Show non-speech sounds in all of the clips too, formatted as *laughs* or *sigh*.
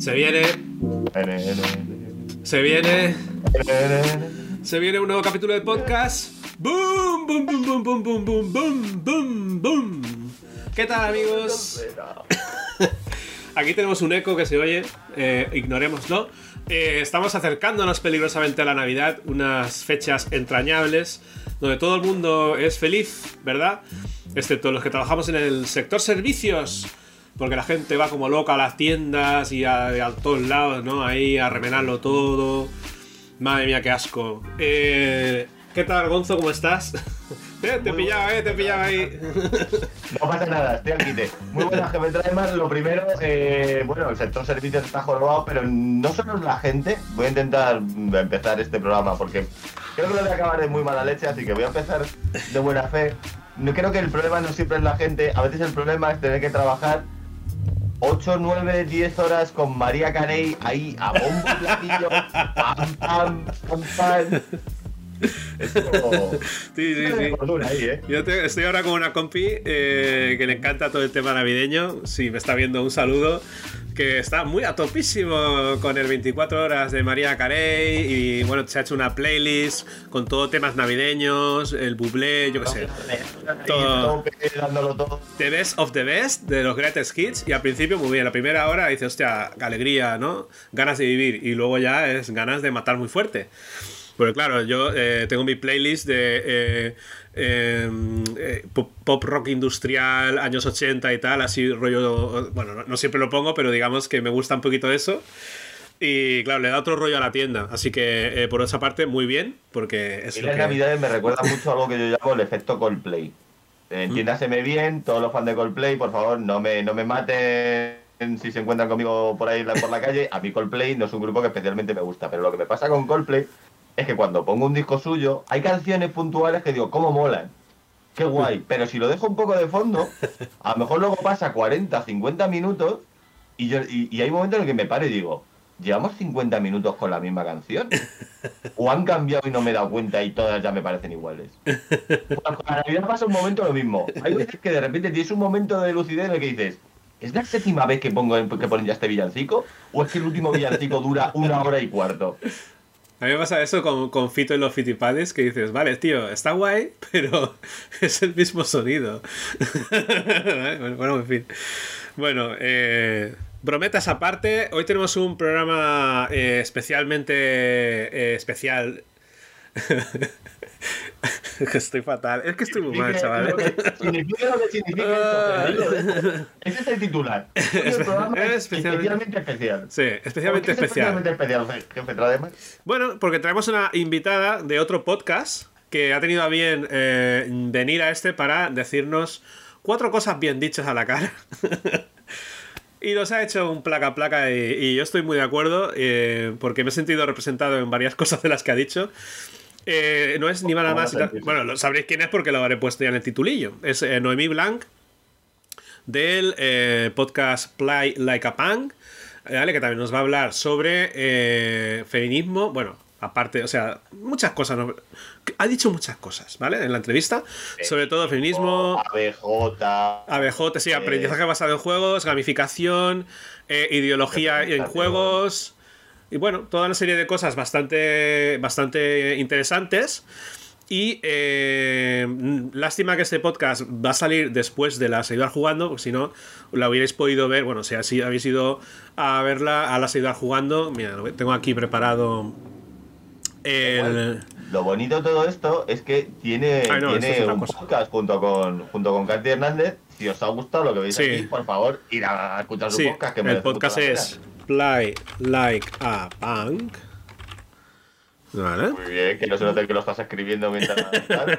Se viene. Se viene. Se viene un nuevo capítulo de podcast. ¡Boom! ¡Boom, boom, boom, boom, boom, boom, boom, boom! ¿Qué tal, amigos? Aquí tenemos un eco que se oye, eh, ignorémoslo. Eh, estamos acercándonos peligrosamente a la Navidad, unas fechas entrañables, donde todo el mundo es feliz, ¿verdad? Excepto los que trabajamos en el sector servicios, porque la gente va como loca a las tiendas y a, todos lados, ¿no? Ahí a remenarlo todo. Madre mía, qué asco. Eh, ¿Qué tal, Gonzo? ¿Cómo estás? *laughs* Eh, te pillaba, eh, te pillaba ahí. No pasa nada, estoy al quite. Muy buenas, que me trae más. Lo primero, eh, bueno, el sector servicios está jorobado, pero no solo es la gente. Voy a intentar empezar este programa porque creo que lo voy a acabar de muy mala leche, así que voy a empezar de buena fe. Creo que el problema no siempre es la gente, a veces el problema es tener que trabajar 8, 9, 10 horas con María Carey ahí a bombo platillo, pam, pam, pam, pam. *laughs* Sí, sí, sí. ¿eh? Yo estoy ahora con una compi eh, que le encanta todo el tema navideño. Si me está viendo, un saludo. Que está muy a topísimo con el 24 horas de María Carey. Y bueno, se ha hecho una playlist con todo temas navideños, el bublé, yo qué sé. Todo. The best of the best de los greatest hits. Y al principio, muy bien. La primera hora dice, hostia, alegría, ¿no? Ganas de vivir. Y luego ya es ganas de matar muy fuerte. Porque claro, yo eh, tengo mi playlist de eh, em, eh, pop, rock industrial, años 80 y tal, así rollo... Bueno, no, siempre lo pongo, pero digamos que me gusta un poquito eso. Y claro, le da otro rollo a la tienda. Así que por esa parte, muy bien, porque es... Y las navidades me recuerda mucho a algo que yo llamo el efecto Coldplay. Entiéndaseme bien, todos los fans de Coldplay, por favor, no me, no me maten si se encuentran conmigo por ahí por la calle. A mí Coldplay no es un grupo que especialmente me gusta, pero lo que me pasa con Coldplay es que cuando pongo un disco suyo, hay canciones puntuales que digo, ¿cómo molan? Qué guay. *laughs* Pero si lo dejo un poco de fondo, a lo mejor luego pasa 40, 50 minutos y, yo, y, hay momentos en los que me paro y digo, ¿llevamos 50 minutos con la misma canción? ¿O han cambiado y no me he dado cuenta y todas ya me parecen iguales? Pues con la Navidad pasa un momento lo mismo. Hay veces que de repente tienes un momento de lucidez en el que dices, ¿es la séptima vez que, pongo, que ponen ya este villancico? ¿O es que el último villancico dura una hora y cuarto? A mí me pasa eso con, con Fito y los Fitipades, que dices, vale, tío, está guay, *laughs* pero *laughs* es el mismo sonido. *laughs* bueno, en fin. Bueno, eh, brometas aparte, hoy tenemos un programa eh, especialmente eh, especial. *laughs* estoy fatal. Es que estoy muy mal, chaval. Significa lo que significa Ese es el titular. *laughs* Es, especialmente especial. Sí, especialmente especial. Especialmente especial, jefe Bueno, porque traemos una invitada de otro podcast que ha tenido a bien eh, venir a este para decirnos cuatro cosas bien dichas a la cara. *laughs* Y nos ha hecho un placa placa y, yo estoy muy de acuerdo eh, porque me he sentido representado en varias cosas de las que ha dicho. Eh, no es ni nada más. Bueno, sabréis quién es porque lo habré puesto ya en el titulillo. Es eh, Noemí Blanc del eh, podcast Play Like a Punk, ¿vale? que también nos va a hablar sobre feminismo. Bueno, aparte, o sea, muchas cosas. Ha dicho muchas cosas, ¿vale? En la entrevista. Sobre todo feminismo. ABJ. ABJ, sí, aprendizaje basado en juegos, gamificación, ideología en juegos. Y bueno, toda una serie de cosas bastante, bastante interesantes. Y eh, lástima que este podcast va a salir después de la seguida jugando, porque si no, la hubierais podido ver. Bueno, si así habéis ido a verla a la seguida jugando, mira, tengo aquí preparado el. Lo bonito de todo esto es que tiene, tiene un podcast junto con, junto con Katy Hernández. Si os ha gustado lo que veis aquí, por favor, ir a escuchar su podcast. Que el podcast es Play Like a Punk. ¿Vale? Muy bien, que no se note que lo estás escribiendo mientras. *laughs*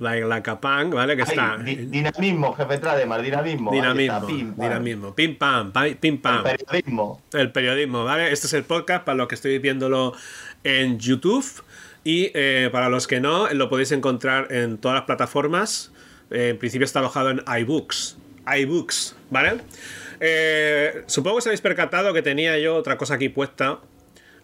like, like a Punk, ¿vale? Que está. dinamismo, jefe Trademar, dinamismo. Dinamismo, pim, dinamismo. Pim pam, pim pam. El periodismo. El periodismo, ¿vale? Este es el podcast para los que estoy viéndolo en YouTube. Y eh, para los que no, lo podéis encontrar en todas las plataformas. Eh, en principio está alojado en iBooks. iBooks, ¿vale? Eh, supongo que os habéis percatado que tenía yo otra cosa aquí puesta.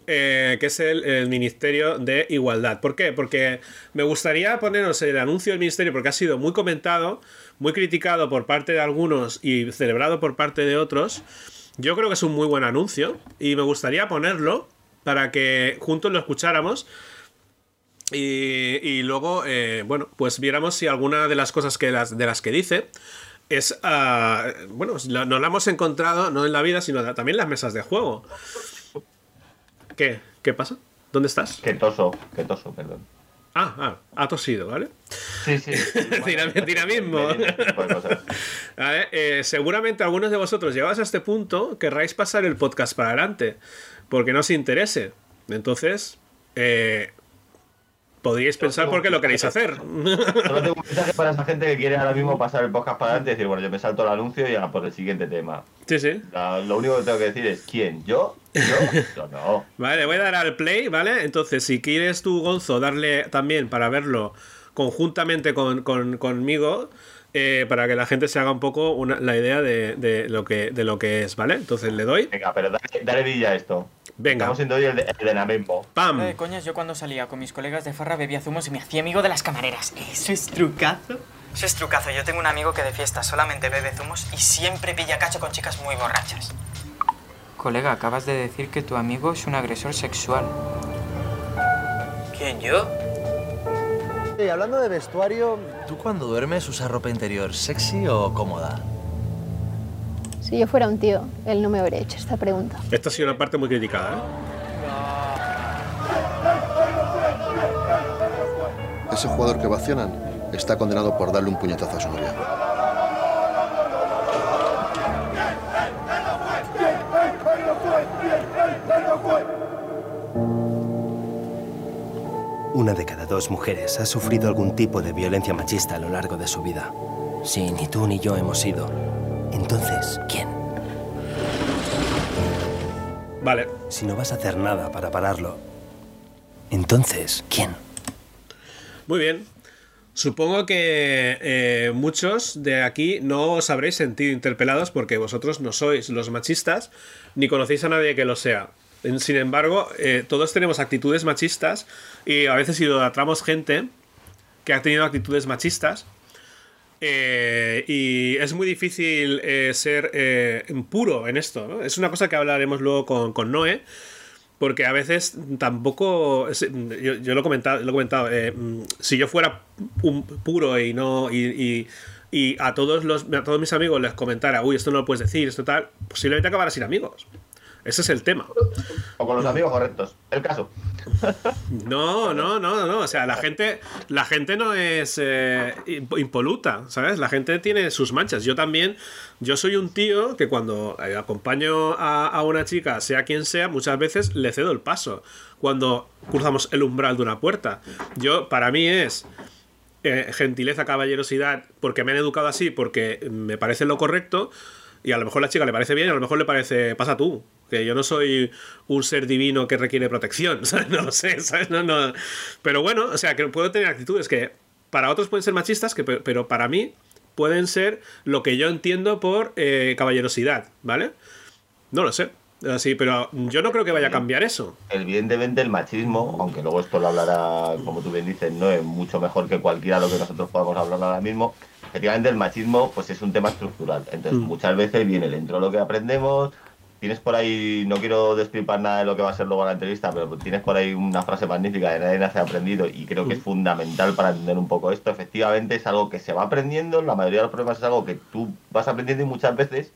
Eh, que es el, Ministerio de Igualdad. ¿Por qué? Porque me gustaría poneros el anuncio del Ministerio porque ha sido muy comentado, muy criticado por parte de algunos y celebrado por parte de otros. Yo creo que es un muy buen anuncio y me gustaría ponerlo para que juntos lo escucháramos y, luego, eh, bueno, pues viéramos si alguna de las cosas que las, de las que dice es, ah, bueno, no la hemos encontrado no en la vida, sino también en las mesas de juego. ¿Qué? ¿Qué pasa? ¿Dónde estás? Que toso, que toso, perdón. Ah, ah, ha tosido, ¿vale? Sí, sí. Dinamismo. eh, seguramente algunos de vosotros llegados a este punto querráis pasar el podcast para adelante, porque no os interese. Entonces, eh, podríais pensar por qué lo queréis hacer. Solo tengo un mensaje para esa gente que quiere ahora mismo pasar el podcast para adelante y decir, bueno, yo me salto el anuncio y a por el siguiente tema. Sí, sí. lo único que tengo que decir es, ¿quién? ¿Yo? ¿Yo? no. *laughs* Vale, voy a dar al play, ¿vale? Entonces, si quieres tú, Gonzo, darle también para verlo conjuntamente con, conmigo, eh, para que la gente se haga un poco la idea de, lo que, de lo que es, ¿vale? Entonces le doy. Venga, pero dale, dale villa a esto. Venga. Estamos siendo hoy el, de, el ¡Pam! de coñas, yo cuando salía con mis colegas de farra bebía zumos y me hacía amigo de las camareras. ¿Eso es trucazo? Eso es trucazo. Yo tengo un amigo que de fiesta solamente bebe zumos y siempre pilla cacho con chicas muy borrachas. Colega, acabas de decir que tu amigo es un agresor sexual. ¿Quién, yo? Y hablando de vestuario, ¿tú cuando duermes usas ropa interior sexy o cómoda? Si yo fuera un tío, él no me habría hecho esta pregunta. Esta ha sido una parte muy criticada, ¿eh? Ese jugador que vacionan está condenado por darle un puñetazo a su novia. Una de cada dos mujeres ha sufrido algún tipo de violencia machista a lo largo de su vida. Si ni tú ni yo hemos sido, entonces, ¿quién? Vale. Si no vas a hacer nada para pararlo, entonces, ¿quién? Muy bien. Supongo que eh, muchos de aquí no os habréis sentido interpelados porque vosotros no sois los machistas ni conocéis a nadie que lo sea. Sin embargo, eh, todos tenemos actitudes machistas y a veces idolatramos gente que ha tenido actitudes machistas eh, y es muy difícil eh, ser puro en esto. Es una cosa que hablaremos luego con, Noé. Porque a veces tampoco. Yo, lo he comentado. Lo he comentado mm, si yo fuera un puro y no. Y, y, a todos los a todos mis amigos les comentara, uy, esto no lo puedes decir, esto tal, posiblemente acabara sin amigos. Ese es el tema. O con los amigos correctos. El caso. *laughs* No, no, no, no. O sea, la gente, la gente no es eh, impoluta, ¿sabes? La gente tiene sus manchas. Yo también, yo soy un tío que cuando eh, acompaño a, una chica, sea quien sea, muchas veces le cedo el paso. Cuando cruzamos el umbral de una puerta. Yo, para mí es eh, gentileza, caballerosidad, porque me han educado así, porque me parece lo correcto. Y a lo mejor a la chica le parece bien, y a lo mejor le parece, pasa tú, que yo no soy un ser divino que requiere protección, *laughs* ¿sabes? No lo sé, ¿sabes? No, no. Pero bueno, o sea, que puedo tener actitudes que para otros pueden ser machistas, que, pero para mí pueden ser lo que yo entiendo por eh, caballerosidad, ¿vale? No lo sé. Así, pero yo no creo que vaya a cambiar eso. Evidentemente el machismo, aunque luego esto lo hablará, como tú bien dices, no es mucho mejor que cualquiera lo que nosotros podamos hablar ahora mismo. Efectivamente el machismo pues es un tema estructural. Entonces mm. muchas veces viene dentro de lo que aprendemos, tienes por ahí, no quiero destripar nada de lo que va a ser luego la entrevista, pero tienes por ahí una frase magnífica de nadie nace aprendido y creo que es mm. fundamental para entender un poco esto. Efectivamente es algo que se va aprendiendo, la mayoría de los problemas es algo que tú vas aprendiendo y muchas veces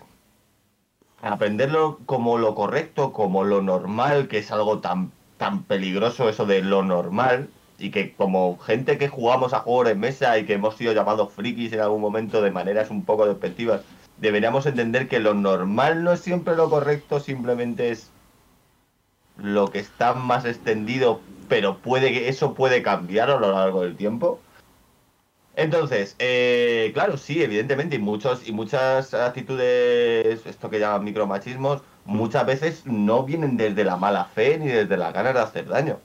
aprenderlo como lo correcto, como lo normal, que es algo tan, tan peligroso eso de lo normal, y que como gente que jugamos a juegos de mesa y que hemos sido llamados frikis en algún momento de maneras un poco despectivas, deberíamos entender que lo normal no es siempre lo correcto, simplemente es lo que está más extendido, pero puede que eso puede cambiar a lo largo del tiempo. Entonces, eh, claro, sí, evidentemente, y muchos y muchas actitudes, esto que llaman micromachismos, muchas veces no vienen desde la mala fe ni desde la ganas de hacer daño.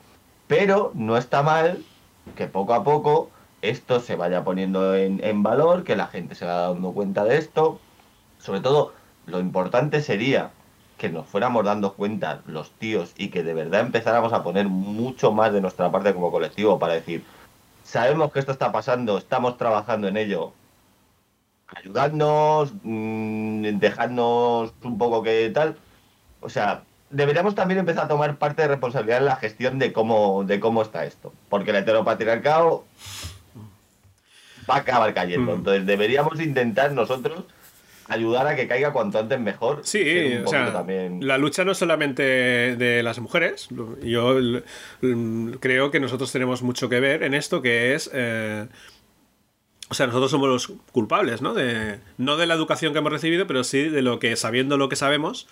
Pero no está mal que poco a poco esto se vaya poniendo en, en valor, que la gente se vaya dando cuenta de esto, sobre todo, lo importante sería que nos fuéramos dando cuenta los tíos y que de verdad empezáramos a poner mucho más de nuestra parte como colectivo para decir, sabemos que esto está pasando, estamos trabajando en ello, ayudarnos, mm, dejarnos un poco que tal. O sea, deberíamos también empezar a tomar parte de responsabilidad en la gestión de cómo, de cómo está esto. Porque el heteropatriarcado va a acabar cayendo. Mm. Entonces deberíamos intentar nosotros ayudar a que caiga cuanto antes mejor. Sí, o sea, la lucha no es solamente de las mujeres. Yo creo que nosotros tenemos mucho que ver en esto, que es... Eh, o sea, nosotros somos los culpables, ¿no? De, no de la educación que hemos recibido, pero sí de lo que, sabiendo lo que sabemos,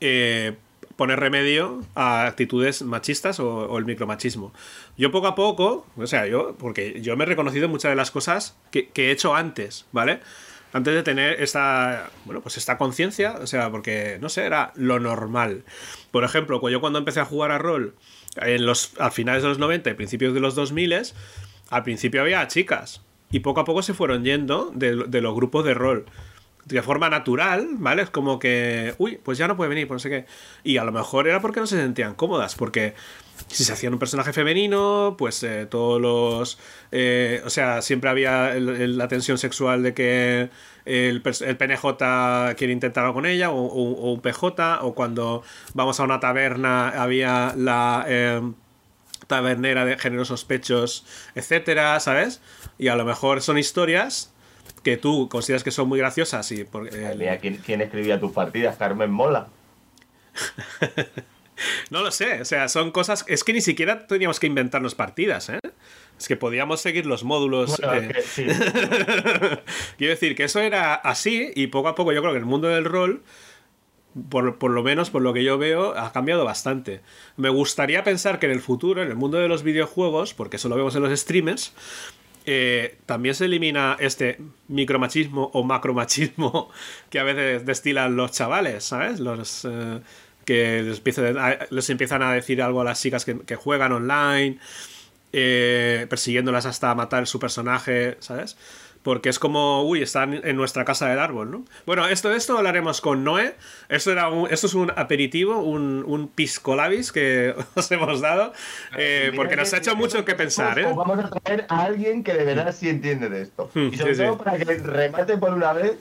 eh, poner remedio a actitudes machistas o, el micromachismo. Yo poco a poco, o sea, yo, porque yo me he reconocido muchas de las cosas que, he hecho antes, ¿vale? Antes de tener esta, bueno, pues esta conciencia, o sea, porque, no sé, era lo normal. Por ejemplo, yo cuando empecé a jugar a rol, en los, a finales de los 90 y principios de los 2000, al principio había chicas, y poco a poco se fueron yendo de, los grupos de rol de forma natural, ¿vale? Es como que, uy, pues ya no puede venir, pues no sé qué. Y a lo mejor era porque no se sentían cómodas, porque si se hacían un personaje femenino, pues eh, todos los... Eh, o sea, siempre había la tensión sexual de que el, PNJ quiere intentar algo con ella, o, un PJ, o cuando vamos a una taberna había la... Eh, tabernera de géneros sospechos, etcétera, ¿sabes? Y a lo mejor son historias que tú consideras que son muy graciosas y porque ¿quién, escribía tus partidas? Carmen Mola. *laughs* no lo sé, o sea, son cosas. Es que ni siquiera teníamos que inventarnos partidas, ¿eh? Es que podíamos seguir los módulos. Eh. *laughs* Quiero decir que eso era así y poco a poco yo creo que el mundo del rol por, lo menos por lo que yo veo, ha cambiado bastante. Me gustaría pensar que en el futuro, en el mundo de los videojuegos, porque eso lo vemos en los streamers, eh, también se elimina este micromachismo o macromachismo *laughs* que a veces destilan los chavales, ¿sabes? Los eh, que les, empiezan a decir algo a las chicas que, juegan online, eh, persiguiéndolas hasta matar su personaje, ¿sabes? porque es como, uy, están en nuestra casa del árbol, ¿no? Bueno, esto de esto hablaremos con Noé. Esto, era esto es un aperitivo, un, un pisco labis que *laughs* os hemos dado, eh, porque nos ha hecho mucho que pensar, ¿eh? Vamos a traer a alguien que de verdad sí entiende de esto. Hmm, y sobre todo para que remate por una vez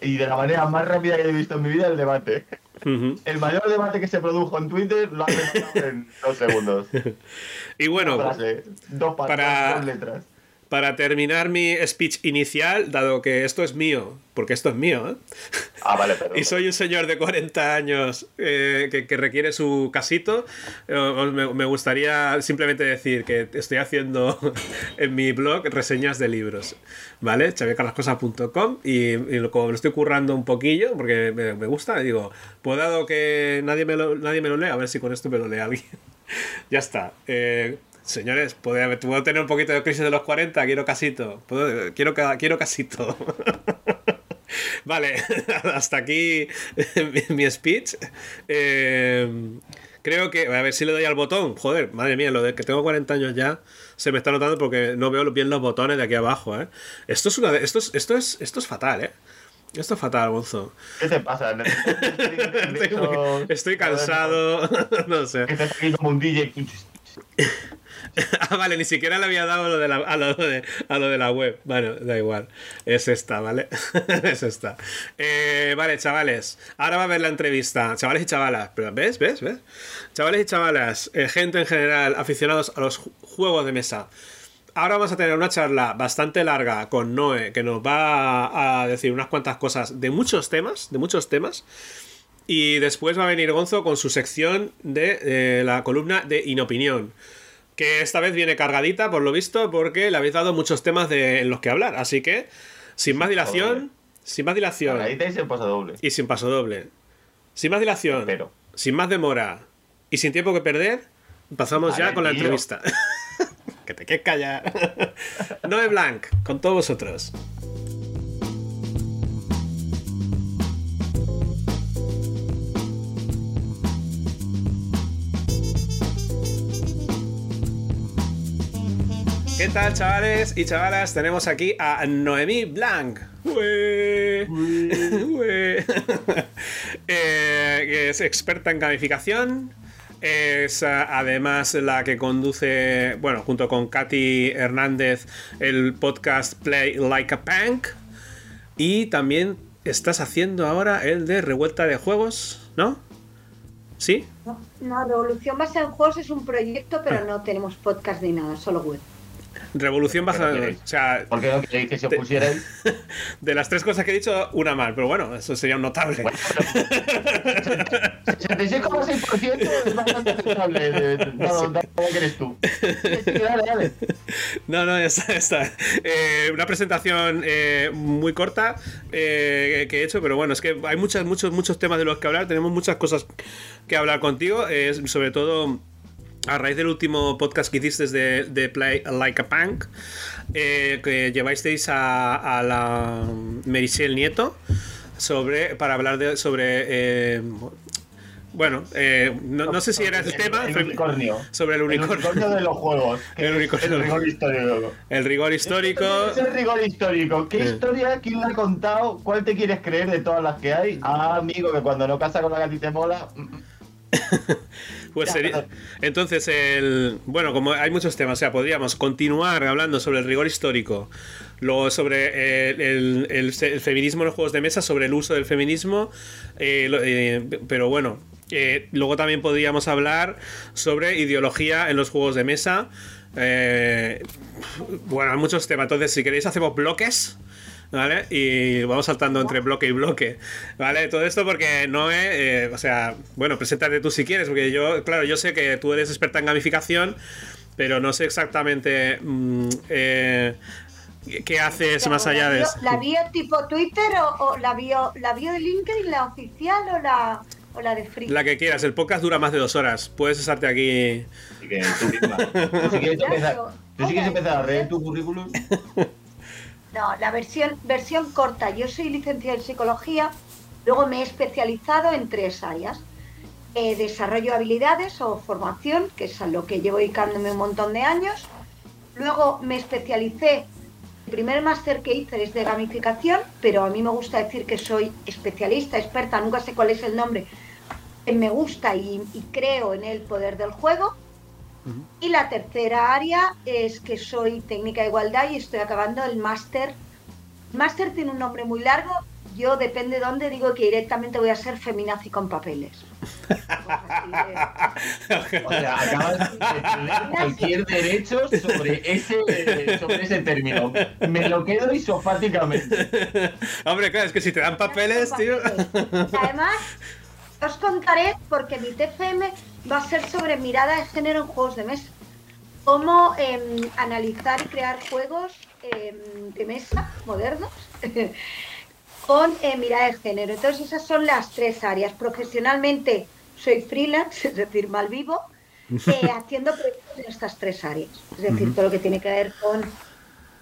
y de la manera más rápida que he visto en mi vida el debate. El mayor debate que se produjo en Twitter lo ha en dos segundos. *laughs* y bueno, dos, para... dos letras para terminar mi speech inicial, dado que esto es mío, porque esto es mío, ¿eh? Ah, vale, perdón. *laughs* y soy un señor de 40 años eh, que, requiere su casito, eh, me, gustaría simplemente decir que estoy haciendo *laughs* en mi blog reseñas de libros, ¿vale? chaviacarlascosas.com y, y, como lo estoy currando un poquillo, porque me, gusta, digo, pues dado que nadie me, lo, nadie me lo lee, a ver si con esto me lo lee alguien. *laughs* ya está. Eh, Señores, ¿puedo, puedo tener un poquito de crisis de los 40, quiero casito. quiero, quiero casito. *laughs* vale, *laughs* hasta aquí *laughs* mi, speech. Em, creo que, a ver si le doy al botón. Joder, madre mía, lo de que tengo 40 años ya se me está notando porque no veo bien los botones de aquí abajo. ¿eh? Esto, es una esto, es, esto, es, esto es fatal, ¿eh? Esto es fatal, Gonzo. ¿Qué te pasa? estoy, cansado, no sé. Estás aquí como un DJ. *laughs* ah, vale, ni siquiera le había dado lo de la, a, lo de, a, lo de, la web. Bueno, da igual. Es esta, ¿vale? *laughs* es esta. Eh, vale, chavales. Ahora va a ver la entrevista. Chavales y chavalas. Pero, ¿ves? ¿Ves? ¿Ves? Chavales y chavalas. Eh, gente en general, aficionados a los juegos de mesa. Ahora vamos a tener una charla bastante larga con Noé, que nos va a decir unas cuantas cosas de muchos temas, de muchos temas. Y después va a venir Gonzo con su sección de eh, la columna de Inopinión que esta vez viene cargadita, por lo visto, porque le habéis dado muchos temas de, en los que hablar. Así que, sin más dilación, sin más dilación. y sin paso doble. Y sin paso doble. Sin más dilación, Pero. sin más demora y sin tiempo que perder, pasamos ya con la entrevista. *laughs* que te quedes callar. *laughs* Noé Blanc, con todos vosotros. ¿Qué tal, chavales y chavalas? Tenemos aquí a Noemí Blanc. *laughs* Eh, que es experta en gamificación. Es ah, además la que conduce, bueno, junto con Katy Hernández, el podcast Play Like a Punk. Y también estás haciendo ahora el de revuelta de juegos, ¿no? ¿Sí? No, no Revolución Base en Juegos es un proyecto, pero no tenemos podcast ni nada, solo web. Revolución baja. O sea, ¿Por qué no queréis que se opusieran? *laughs* De las tres cosas que he dicho, una mal, pero bueno, eso sería un notable. 66,6% es bastante aceptable. No, no, ¿cómo eres tú? Dale, dale. *laughs* No, no, ya está. ya está. Eh, una presentación eh, muy corta eh, que he hecho, pero bueno, es que hay muchos, muchos, muchos temas de los que hablar. Tenemos muchas cosas que hablar contigo, sobre todo a raíz del último podcast que hiciste de, de Play Like a Punk, eh, que llevasteis a, a la Mericel Nieto sobre, para hablar de, sobre. eh, bueno, eh, no, no sé si era ese tema. El unicornio. Sobre el El unicornio. de los juegos. El unicornio. El rigor histórico. El rigor histórico. Es el rigor histórico. ¿Qué historia? ¿Quién la ha contado? ¿Cuál te quieres creer de todas las que hay? Ah, amigo, que cuando no casa con la gatita mola. *laughs* *laughs* Pues sería. Entonces, el. Bueno, como hay muchos temas, o sea, podríamos continuar hablando sobre el rigor histórico, luego sobre el, el- feminismo en los juegos de mesa, sobre el uso del feminismo, eh, eh, pero bueno. eh, luego también podríamos hablar sobre ideología en los juegos de mesa. eh, bueno, hay muchos temas. Entonces, si queréis, hacemos bloques. ¿Vale? Y vamos saltando entre bloque y bloque. ¿Vale? Todo esto porque no eh, o sea, bueno, preséntate tú si quieres, porque yo, claro, yo sé que tú eres experta en gamificación, pero no sé exactamente mm, eh, qué haces más allá de ¿La eso. bio- ¿La bio tipo Twitter o, o la bio la bio de LinkedIn, la oficial o la, o la de Free? La que quieras, el podcast dura más de dos horas. Puedes estarte aquí. Que tú misma. ¿Tú si quieres empezar, ¿tú si quieres empezar a leer tu currículum? No, la versión, versión corta. Yo soy licenciada en psicología, luego me he especializado en tres áreas. Eh, desarrollo de habilidades o formación, que es a lo que llevo dedicándome un montón de años. Luego me especialicé, el primer máster que hice es de gamificación, pero a mí me gusta decir que soy especialista, experta, nunca sé cuál es el nombre. Me gusta y creo en el poder del juego. Y la tercera área es que soy técnica de igualdad y estoy acabando el máster. Máster tiene un nombre muy largo. Yo, depende de dónde, digo que directamente voy a ser feminazi con papeles. *laughs* O sea, acabas de tener cualquier derecho sobre ese, sobre ese término. Me lo quedo isofáticamente. Hombre, claro, es que si te dan papeles, tío. Además, os contaré, porque mi TFM va a ser sobre mirada de género en juegos de mesa. Cómo em, analizar y crear juegos em, de mesa modernos *laughs* con eh, mirada de género. Entonces, esas son las tres áreas. Profesionalmente soy freelance, *laughs* es decir, mal vivo, eh, *laughs* haciendo proyectos en estas tres áreas. Es decir, todo lo que tiene que ver con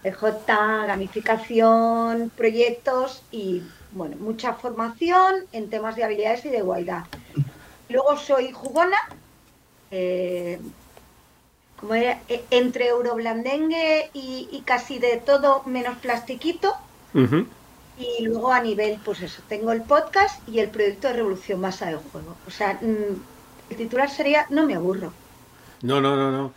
PJ, gamificación, proyectos y, bueno, mucha formación en temas de habilidades y de igualdad. Luego soy jugona, eh, como era, eh, entre euroblandengue y, y casi de todo menos plastiquito. Y luego a nivel, pues eso, tengo el podcast y el proyecto de Revolución Masa del Juego. O sea, mm, el titular sería No me aburro. No, no, no, no.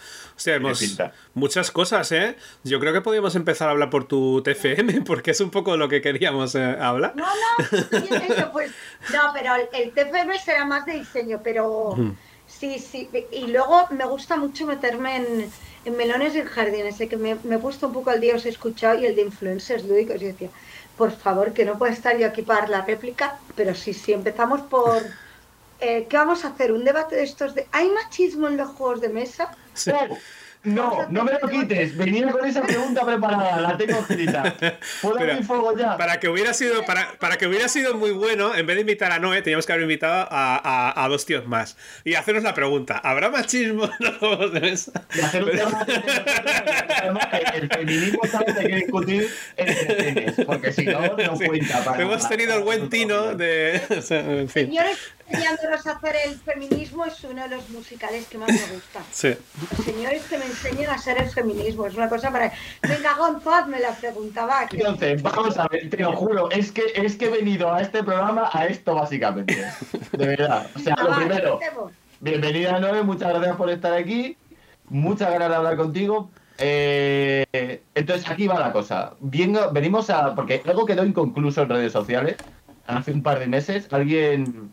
Hemos pinta. muchas cosas, ¿eh? Yo creo que podríamos empezar a hablar por tu TFM, *laughs* porque es un poco lo que queríamos eh, hablar. No, no, pues. No, pero el, el TFM será más de diseño, pero sí, sí. Y luego me gusta mucho meterme en, en melones y en jardines. Sé que me, me he puesto un poco al día, os he escuchado, y el de influencers lúdicos. Y decía, por favor, que no pueda estar yo aquí para dar la réplica, pero sí, sí, empezamos por. eh, ¿Qué vamos a hacer? ¿Un debate de estos de. ¿Hay machismo en los juegos de mesa? Sí. No, no me lo quites. Venía con esa pregunta preparada, la tengo escrita. ¿Puedo Pero, abrir fuego ya? Para que hubiera sido, para, para que hubiera sido muy bueno, en vez de invitar a Noé, teníamos que haber invitado a, a- a dos tíos más. Y hacernos la pregunta: ¿habrá machismo en los juegos de mesa? Y hacer un tema además que el feminismo sabe que hay que discutir entre genes, porque si no, no Sí. cuenta para Hemos nada. tenido el buen tino de. *laughs* o sea, en fin. Señores, enseñándonos a hacer el feminismo es uno de los musicales que más me gustan. Sí. Los señores que me enseñan a hacer el feminismo, es una cosa para... Venga, Gonzo, hazme la pregunta, va. que- Entonces, vamos a ver, te lo juro, es que, es que he venido a este programa a esto básicamente. De verdad. O sea, lo va, primero, bienvenida Noé, muchas gracias por estar aquí. Muchas ganas de hablar contigo. Eh, entonces aquí va la cosa. venimos a. Porque algo quedó inconcluso en redes sociales. Hace un par de meses, alguien.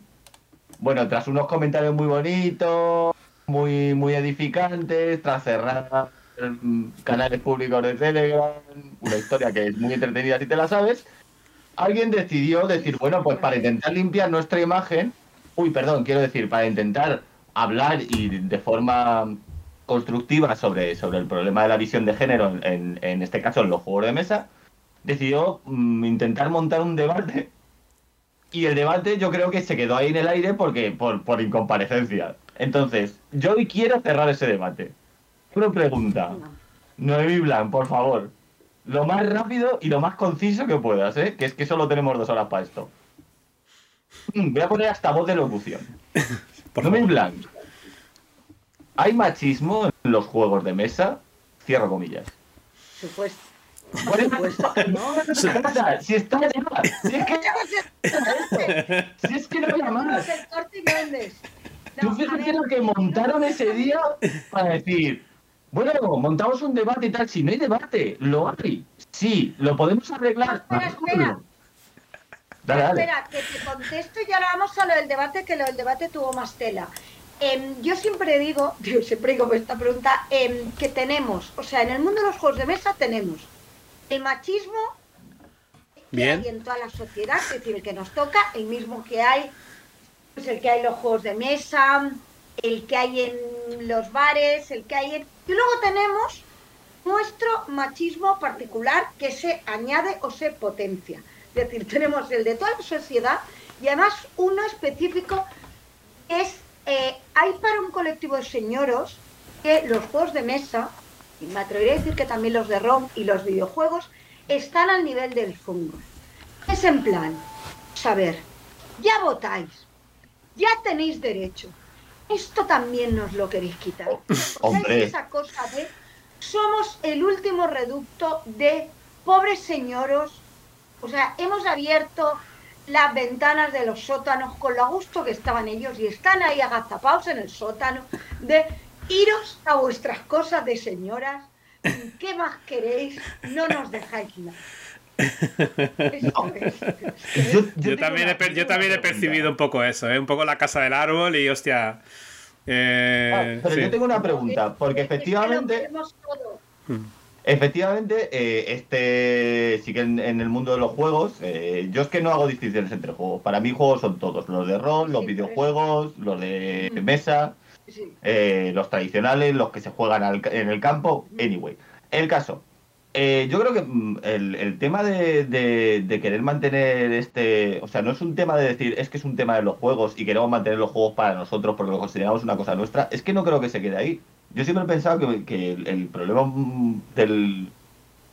Bueno, tras unos comentarios muy bonitos, muy, muy edificantes, tras cerrar canales públicos de Telegram, una historia que es muy entretenida si te la sabes, alguien decidió decir, bueno, pues para intentar limpiar nuestra imagen, uy, perdón, quiero decir, para intentar hablar y de forma constructiva sobre, sobre el problema de la visión de género, en, en este caso en los juegos de mesa, decidió mm, intentar montar un debate. Y el debate yo creo que se quedó ahí en el aire porque por, por incomparecencia. Entonces, yo hoy quiero cerrar ese debate. Una pregunta. Noemí Blanc, por favor. Lo más rápido y lo más conciso que puedas, ¿eh? Que es que solo tenemos dos horas para esto. Mm, voy a poner hasta voz de locución. *laughs* Noemí Blanc. ¿Hay machismo en los juegos de mesa? Cierro comillas. Supuesto. Por supuesto. *laughs* No, si está. Si es que, *laughs* si es que no había más. Tú fíjate lo que montaron ese día para decir, bueno, montamos un debate y tal. Si no hay debate, lo hay. Sí, lo podemos arreglar. espera, espera. Espera, que te contesto y ahora vamos a lo del debate, que lo del debate tuvo más tela. Em, yo siempre digo, *laughs* siempre digo esta pregunta, em, que tenemos, o sea, en el mundo de los juegos de mesa tenemos el machismo que hay en toda la sociedad, es decir, el que nos toca, el mismo que hay pues el que hay en los juegos de mesa, el que hay en los bares, el que hay en... Y luego tenemos nuestro machismo particular que se añade o se potencia. Es decir, *laughs* tenemos el de toda la sociedad y además uno específico es, eh, hay para un colectivo de señoros que los juegos de mesa, y me atrevería a decir que también los de ROM y los videojuegos, están al nivel del fungo. Es en plan, saber, ya votáis, ya tenéis derecho. Esto también nos lo queréis quitar. Hombre. esa cosa de somos el último reducto de pobres señoros? O sea, hemos abierto las ventanas de los sótanos con lo a gusto que estaban ellos y están ahí agazapados en el sótano de iros a vuestras cosas de señoras. ¿Qué más queréis? No nos dejáis nada yo, también he, yo también he percibido un poco eso, ¿eh? un poco la casa del árbol y hostia. Eh, ah, pero yo tengo una pregunta, porque efectivamente. Hmm. Efectivamente, eh, este sí que en, el mundo de los juegos, eh, yo es que no hago distinciones entre juegos. Para mí juegos son todos, los de rol, los videojuegos, los de mesa, los tradicionales, los que se juegan en el campo, anyway. El caso, eh, yo creo que mm, el, tema de, querer mantener este, o sea, no es un tema de decir es que es un tema de los juegos y queremos mantener los juegos para nosotros porque lo consideramos una cosa nuestra, es que no creo que se quede ahí. Yo siempre he pensado que, el, problema mm, del,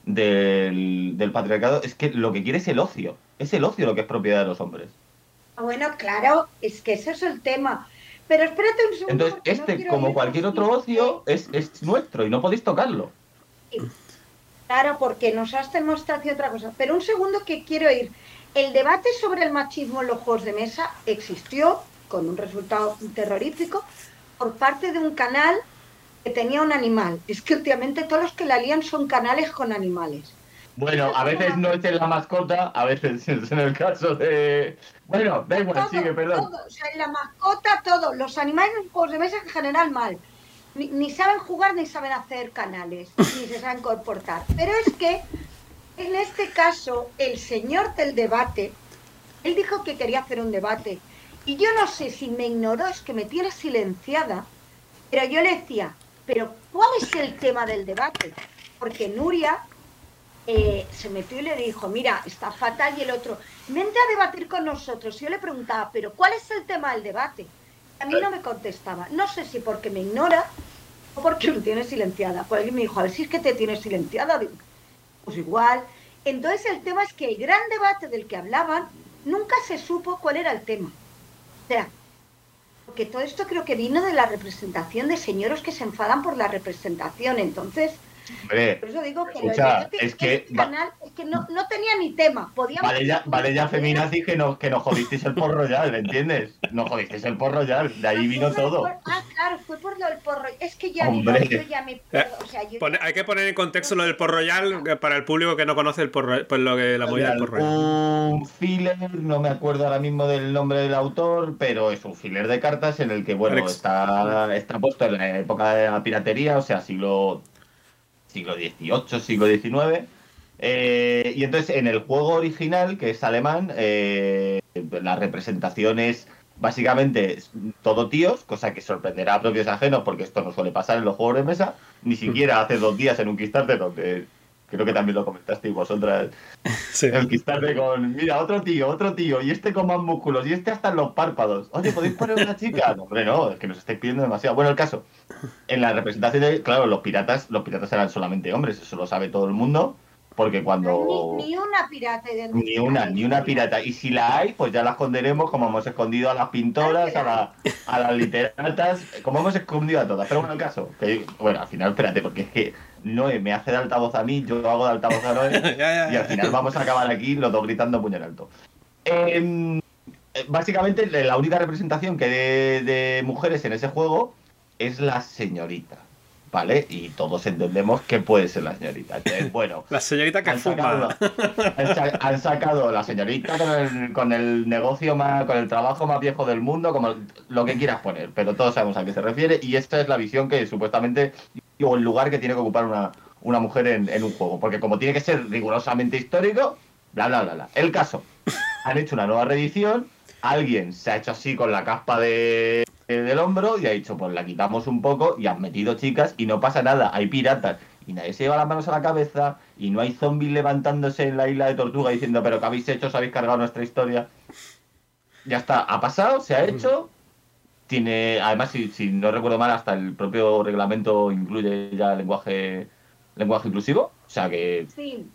del, patriarcado es que lo que quiere es el ocio, es el ocio lo que es propiedad de los hombres. Ah, bueno, claro, es que ese es el tema. Pero espérate un segundo. Entonces, este, como cualquier otro ocio, es, es nuestro y no podéis tocarlo. Claro, porque nos has demostrado otra cosa. Pero un segundo que quiero ir. El debate sobre el machismo en los juegos de mesa existió con un resultado terrorífico por parte de un canal que tenía un animal. Es que últimamente todos los que la lían son canales con animales. Bueno, a veces no es en la mascota, a veces *laughs* es en el caso de... Bueno, da igual, sigue, perdón. O sea, en la mascota, todo. Los animales en juegos de mesa en general mal ni, saben jugar ni saben hacer canales, ni se saben comportar. Pero es que en este caso, el señor del debate, él dijo que quería hacer un debate. Y yo no sé si me ignoró, es que me tiene silenciada, pero yo le decía, pero ¿cuál es el tema del debate? Porque Nuria eh, se metió y le dijo, mira, está fatal y el otro, vente a debatir con nosotros. Yo le preguntaba, pero ¿cuál es el tema del debate? A mí no me contestaba. No sé si porque me ignora o porque me tiene silenciada. Pues alguien me dijo, a ver si es que te tienes silenciada. pues igual. Entonces el tema es que el gran debate del que hablaban nunca se supo cuál era el tema. O sea, porque todo esto creo que vino de la representación de señoros que se enfadan por la representación. Entonces, Por eso digo que, es que este canal es que no, no, tenía ni tema. Podíamos vale ya, vale ya feminazis que nos, que nos jodisteis el porro ya, ¿entiendes? Nos jodisteis el porro ya, de ahí vino todo. ah, claro, fue por lo del porro. Es que ya, Hombre. yo ya me... Eh, o sea, yo Pone, hay que poner en contexto lo del porro royal para el público que no conoce el porro, pues lo que la movida del porro Un filler, no me acuerdo ahora mismo del nombre del autor, pero es un filler de cartas en el que, bueno, está, está puesto en la época de la piratería, o sea, siglo siglo XVIII, siglo XIX. Eh, y entonces en el juego original, que es alemán, eh, la representación es básicamente todo tíos, cosa que sorprenderá a propios ajenos porque esto no suele pasar en los juegos de mesa, ni siquiera hace dos días en un Kickstarter donde creo que también lo comentasteis vosotras. *laughs* Sí. El Kickstarter con, mira, otro tío, otro tío, y este con más músculos, y este hasta en los párpados. Oye, ¿podéis poner una chica? *laughs* No, hombre, no, es que nos estáis pidiendo demasiado. Bueno, el caso, en la representación de, claro, los piratas, los piratas eran solamente hombres, eso lo sabe todo el mundo. Porque cuando. Ni, una pirata Ni una, ni una pirata. Y si la hay, pues ya la esconderemos como hemos escondido a las pintoras, a, la, a las literatas, como hemos escondido a todas. Pero bueno, el caso, que, bueno, al final, espérate, porque es que Noé me hace de altavoz a mí, yo hago de altavoz a Noé, *laughs* y al final vamos a acabar aquí los dos gritando puñal alto. Em, básicamente, la única representación que de, de mujeres en ese juego es la señorita. ¿vale? Y todos entendemos que puede ser la señorita. *laughs* bueno, la señorita que han fuma. Sacado, han, sacado la señorita con el, negocio más, con el trabajo más viejo del mundo, como lo que quieras poner, pero todos sabemos a qué se refiere y esta es la visión que supuestamente, o el lugar que tiene que ocupar una, una mujer en, en un juego, porque como tiene que ser rigurosamente histórico, bla, bla, bla, bla. El caso, han hecho una nueva reedición, alguien se ha hecho así con la caspa de eh, del hombro y ha dicho, pues la quitamos un poco y han metido chicas y no pasa nada, hay piratas y nadie se lleva las manos a la cabeza y no hay zombies levantándose en la isla de Tortuga diciendo, pero ¿qué habéis hecho? ¿Os habéis cargado nuestra historia? Ya está, ha pasado, se ha hecho. Tiene, además, si, si no recuerdo mal, hasta el propio reglamento incluye ya lenguaje lenguaje inclusivo. O sea que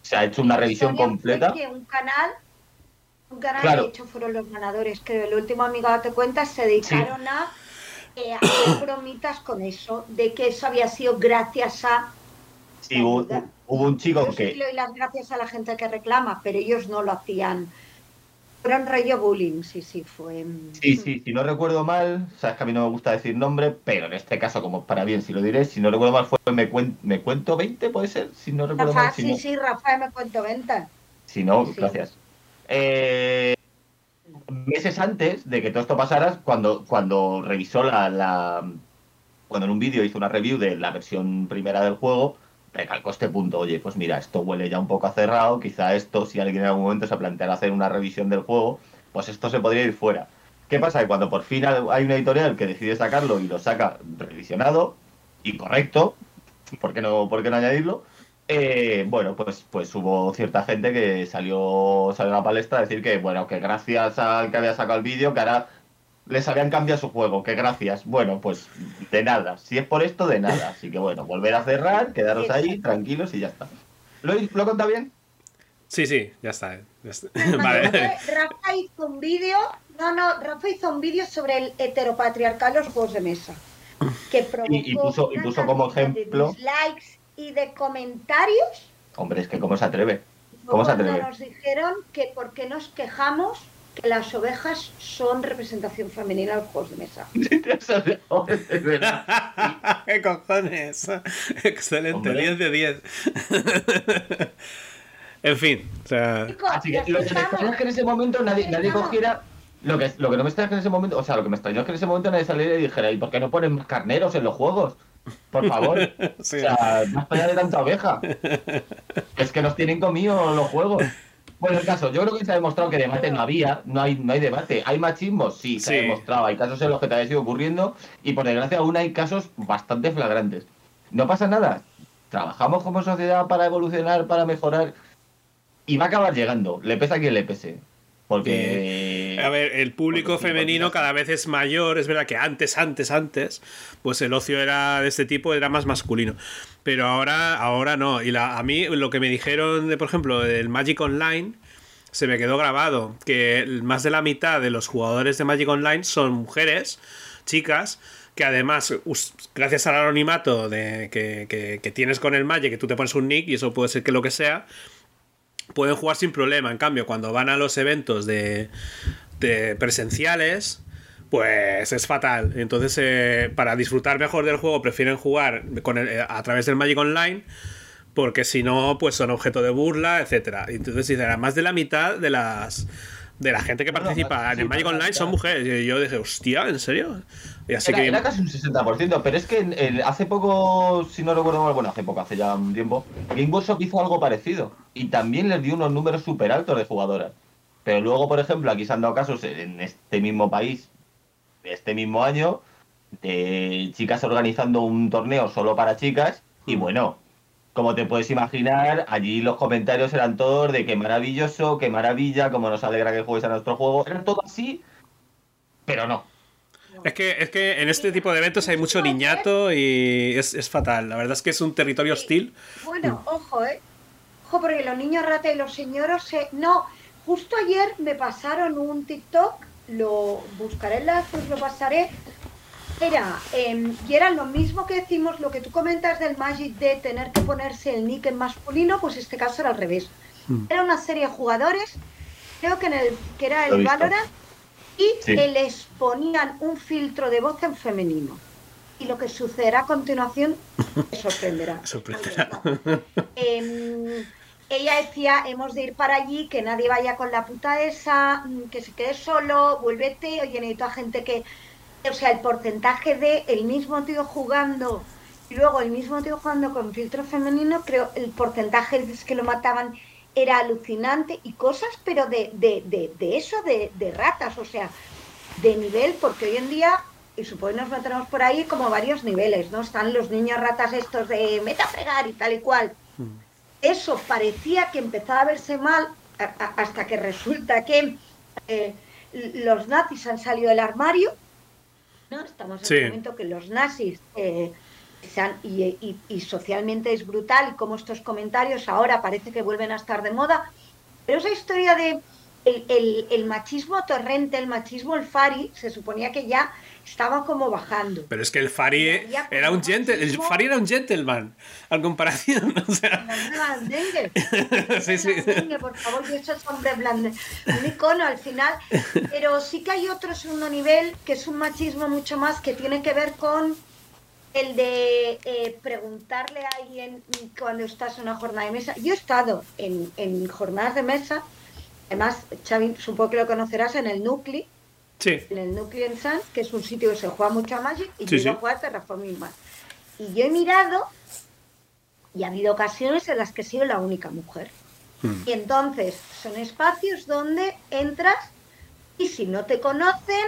se ha hecho una revisión completa. un canal un canal de hecho fueron los ganadores, que el último amigo date cuenta se dedicaron a eh, hacer bromitas con eso, de que eso había sido gracias a Sí, hubo, un chico que. Sí le doy las gracias a la gente que reclama, pero ellos no lo hacían. Fueron rollo bullying, sí, sí, fue. Mm. Sí, sí, si no recuerdo mal, sabes que a mí no me gusta decir nombre, pero en este caso, como para bien, si lo diré, si no recuerdo mal, fue Me, me Cuento 20, puede ser, si no recuerdo mal. sí, sí, Rafael Me Cuento 20. Si no, gracias. Eh, meses antes de que todo esto pasara, cuando, cuando revisó la, la Cuando en un vídeo hizo una review de la versión primera del juego, recalcó este punto. Oye, pues mira, esto huele ya un poco a cerrado. Quizá esto, si alguien en algún momento se planteara hacer una revisión del juego, pues esto se podría ir fuera. ¿Qué pasa? Que cuando por fin hay una editorial que decide sacarlo y lo saca revisionado y correcto, ¿por qué no, por qué no añadirlo? Eh, bueno, pues, pues hubo cierta gente que salió, salió a la palestra a decir que, bueno, que gracias al que había sacado el vídeo, que ahora les habían cambiado su juego, que gracias. Bueno, pues de nada. Si es por esto, de nada. Así que bueno, volver a cerrar, quedaros ahí, tranquilos y ya está. ¿Lo, lo conta bien? Sí, sí, ya está. *laughs* Rafa hizo un vídeo, no, no, Rafa hizo un vídeo sobre el heteropatriarcal los juegos de mesa. Que provocó y, puso, y puso como ejemplo y de comentarios. Hombre, es que ¿cómo se atreve? ¿Cómo se atreve? Nos dijeron que por qué nos quejamos que las ovejas son representación femenina en los juegos de mesa. *laughs* *laughs* ¿Qué cojones? Excelente, 10 de 10. en fin, o sea... Así que lo que me extrañó es que en ese momento nadie, nadie cogiera... Lo que, lo que no me extrañó es que en ese momento, o sea, lo que me extrañó es que en ese momento nadie saliera y dijera, ¿y por qué no ponen más carneros en los juegos? Por favor. *laughs* O sea, más allá de tanta oveja. Es que nos tienen comido los juegos. Bueno, el caso, yo creo que se ha demostrado que debate no había, no hay, no hay debate. ¿Hay machismo? Sí, se ha demostrado. Hay casos en los que te ha sido ocurriendo y por desgracia aún hay casos bastante flagrantes. No pasa nada. Trabajamos como sociedad para evolucionar, para mejorar y va a acabar llegando. Le pesa a quien le pese. Porque. A ver, el público femenino cada vez es mayor. Es verdad que antes, antes, antes, pues el ocio era de este tipo, era más masculino. Pero ahora, ahora no. Y la, a mí lo que me dijeron, de, por ejemplo, del Magic Online, se me quedó grabado. Que más de la mitad de los jugadores de Magic Online son mujeres, chicas, que además, gracias al anonimato de, que, tienes con el Magic, que tú te pones un nick y eso puede ser que lo que sea, pueden jugar sin problema. En cambio, cuando van a los eventos de, presenciales, pues es fatal. Entonces, eh, para disfrutar mejor del juego, prefieren jugar con eh, a través del Magic Online porque si no, pues son objeto de burla, etcétera. Entonces, más de la mitad de las de la gente que participa en el Magic Online son mujeres. Y yo dije, hostia, ¿en serio? Y así era, que... era casi un 60%, pero es que hace poco, si no recuerdo mal, bueno, hace poco, hace ya un tiempo, Game Workshop hizo algo parecido. Y también les dio unos números súper altos de jugadoras. Pero luego, por ejemplo, aquí se han dado casos en este mismo país, este mismo año, de chicas organizando un torneo solo para chicas. Y mm. bueno, como te puedes imaginar, allí los comentarios eran todos de qué maravilloso, qué maravilla, cómo nos alegra que juegues a nuestro juego. Era todo así, pero no. Es que, es que en este tipo de eventos hay mucho niñato y es, fatal. La verdad es que es un territorio hostil. Bueno, ojo, ¿eh? Ojo, porque los niños rata y los señoros... Se... No, justo ayer me pasaron un TikTok, lo buscaré en la, pues lo pasaré, era, em, y era lo mismo que decimos, lo que tú comentas del Magic de tener que ponerse el nick en masculino, pues este caso era al revés. Hmm. Era una serie de jugadores, creo que, en el, que era el Valorant, y que les ponían un filtro de voz en femenino. Y lo que sucederá a continuación *laughs* te sorprenderá. sorprenderá. Em, ella decía, hemos de ir para allí, que nadie vaya con la puta esa, que se quede solo, vuélvete, oye, necesito a gente que o sea, el porcentaje de el mismo tío jugando y luego el mismo tío jugando con filtro femenino, creo el porcentaje de que lo mataban era alucinante y cosas, pero de, de, de, de eso, de, de, ratas, o sea, de nivel, porque hoy en día, y supongo que nos meteremos por ahí como varios niveles, ¿no? Están los niños ratas estos de meta fregar y tal y cual. Mm. Eso parecía que empezaba a verse mal hasta que resulta que eh, los nazis han salido del armario Estamos en un momento que los nazis eh, y, socialmente es brutal como estos comentarios ahora parece que vuelven a estar de moda, pero esa historia de el, machismo torrente, el machismo el Fari, se suponía que ya estaba como bajando. Pero es que el Fari era un gentleman, el Fari era un gentleman, al comparación, *laughs* o sea... *laughs* sí, sí. por favor, yo soy hombre blande, un icono al final, pero sí que hay otro segundo nivel, que es un machismo mucho más, que tiene que ver con el de eh, preguntarle a alguien cuando estás en una jornada de mesa. Yo he estado en, en jornadas de mesa Además, Xavi, supongo que lo conocerás en el Nucleo. Sí. En el Nucleo en Sun, que es un sitio que se juega mucho a Magic y yo juego a Terraforming Mars. Y yo he mirado y ha habido ocasiones en las que he sido la única mujer. Hmm. Y entonces son espacios donde entras y si no te conocen,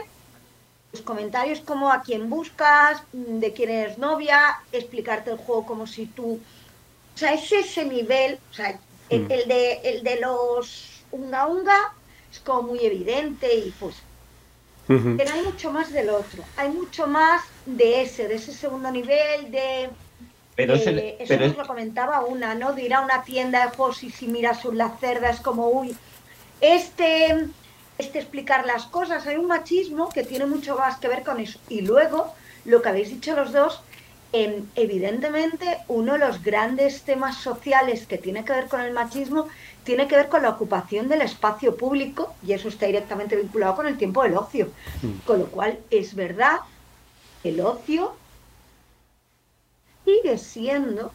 los comentarios como a quién buscas, de quién eres novia, explicarte el juego como si tú... O sea, es ese nivel, o sea, el, hmm. de, el de los unga unga es como muy evidente y pues pero hay mucho más del otro. Hay mucho más de ese de ese segundo nivel de pero eso nos lo comentaba una no de ir a una tienda de juegos y si miras un la cerda es como uy este este explicar las cosas. Hay un machismo que tiene mucho más que ver con eso. Y luego lo que habéis dicho los dos evidentemente uno de los grandes temas sociales que tiene que ver con el machismo tiene que ver con la ocupación del espacio público y eso está directamente vinculado con el tiempo del ocio. Mm. Con lo cual es verdad, el ocio sigue siendo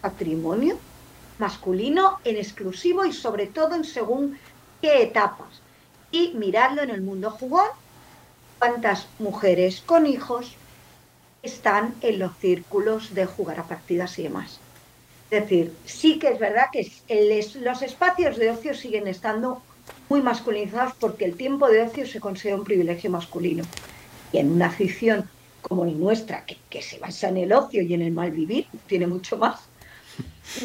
patrimonio masculino en exclusivo y sobre todo en según qué etapas. Y miradlo en el mundo jugón, cuántas mujeres con hijos están en los círculos de jugar a partidas y demás. Es decir, sí que es verdad que los espacios de ocio siguen estando muy masculinizados porque el tiempo de ocio se considera un privilegio masculino. Y en una afición como la nuestra, que, se basa en el ocio y en el mal vivir, tiene mucho más,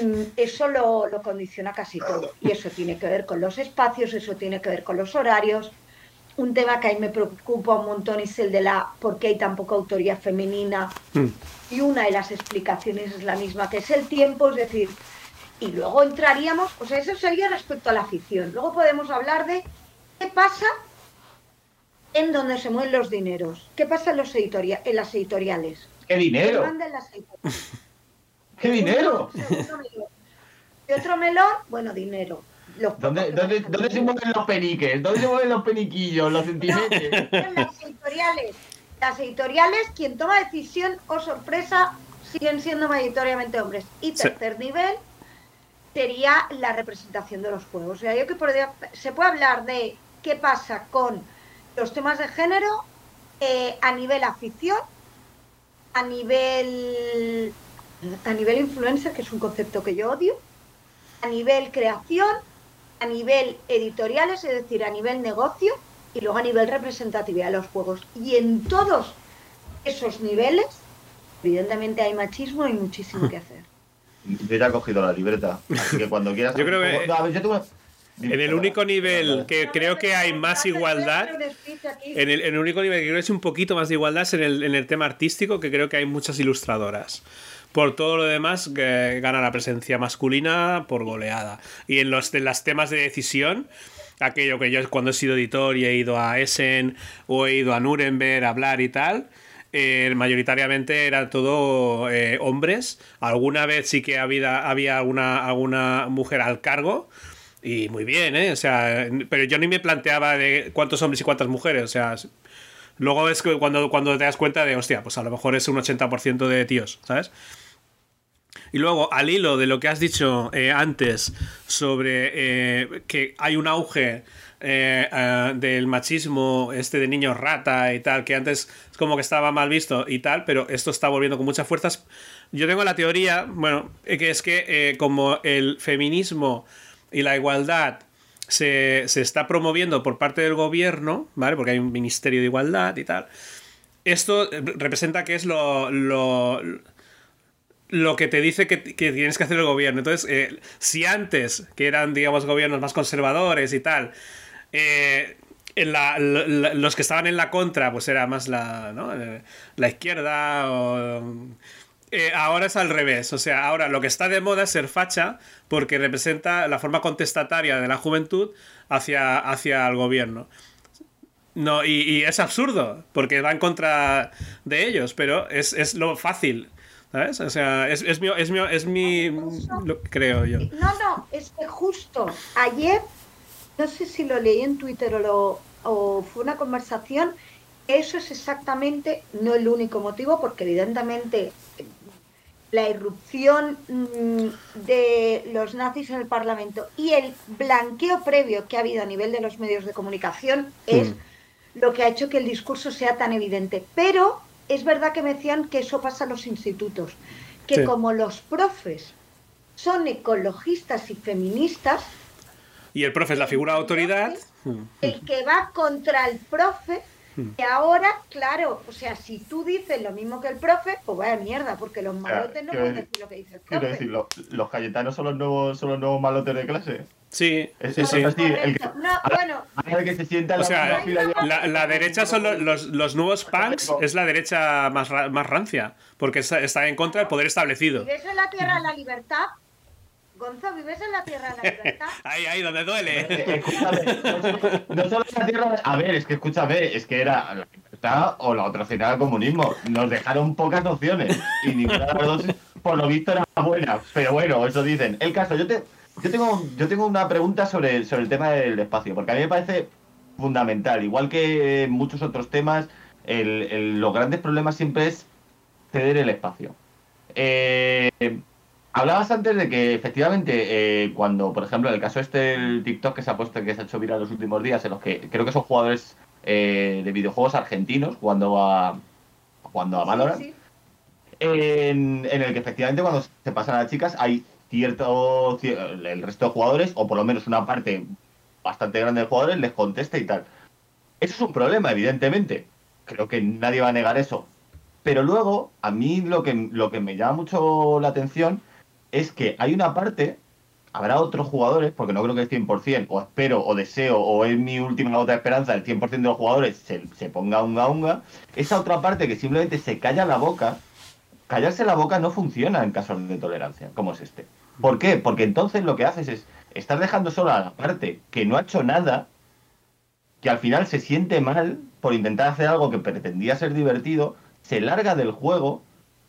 mm, eso lo, lo, condiciona casi todo. Y eso tiene que ver con los espacios, eso tiene que ver con los horarios. Un tema que a mí me preocupa un montón es el de la por qué hay tan poca autoría femenina. Y una de las explicaciones es la misma, que es el tiempo, es decir, y luego entraríamos, o sea, eso sería respecto a la afición. Luego podemos hablar de qué pasa en donde se mueven los dineros. ¿Qué pasa en, los editoriales en las editoriales? ¿Qué dinero? ¿Qué dinero? Y otro melón, bueno, dinero. ¿Dónde, dónde, ¿Dónde, se mueven los peniques? ¿Dónde se mueven los peniquillos, los centímetros? las editoriales. Las editoriales, quien toma decisión o oh sorpresa, siguen siendo mayoritariamente hombres. Y tercer nivel sería la representación de los juegos. O sea, yo que podría, se puede hablar de qué pasa con los temas de género eh, a nivel afición, a nivel a nivel influencer, que es un concepto que yo odio, a nivel creación, a nivel editoriales, es decir, a nivel negocio y luego a nivel representatividad de los juegos. Y en todos esos niveles, evidentemente hay machismo y muchísimo que hacer. Yo ya he cogido la libreta, así que cuando quieras... Yo creo que... En el único nivel que creo que hay más igualdad, en el, único nivel que creo que es un poquito más de igualdad es en el, en el tema artístico, que creo que hay muchas ilustradoras. Por todo lo demás, gana la presencia masculina por goleada. Y en los de las temas de decisión, aquello que yo cuando he sido editor y he ido a Essen o he ido a Nuremberg a hablar y tal, eh, mayoritariamente eran todo eh, hombres. Alguna vez sí que había, había alguna, alguna mujer al cargo. Y muy bien, ¿eh? O sea, pero yo ni me planteaba de cuántos hombres y cuántas mujeres. O sea, luego es cuando, cuando te das cuenta de, hostia, pues a lo mejor es un 80% de tíos, ¿sabes? Y luego, al hilo de lo que has dicho eh, antes sobre eh, que hay un auge eh, del machismo este de niños rata y tal, que antes es como que estaba mal visto y tal, pero esto está volviendo con muchas fuerzas. Yo tengo la teoría, bueno, que es que como el feminismo y la igualdad se, está promoviendo por parte del gobierno, ¿vale? Porque hay un ministerio de igualdad y tal. Esto representa que es lo que te dice que, tienes que hacer el gobierno. Entonces, eh, si antes, que eran, digamos, gobiernos más conservadores y tal, eh, los que estaban en la contra, pues era más la, ¿no? Eh, la izquierda ahora es al revés, o sea, ahora lo que está de moda es ser facha porque representa la forma contestataria de la juventud hacia, hacia el gobierno. No, y, es absurdo, porque va en contra de ellos, pero es, es lo fácil. ¿Sabes? O sea, es, es mi, es mi, es mi lo creo yo. No, no, es que justo ayer, no sé si lo leí en Twitter o, lo, o fue una conversación, eso es exactamente no el único motivo, porque evidentemente la irrupción mm, de los nazis en el Parlamento y el blanqueo previo que ha habido a nivel de los medios de comunicación es mm. lo que ha hecho que el discurso sea tan evidente. Pero es verdad que me decían que eso pasa en los institutos, que como los profes son ecologistas y feministas... Y el profe es la figura de autoridad. El que va contra el profe, hmm. y ahora, claro, o sea, si tú dices lo mismo que el profe, pues vaya mierda, porque los malotes no pueden decir lo que dice el profe. Quiero decir, los, los cayetanos son los nuevos, son los nuevos malotes de clase. Sí, sí, sí. el que, no, bueno. que se sienta o sea, la, la, derecha son los, los, nuevos punks, es la derecha más, más rancia, porque está, en contra del poder establecido. ¿Vives en la tierra de la libertad? Gonzo, ¿vives en la tierra de la libertad? *laughs* ahí, ahí, donde duele. Eh, escúchame, no solo en la tierra. A ver, es que escúchame, es que era la libertad o la otra cena del comunismo. Nos dejaron pocas opciones y ninguna de las dos, por lo visto, era buena. Pero bueno, eso dicen. El caso, yo te yo tengo, yo tengo una pregunta sobre, sobre el tema del espacio, porque a mí me parece fundamental. Igual que en muchos otros temas, los grandes problemas siempre es ceder el espacio. Eh, hablabas antes de que efectivamente eh, cuando, por ejemplo, en el caso este del TikTok que se ha puesto, que se ha hecho viral los últimos días, en los que creo que son jugadores eh, de videojuegos argentinos jugando a cuando a Valorant, En, en, el que efectivamente cuando se pasan a las chicas hay cierto, el resto de jugadores, o por lo menos una parte bastante grande de jugadores, les contesta y tal. Eso es un problema, evidentemente. Creo que nadie va a negar eso. Pero luego, a mí lo que, lo que me llama mucho la atención es que hay una parte, habrá otros jugadores, porque no creo que el 100%, o espero, o deseo, o es mi última otra esperanza, el 100% de los jugadores se, se ponga unga unga, esa otra parte que simplemente se calla la boca, callarse la boca no funciona en casos de tolerancia, como es este. ¿Por qué? Porque entonces lo que haces es, estás dejando solo a la parte que no ha hecho nada que al final se siente mal por intentar hacer algo que pretendía ser divertido, se larga del juego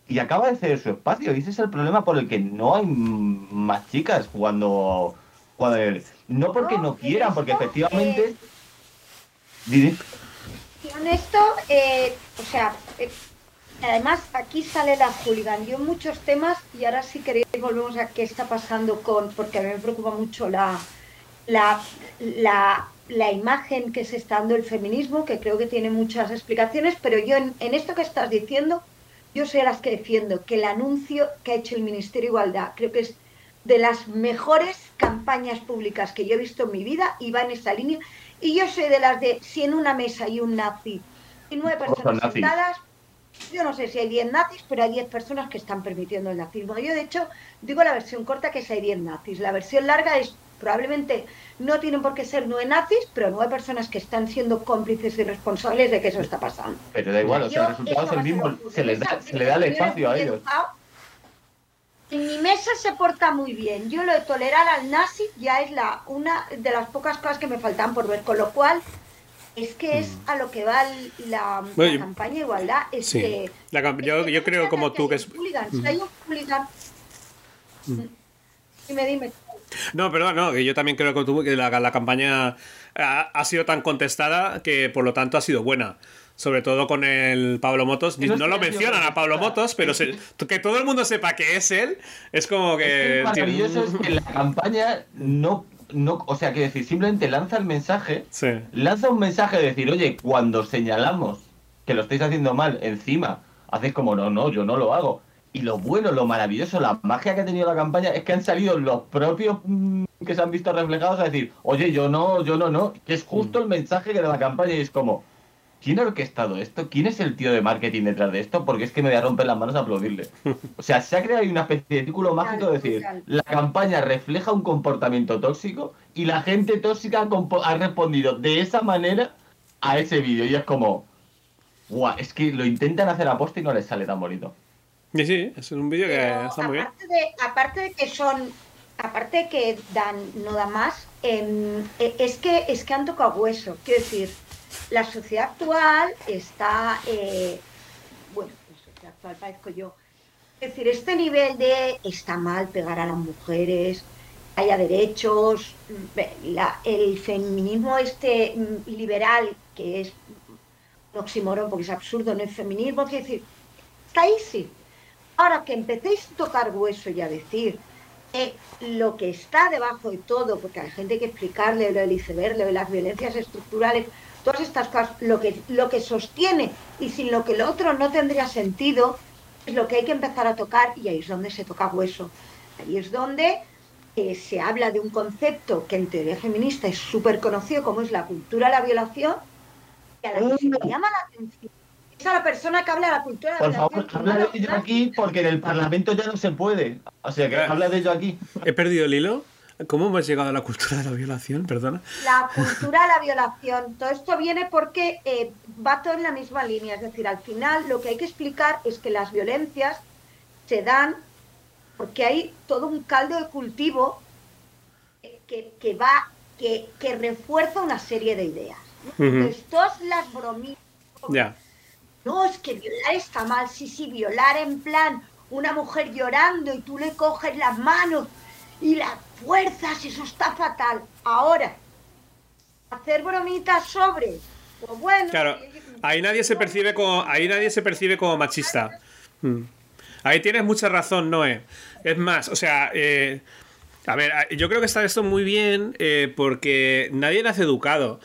y acaba de ceder su espacio. Y ese es el problema por el que no hay más chicas jugando, jugando No porque no, quieran, porque efectivamente... Eh, honesto, eh, o sea, eh, además aquí sale la hooligan. Yo muchos temas, y ahora si queréis volvemos a qué está pasando con, porque a mí me preocupa mucho la, la, la, la imagen que se está dando el feminismo, que creo que tiene muchas explicaciones, pero yo en, en esto que estás diciendo, yo soy las que defiendo que el anuncio que ha hecho el Ministerio de Igualdad, creo que es de las mejores campañas públicas que yo he visto en mi vida y va en esa línea. Y yo soy de las de, si en una mesa hay un nazi y nueve personas sentadas, yo no sé si hay diez nazis, pero hay diez personas que están permitiendo el nazismo. Yo, de hecho, digo la versión corta que es hay diez nazis. La versión larga es probablemente no tienen por qué ser nueve nazis, pero nueve personas que están siendo cómplices y responsables de que eso está pasando. Pero da igual, o sea, el resultado es el mismo, se les da, se le da el espacio a ellos. En mi mesa se porta muy bien. Yo lo de tolerar al nazi ya es la una de las pocas cosas que me faltan por ver, con lo cual es que es mm. a lo que va la, campaña de igualdad. Es que, yo, yo creo como tú que es... Hay un hooligan... Mm. Dime, dime. No, perdón, no, que yo también creo que, tú, que la, campaña ha, sido tan contestada que por lo tanto ha sido buena. Sobre todo con el Pablo Motos. No, lo mencionan a Pablo Motos, pero que todo el mundo sepa que es él, es como que. Es maravilloso es que la campaña no no, o sea, que decir, simplemente lanza el mensaje, lanza un mensaje de decir, oye, cuando señalamos que lo estáis haciendo mal, encima, hacéis como, no, no, yo no lo hago. Y lo bueno, lo maravilloso, la magia que ha tenido la campaña es que han salido los propios mm, que se han visto reflejados a decir, oye, yo no, yo no, no, que es justo el mensaje que de la campaña y es como, ¿quién ha orquestado esto? ¿Quién es el tío de marketing detrás de esto? Porque es que me voy a romper las manos a aplaudirle. O sea, se ha creado una especie de círculo mágico de decir, la campaña refleja un comportamiento tóxico y la gente tóxica ha respondido de esa manera a ese vídeo. Y es como, guau, es que lo intentan hacer a posta y no les sale tan bonito. Sí, sí, es un vídeo que está muy bien. aparte de que son, aparte de que dan, no da más, em, e, es, que, es que han tocado hueso. Quiero decir, la sociedad actual está, eh, bueno, la sociedad actual parezco yo. Es decir, este nivel de está mal pegar a las mujeres, haya derechos, el feminismo este mm, liberal, que es un oxímoron porque es absurdo, no es feminismo, es decir, está ahí sí, Ahora que empecéis a tocar hueso y a decir eh, lo que está debajo de todo, porque a la gente que explicarle lo del iceberg, lo de las violencias estructurales, todas estas cosas, lo que, lo que sostiene y sin lo que el otro no tendría sentido, es lo que hay que empezar a tocar y ahí es donde se toca hueso. Ahí es donde eh, se habla de un concepto que en teoría feminista es súper conocido como es la cultura de la violación, y a la que se le llama la atención a la persona que habla de la cultura. Por favor, habla de ello aquí porque en el Parlamento ya no se puede. O sea, que habla de ello aquí. He perdido el hilo. ¿Cómo hemos llegado a la cultura de la violación? Perdona. La cultura de la violación. Todo esto viene porque eh, va todo en la misma línea. Es decir, al final lo que hay que explicar es que las violencias se dan porque hay todo un caldo de cultivo que, va, que, refuerza una serie de ideas. Entonces, todas las bromitas. Ya no, es que violar está mal, sí, sí, violar en plan una mujer llorando y tú le coges las manos y las fuerzas, eso está fatal. Ahora, hacer bromitas sobre, pues bueno. Claro, ahí nadie se percibe como, ahí nadie se percibe como machista. Hmm. Ahí tienes mucha razón, Noé. Es más, o sea, eh, a ver, yo creo que está esto muy bien eh, porque nadie nace educado.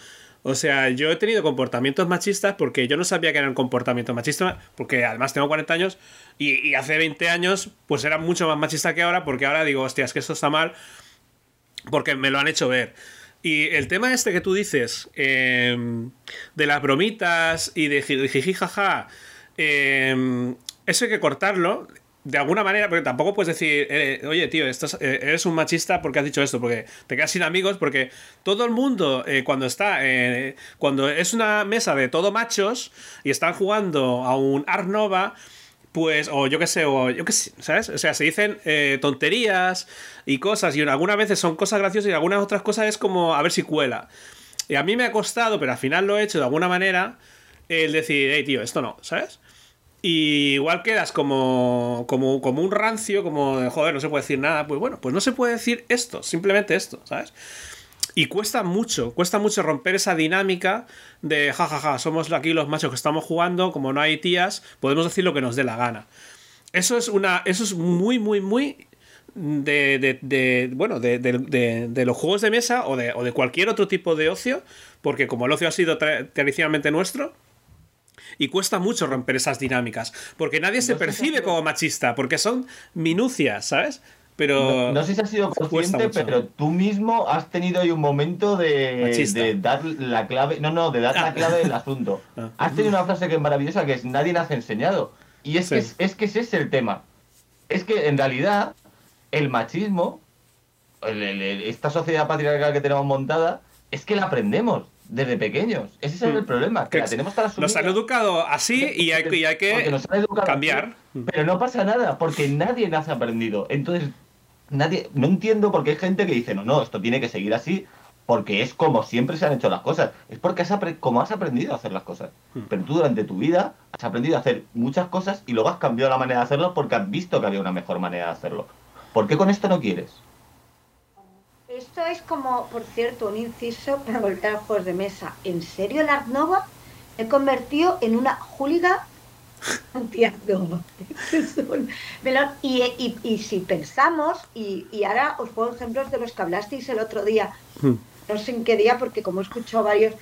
O sea, yo he tenido comportamientos machistas porque yo no sabía que eran comportamientos machistas, porque además tengo 40 años y, hace 20 años pues era mucho más machista que ahora, porque ahora digo, hostia, es que esto está mal, porque me lo han hecho ver. Y el tema este que tú dices, em, de las bromitas y de jiji jaja, em, eso hay que cortarlo de alguna manera, porque tampoco puedes decir, eh, oye, tío, estás, eh, eres un machista porque has dicho esto, porque te quedas sin amigos, porque todo el mundo, eh, cuando está, cuando es una mesa de todo machos y están jugando a un Arnova, pues, o yo qué sé, o yo qué sé, ¿sabes? O sea, se dicen tonterías y cosas, y algunas veces son cosas graciosas y algunas otras cosas es como a ver si cuela. Y a mí me ha costado, pero al final lo he hecho de alguna manera, el decir, hey, tío, esto no, ¿sabes? Y igual quedas como, como, como un rancio, como, de, joder, no se puede decir nada. Pues bueno, pues no se puede decir esto, simplemente esto, ¿sabes? Y cuesta mucho, cuesta mucho romper esa dinámica de jajaja, ja, ja, somos aquí los machos que estamos jugando, como no hay tías, podemos decir lo que nos dé la gana. Eso es una. Eso es muy, muy, muy. De, de, de bueno, de, de, los juegos de mesa o de, o de cualquier otro tipo de ocio, porque como el ocio ha sido tradicionalmente nuestro, y cuesta mucho romper esas dinámicas, porque nadie se percibe como machista, porque son minucias, ¿sabes? Pero no, sé si has sido consciente, pero tú mismo has tenido ahí un momento de, dar la clave, no, no, de dar la ah. clave del asunto. *laughs* Ah. Has tenido una frase que es maravillosa que es nadie nos ha enseñado. Y es, que, es, que ese es el tema. Es que en realidad el machismo, esta sociedad patriarcal que tenemos montada, es que la aprendemos desde pequeños. Ese es el mm. problema, que la tenemos para Nos han educado así y hay, que cambiar. pero no pasa nada, porque nadie nace aprendido. Entonces, nadie, no entiendo por qué hay gente que dice, no, no, esto tiene que seguir así, porque es como siempre se han hecho las cosas. Es porque has como has aprendido a hacer las cosas. Hmm. Pero tú durante tu vida has aprendido a hacer muchas cosas y luego has cambiado la manera de hacerlo porque has visto que había una mejor manera de hacerlo. ¿Por qué con esto no quieres? Esto es como, por cierto, un inciso para volver a los juegos de mesa. ¿En serio la Nova he convertido en una juliga y, y, y, si pensamos, y, y, ahora os pongo ejemplos de los que hablasteis el otro día, hmm. No sé en qué día, porque como he escuchado varios,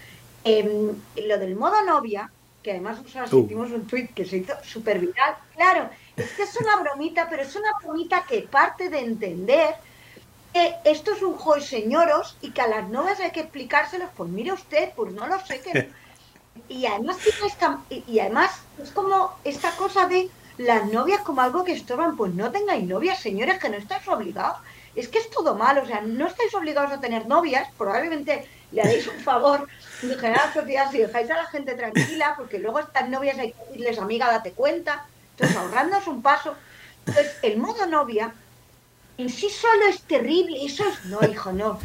em, lo del modo novia, que además nosotros hicimos un tweet que se hizo súper viral, claro, es que es una bromita, pero es una bromita que parte de entender que esto es un juego de señoros y que a las novias hay que explicárselos, pues mire usted, pues no lo sé. Que... *laughs* Y además y además es como esta cosa de las novias como algo que estorban, pues no tengáis novias, señores, que no estáis obligados. Es que es todo mal, o sea, no estáis obligados a tener novias, probablemente le haréis un favor. En general sociedad si dejáis a la gente tranquila, porque luego estas novias hay que decirles, amiga, date cuenta, entonces ahorrándonos un paso. Entonces, el modo novia en sí solo es terrible, eso es, no, hijo, no.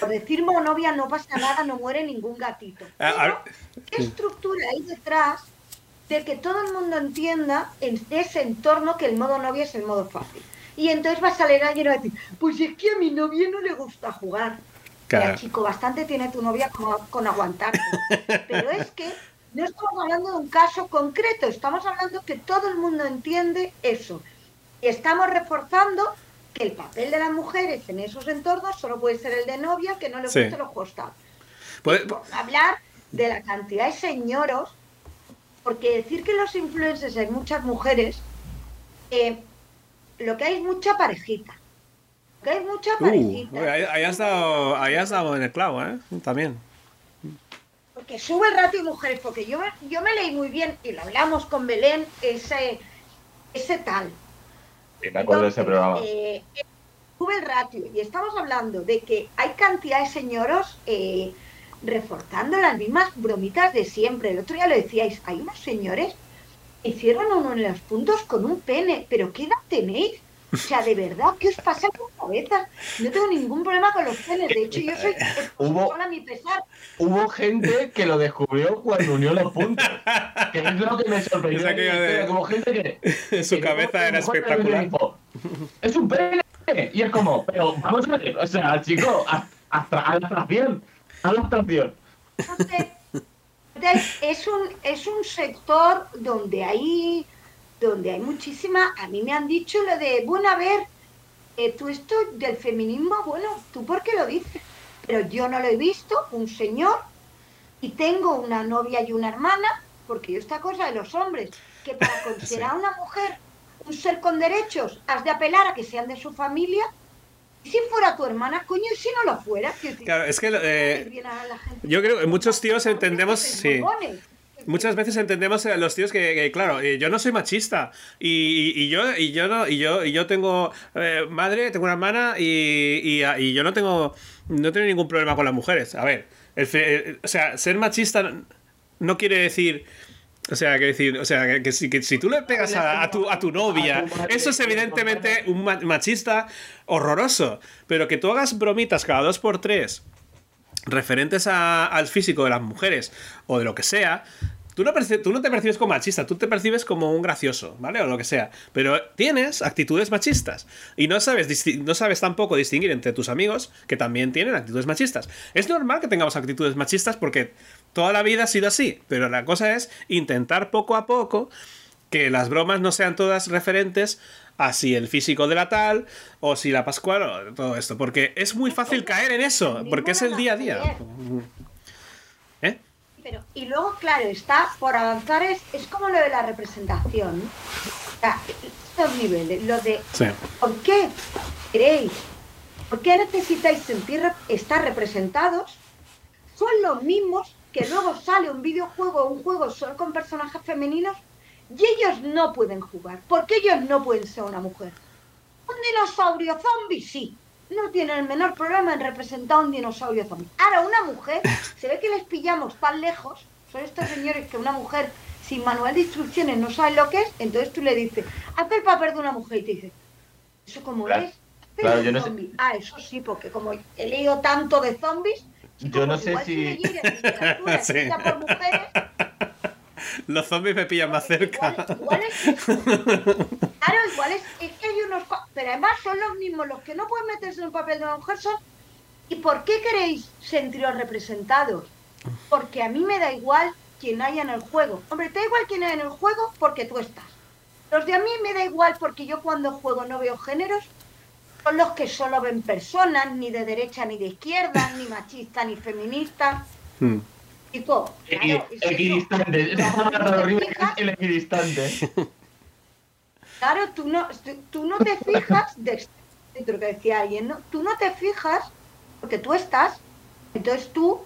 Por decir modo novia no pasa nada, no muere ningún gatito. Ah, ¿qué estructura hay detrás de que todo el mundo entienda en ese entorno que el modo novia es el modo fácil? Y entonces va a salir alguien y va a decir, pues es que a mi novia no le gusta jugar. Claro. chico, bastante tiene tu novia con, con aguantarte. *laughs* Pero es que no estamos hablando de un caso concreto, estamos hablando que todo el mundo entiende eso. Estamos reforzando que el papel de las mujeres en esos entornos solo puede ser el de novia que no le guste los costados. Hablar de la cantidad de señoros, porque decir que los influencers hay muchas mujeres, eh, lo que hay es mucha parejita. que hay mucha uh, parejita. ahí, has dado, ahí has dado en el clavo, ¿eh? También. Porque sube el ratio de mujeres, porque yo, yo me leí muy bien, y lo hablamos con Belén, ese, ese tal. Sí, me acuerdo de ese programa. Eh, sube el ratio, y estamos hablando de que hay cantidad de señoros eh, reforzando las mismas bromitas de siempre. El otro día lo decíais, hay unos señores hicieron uno en los puntos con un pene, pero ¿qué edad tenéis? O sea, de verdad, ¿qué os pasa con cabeza? No tengo ningún problema con los penes. De hecho, yo soy hubo, a mi pesar. Hubo gente que lo descubrió cuando unió los puntos. Que es lo que me sorprendió. Hubo gente que. *laughs* Su cabeza era espectacular. es un pene. Y es como, pero vamos a ver, o sea, chico, hasta a la abstracción. A la abstracción es un, es un sector donde hay, donde hay muchísima, a mí me han dicho lo de, bueno, a ver, eh, tú esto del feminismo, bueno, tú por qué lo dices, pero yo no lo he visto, un señor, y tengo una novia y una hermana, porque esta cosa de los hombres, que para *laughs* considerar a una mujer un ser con derechos, has de apelar a que sean de su familia, si fuera tu hermana, coño, y si no lo fuera. Claro, es que eh, yo creo que muchos tíos entendemos, sí. Muchas veces entendemos a los tíos que, claro, eh, yo no soy machista y, yo y yo no y yo y yo tengo eh, madre, tengo una hermana y, y, yo no tengo no tengo ningún problema con las mujeres. A ver, o sea, ser machista no quiere decir o sea, que decir, o sea, que, si, que si tú le pegas a, tu, a tu novia, eso es evidentemente un machista horroroso. Pero que tú hagas bromitas cada dos por tres referentes al físico de las mujeres o de lo que sea, Tú no, te percibes como machista, tú te percibes como un gracioso, ¿vale? O lo que sea. Pero tienes actitudes machistas. Y no sabes tampoco distinguir entre tus amigos que también tienen actitudes machistas. Es normal que tengamos actitudes machistas porque toda la vida ha sido así. Pero la cosa es intentar poco a poco que las bromas no sean todas referentes a si el físico de la tal o si la Pascual o todo esto. Porque es muy fácil caer en eso, porque es el día a día. ¿Eh? Pero, y luego, claro, está por avanzar, es, es como lo de la representación. O sea, estos niveles, lo de ¿por qué queréis? ¿Por qué necesitáis sentir estar representados? Son los mismos que luego sale un videojuego o un juego solo con personajes femeninos y ellos no pueden jugar. porque ellos no pueden ser una mujer? Un dinosaurio zombie, sí no tienen el menor problema en representar un dinosaurio zombie. Ahora, una mujer, *laughs* se ve que les pillamos tan lejos, son estos señores que una mujer sin manual de instrucciones no sabe lo que es, entonces tú le dices, haz el papel de una mujer y te dice, ¿eso cómo es? Claro, yo no sé. Ah, eso sí, porque como he leído tanto de zombies, yo no sé si... *laughs* sí. por mujeres, los zombies me pillan más cerca. Igual, es claro, igual es, es, que hay unos... Pero además son los mismos, los que no pueden meterse en el papel de una mujer son... ¿Y por qué queréis sentiros representados? Porque a mí me da igual quien haya en el juego. Hombre, te da igual quien haya en el juego porque tú estás. Los de a mí me da igual porque yo cuando juego no veo géneros. Son los que solo ven personas, ni de derecha ni de izquierda, ni machista ni feminista. Hmm. Tipo, claro, equidistante. el equidistante. *laughs* Claro, tú no, tú no te fijas, de, lo que decía alguien, ¿no? Tú no te fijas porque tú estás, entonces tú,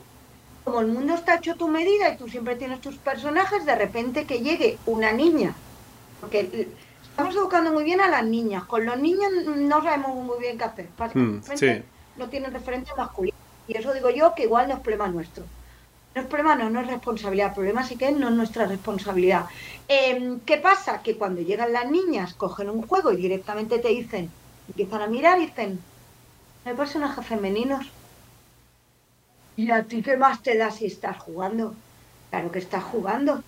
como el mundo está hecho a tu medida y tú siempre tienes tus personajes, de repente que llegue una niña, porque estamos educando muy bien a las niñas, con los niños no sabemos muy bien qué hacer, hmm, no tienen referencia masculina. Y eso digo yo que igual no es problema nuestro. No es problema, no, no es responsabilidad. El problema sí que no es nuestra responsabilidad. Em, ¿Qué pasa? Que cuando llegan las niñas, cogen un juego y directamente te dicen, empiezan a mirar y dicen, no hay personajes femeninos. ¿Y a ti qué más te da si estás jugando? Claro que estás jugando.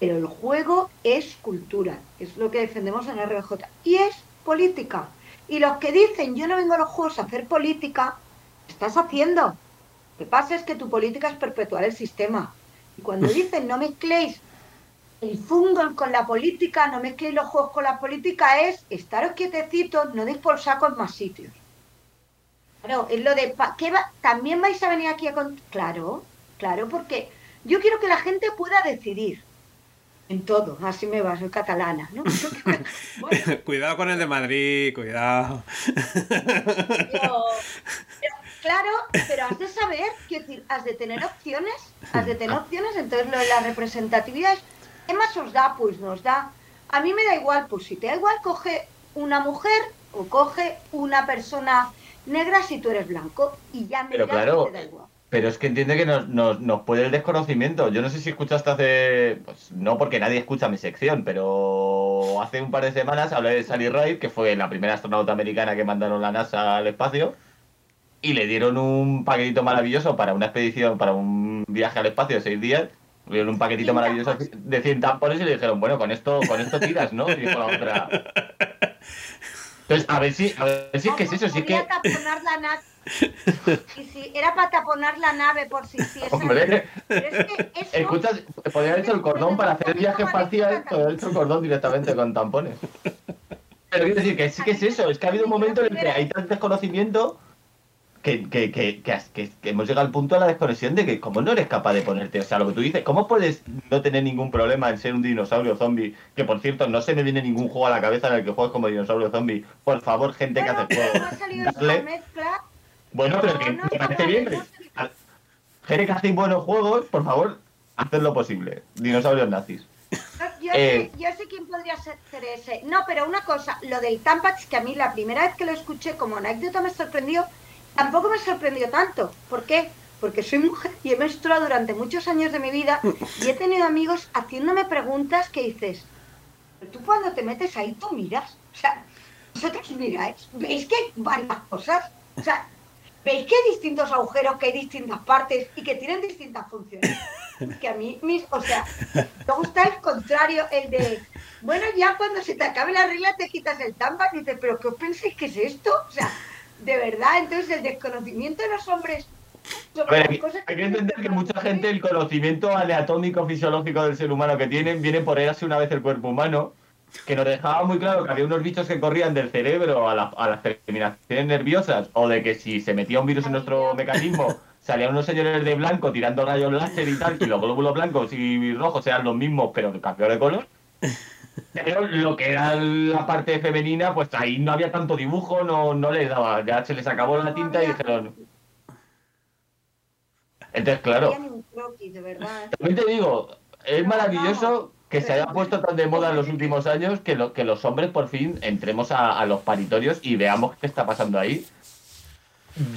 Pero el juego es cultura, es lo que defendemos en RJ. Y es política. Y los que dicen, yo no vengo a los juegos a hacer política, estás haciendo. Lo que pasa es que tu política es perpetuar el sistema. Y cuando dicen no mezcléis el fútbol con la política, no mezcléis los juegos con la política, es estaros quietecitos, no deis por saco en más sitios. Claro, es lo de, ¿qué va? ¿También vais a venir aquí a... Con... Claro, claro, porque yo quiero que la gente pueda decidir en todo, así me va, soy catalana, ¿no? *laughs* cuidado con el de Madrid, cuidado. Claro, pero has de saber, quiero decir, has de tener opciones, has de tener opciones, entonces lo de la representatividad es, ¿qué más os da? Pues nos da, a mí me da igual, pues si te da igual, coge una mujer o coge una persona negra si tú eres blanco y ya me pero claro, te da igual. Pero es que entiende que nos, nos, nos, puede el desconocimiento. Yo no sé si escuchaste hace. Pues no porque nadie escucha mi sección, pero hace un par de semanas hablé de Sally Ride, que fue la primera astronauta americana que mandaron la NASA al espacio y le dieron un paquetito maravilloso para una expedición, para un viaje al espacio de seis días. Le dieron un paquetito maravilloso de 100 tampones y le dijeron, bueno, con esto, con esto tiras, ¿no? Y dijo la otra. Entonces, a ver si, a ver si es que es eso, sí que. Taponar la nave. Y si era para taponar la nave por si sí, *laughs* Hombre, pero es que eso... escuchas, podría haber hecho el cordón para hacer el viaje espacial, podría haber hecho el cordón directamente con tampones. Pero quiero decir que sí que es eso, es que ha habido un momento en el que hay tanto desconocimiento que, que, que, que, hemos llegado al punto de la desconexión de que como no eres capaz de ponerte, o sea, lo que tú dices, ¿cómo puedes no tener ningún problema en ser un dinosaurio zombie? Que por cierto, no se me viene ningún juego a la cabeza en el que juegues como dinosaurio zombie. Por favor, gente que hace juegos. Bueno, pero que me parece bien. Gente que hace buenos juegos, por favor, haced lo posible. Dinosaurios nazis. Yo, eh, sé, yo, sé, quién podría ser ese. No, pero una cosa, lo del Tampax, que a mí la primera vez que lo escuché como anécdota me sorprendió, tampoco me sorprendió tanto. ¿Por qué? Porque soy mujer y he menstruado durante muchos años de mi vida y he tenido amigos haciéndome preguntas que dices, tú cuando te metes ahí tú miras. O sea, vosotros miráis, veis que hay varias cosas. O sea, veis que hay distintos agujeros, que hay distintas partes y que tienen distintas funciones. *laughs* Que a mí, mis, o sea, me gusta el contrario, el de, bueno, ya cuando se te acabe la regla te quitas el tamba y dices, pero ¿qué os pensáis que es esto? O sea, de verdad, entonces el desconocimiento de los hombres hay, que entender que mucha gente el conocimiento aleatómico fisiológico del ser humano que tienen viene por así una vez el cuerpo humano, que nos dejaba muy claro que había unos bichos que corrían del cerebro a, las terminaciones nerviosas o de que si se metía un virus en nuestro mecanismo salían unos señores de blanco tirando rayos láser y tal, y los glóbulos blancos y rojos eran los mismos pero cambió de color. Pero lo que era la parte femenina, pues ahí no había tanto dibujo, no, no les daba, ya se les acabó la tinta y dijeron, entonces, claro. También te digo, es maravilloso que se haya puesto tan de moda en los últimos años que, lo, que los hombres por fin entremos a, los paritorios y veamos qué está pasando ahí.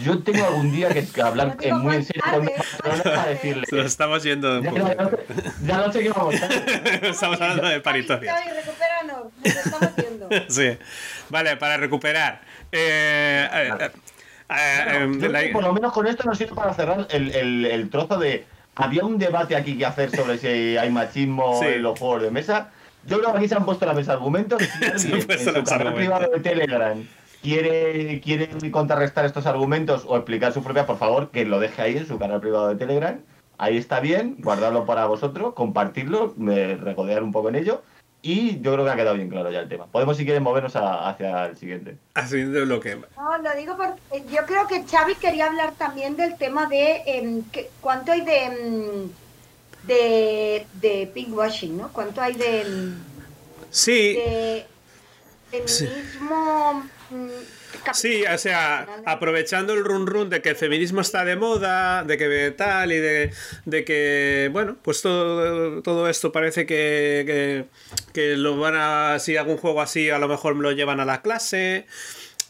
Yo tengo algún día que, *laughs* hablar en muy en serio con mi para decirle. Lo estamos yendo. Ya, ya, no sé qué vamos a *laughs* Estamos hablando de paritorios. *laughs* Sí. Vale, para recuperar. Eh, eh, eh, em, por lo menos con esto nos sirve para cerrar el, trozo de. Había un debate aquí que hacer sobre si hay machismo en los juegos de mesa. Yo creo que aquí se han puesto la mesa argumentos. Si alguien en su canal privado de Telegram quiere, quiere contrarrestar estos argumentos o explicar su propia, por favor, que lo deje ahí en su canal privado de Telegram. Ahí está bien, guardarlo para vosotros, compartirlo, regodear un poco en ello. Y yo creo que ha quedado bien claro ya el tema. Podemos, si quieren, movernos hacia el siguiente. Al siguiente bloque. No, lo digo porque eh, yo creo que Xavi quería hablar también del tema de em, cuánto hay de, em, de, de pinkwashing, ¿no? ¿Cuánto hay de... Em, sí. De feminismo... Mm, Sí, o sea, aprovechando el run run de que el feminismo está de moda, de que tal y de, que, bueno, pues todo, todo esto parece que, lo van a, si algún juego así, a lo mejor me lo llevan a la clase,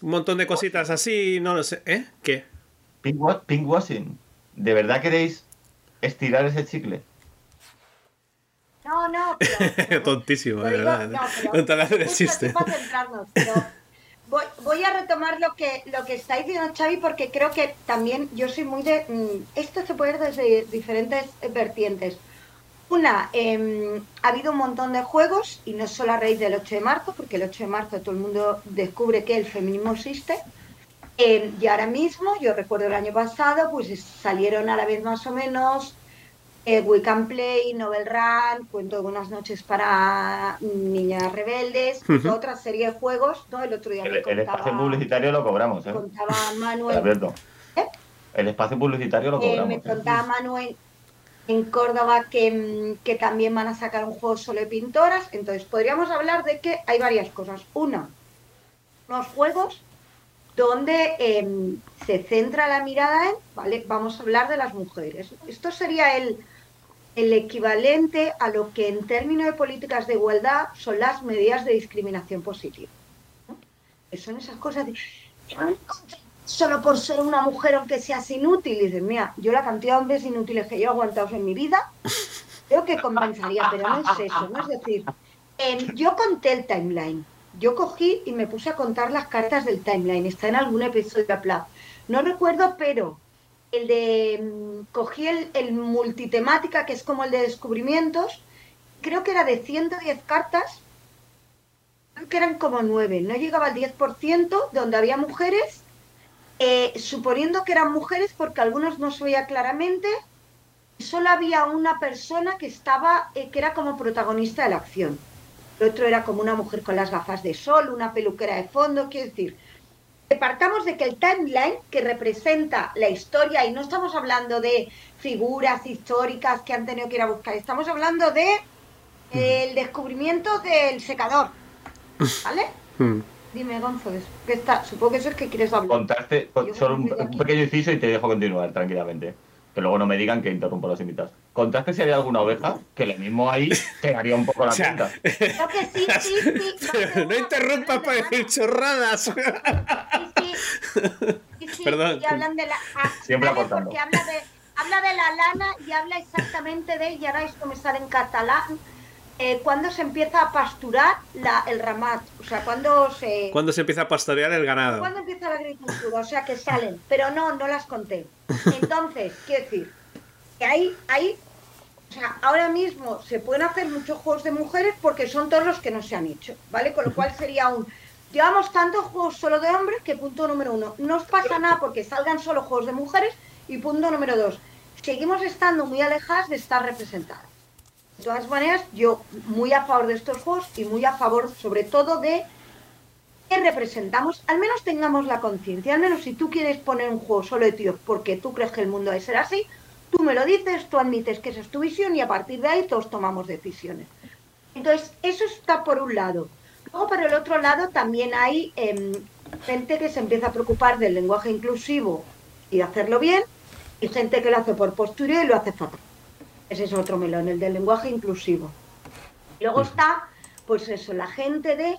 un montón de cositas así, no lo sé, ¿eh? ¿Qué? Pinkwashing, ¿de verdad queréis estirar ese chicle? No, no, *laughs* Tontísimo, de verdad. No, pero, no, pero Voy, a retomar lo que, lo que está diciendo Xavi porque creo que también yo soy muy de... Mm, esto se puede ir desde diferentes vertientes. Una, em, ha habido un montón de juegos y no solo a raíz del 8 de marzo, porque el 8 de marzo todo el mundo descubre que el feminismo existe. Em, y ahora mismo, yo recuerdo el año pasado, pues salieron a la vez más o menos eh, We Can Play, Novel Run, Cuento de Buenas Noches para Niñas Rebeldes, otra serie de juegos, ¿no? El otro día el, el espacio publicitario lo cobramos, ¿eh? Contaba Manuel... ¿Eh? El espacio publicitario lo cobramos. me ¿eh? contaba Manuel en Córdoba que, que, también van a sacar un juego solo de pintoras. Entonces, podríamos hablar de que hay varias cosas. Una, unos juegos donde em, se centra la mirada en, ¿vale? Vamos a hablar de las mujeres. Esto sería el, el equivalente a lo que en términos de políticas de igualdad son las medidas de discriminación positiva. Son esas cosas de, solo por ser una mujer aunque seas inútil, y dices, mira, yo la cantidad de hombres inútiles que yo he aguantado en mi vida, creo que compensaría, pero no es eso, ¿no? Es decir, yo conté el timeline, yo cogí y me puse a contar las cartas del timeline, está en algún episodio de Apla. No recuerdo, pero el de mm, cogí el, multitemática, que es como el de descubrimientos, creo que era de 110 cartas, que eran como 9, no llegaba al 10%, donde había mujeres, eh, suponiendo que eran mujeres porque algunos no se veía claramente, solo había una persona que estaba, eh, que era como protagonista de la acción. El otro era como una mujer con las gafas de sol, una peluquera de fondo, quiero decir, partamos de que el timeline que representa la historia, y no estamos hablando de figuras históricas que han tenido que ir a buscar, estamos hablando de el descubrimiento del secador. ¿Vale? Dime, Gonzo, que está, supongo que eso es que quieres hablar. Contaste solo un, pequeño inciso y te dejo continuar tranquilamente. Que luego no me digan que interrumpo los invitados. ¿Contaste si había alguna oveja? Que lo mismo ahí te haría un poco la *laughs* cuenta. Creo *laughs* que sí, sí, sí. No, interrumpas para decir chorradas. Sí, sí. Perdón. Y hablan de la, ah, Siempre aportando. Porque habla de, habla de la lana y habla exactamente de, y ahora esto me sale en catalán, eh, cuando se empieza a pasturar la, el ramat, o sea, cuando se... Cuando se empieza a pastorear el ganado. Cuando empieza la agricultura, o sea, que salen, pero no, no las conté. Entonces, *laughs* quiero decir, que hay, hay, o sea, ahora mismo se pueden hacer muchos juegos de mujeres porque son todos los que no se han hecho, ¿vale? Con lo cual sería un... Llevamos tantos juegos solo de hombres que punto número uno, no os pasa nada porque salgan solo juegos de mujeres y punto número dos, seguimos estando muy alejadas de estar representadas. De todas maneras, yo muy a favor de estos juegos y muy a favor sobre todo de que representamos, al menos tengamos la conciencia, al menos si tú quieres poner un juego solo de tíos porque tú crees que el mundo debe ser así, tú me lo dices, tú admites que esa es tu visión y a partir de ahí todos tomamos decisiones. Entonces, eso está por un lado. Luego, por el otro lado, también hay em, gente que se empieza a preocupar del lenguaje inclusivo y de hacerlo bien, y gente que lo hace por postura y lo hace fatal. Ese es otro melón, el del lenguaje inclusivo. Luego está, pues eso, la gente de,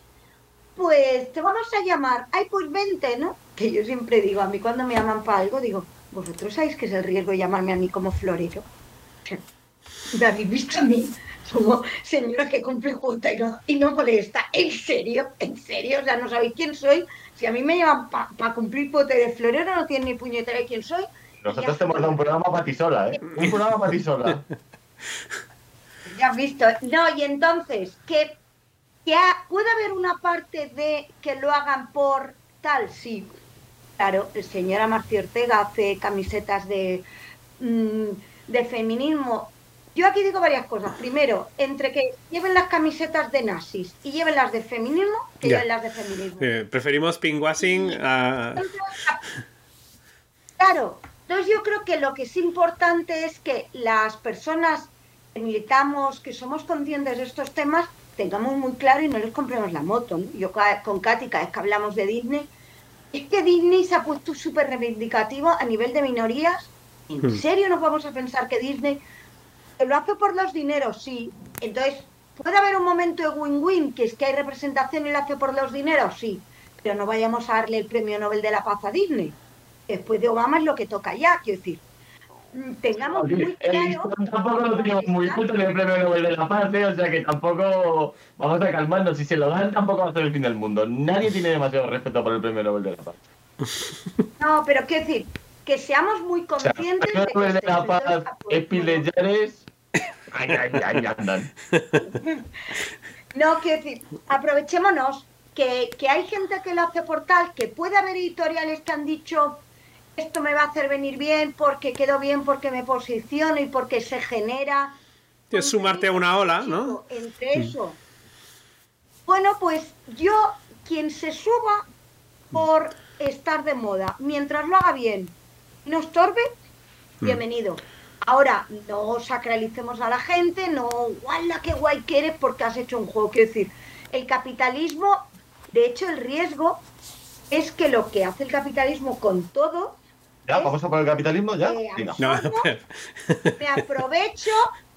pues te vamos a llamar, ay, pues vente, ¿no? Que yo siempre digo, a mí cuando me llaman para algo, digo, vosotros sabéis que es el riesgo de llamarme a mí como florero. ¿Me habéis visto a mí? Como señora que cumple junta y no, y no molesta. ¿En serio? ¿En serio? O sea, no sabéis quién soy. Si a mí me llaman para cumplir pote de florero, no tiene ni puñetera de quién soy. Nosotros te hemos dado un programa para ti sola, ¿eh? Un programa para ti sola. Ya has visto. No, y entonces, que, que puede haber una parte de que lo hagan por tal, sí. Claro, el señor Amarcio Ortega hace camisetas de, mm, de feminismo. Yo aquí digo varias cosas. Primero, entre que lleven las camisetas de nazis y lleven las de feminismo, que lleven las de feminismo. Eh, preferimos pinkwashing a... Claro, entonces yo creo que lo que es importante es que las personas que militamos, que somos conscientes de estos temas, tengamos muy claro y no les compremos la moto. Yo con Katy, cada vez que hablamos de Disney, es que Disney se ha puesto súper reivindicativo a nivel de minorías. ¿En hmm. serio nos vamos a pensar que Disney lo hace por los dineros? Sí. Entonces, ¿puede haber un momento de win-win, que es que hay representación y lo hace por los dineros? Sí. Pero no vayamos a darle el premio Nobel de la Paz a Disney después de Obama es lo que toca ya, quiero decir. Mm, tengamos muy claro. Tampoco lo tenemos muy justo en el premio Nobel de la Paz, ¿eh? o sea que tampoco vamos a calmarnos. Si se lo dan, tampoco va a ser el fin del mundo. Nadie tiene demasiado respeto por el premio Nobel de la Paz. *laughs* No, pero quiero decir, que seamos muy conscientes el premio Nobel de, la Paz es Pilellares. Ay, ay, ay, andan. *laughs* No, quiero decir, aprovechémonos que, que hay gente que lo hace por tal, que puede haber editoriales que han dicho esto me va a hacer venir bien porque quedo bien, porque me posiciono y porque se genera. Tienes sumarte a una ola, ¿no? Entre mm. eso. Bueno, pues yo, quien se suba por estar de moda, mientras lo haga bien y no estorbe, mm. bienvenido. Ahora, no sacralicemos a la gente, no, guala, qué guay que eres porque has hecho un juego. Quiero decir, el capitalismo, de hecho, el riesgo es que lo que hace el capitalismo con todo ¿Ya? ¿Vamos a por el capitalismo? ¿Ya? *laughs* me aprovecho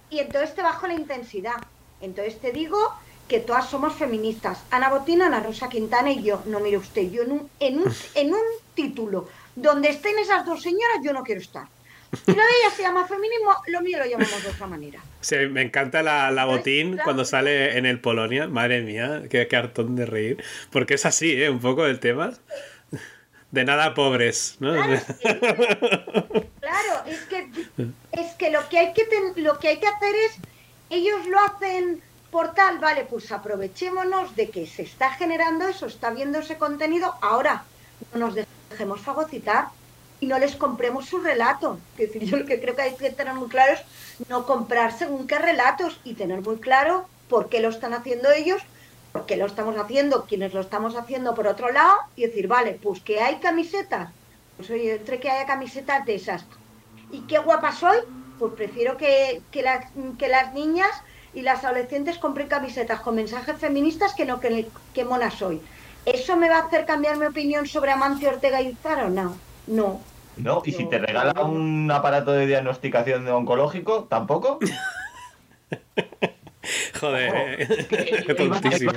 y entonces te bajo la intensidad. Entonces te digo que todas somos feministas. Ana Botina, Ana Rosa Quintana y yo. No, mire usted, yo en un, en un, en un título donde estén esas dos señoras, yo no quiero estar. Si lo de ella se llama feminismo, lo mío lo llamamos de otra manera. Sí, me encanta la, la botín cuando sale en el Polonia. Madre mía, qué cartón de reír. Porque es así, ¿eh? Un poco el tema de nada pobres, ¿no? Claro, es, que, es que lo que hay que lo que hay que hacer es ellos lo hacen por tal, vale, pues aprovechémonos de que se está generando eso, está viendo ese contenido, ahora no nos dejemos fagocitar y no les compremos su relato. Es decir, yo lo que creo que hay que tener muy claro es no comprar según qué relatos y tener muy claro por qué lo están haciendo ellos porque lo estamos haciendo, quienes lo estamos haciendo por otro lado, y decir, vale, pues que hay camisetas, pues oye, entre que haya camisetas de esas. ¿Y qué guapa soy? Pues prefiero que, que, las, que las niñas y las adolescentes compren camisetas con mensajes feministas que no que, que mona soy. ¿Eso me va a hacer cambiar mi opinión sobre Amancio Ortega y Zara o no? No. No, y si te regala un aparato de diagnosticación de oncológico, ¿tampoco? *laughs* *laughs* Joder, *laughs* qué tontísimo.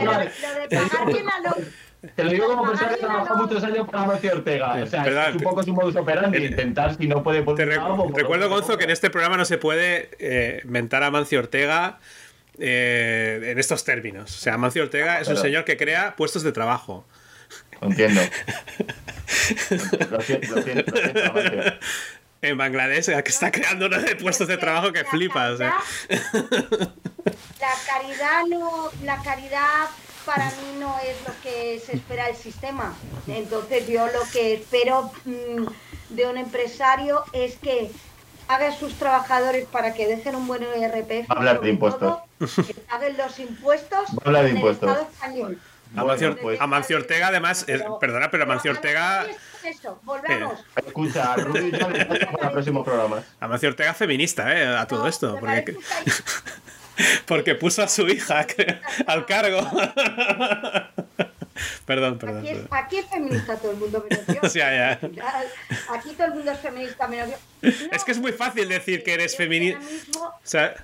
Te lo digo como persona que trabajó muchos años para Amancio Ortega. O sea, es un poco su modus operandi, intentar si no puede... Te recuerdo, Gonzo, que en este programa no se puede eh, mentar a Amancio Ortega eh, en estos términos. O sea, Amancio Ortega es un señor que crea puestos de trabajo. Entiendo. *laughs* lo siento, lo siento, En Bangladesh, que está creando unos puestos de trabajo que flipas. La caridad no, la caridad para mí no es lo que se espera del sistema. Entonces yo lo que espero mm, de un empresario es que haga a sus trabajadores para que dejen un buen IRPF. Hablar de impuestos. que paguen los impuestos Hablar de impuestos. Estado español. Amancio, pues, Amancio Ortega, además, perdona, pero Amancio Ortega. Eso, volvamos. Escucha, Rubio ya le para próximos programas. Amancio Ortega feminista, ¿eh? A todo esto. Porque, *laughs* porque puso a su hija al cargo. *laughs* Perdón, perdón. Aquí es, aquí es, feminista todo el mundo menos yo. *laughs* ya. Aquí todo el mundo es feminista menos yo. es que es muy fácil decir que eres feminista. O sea,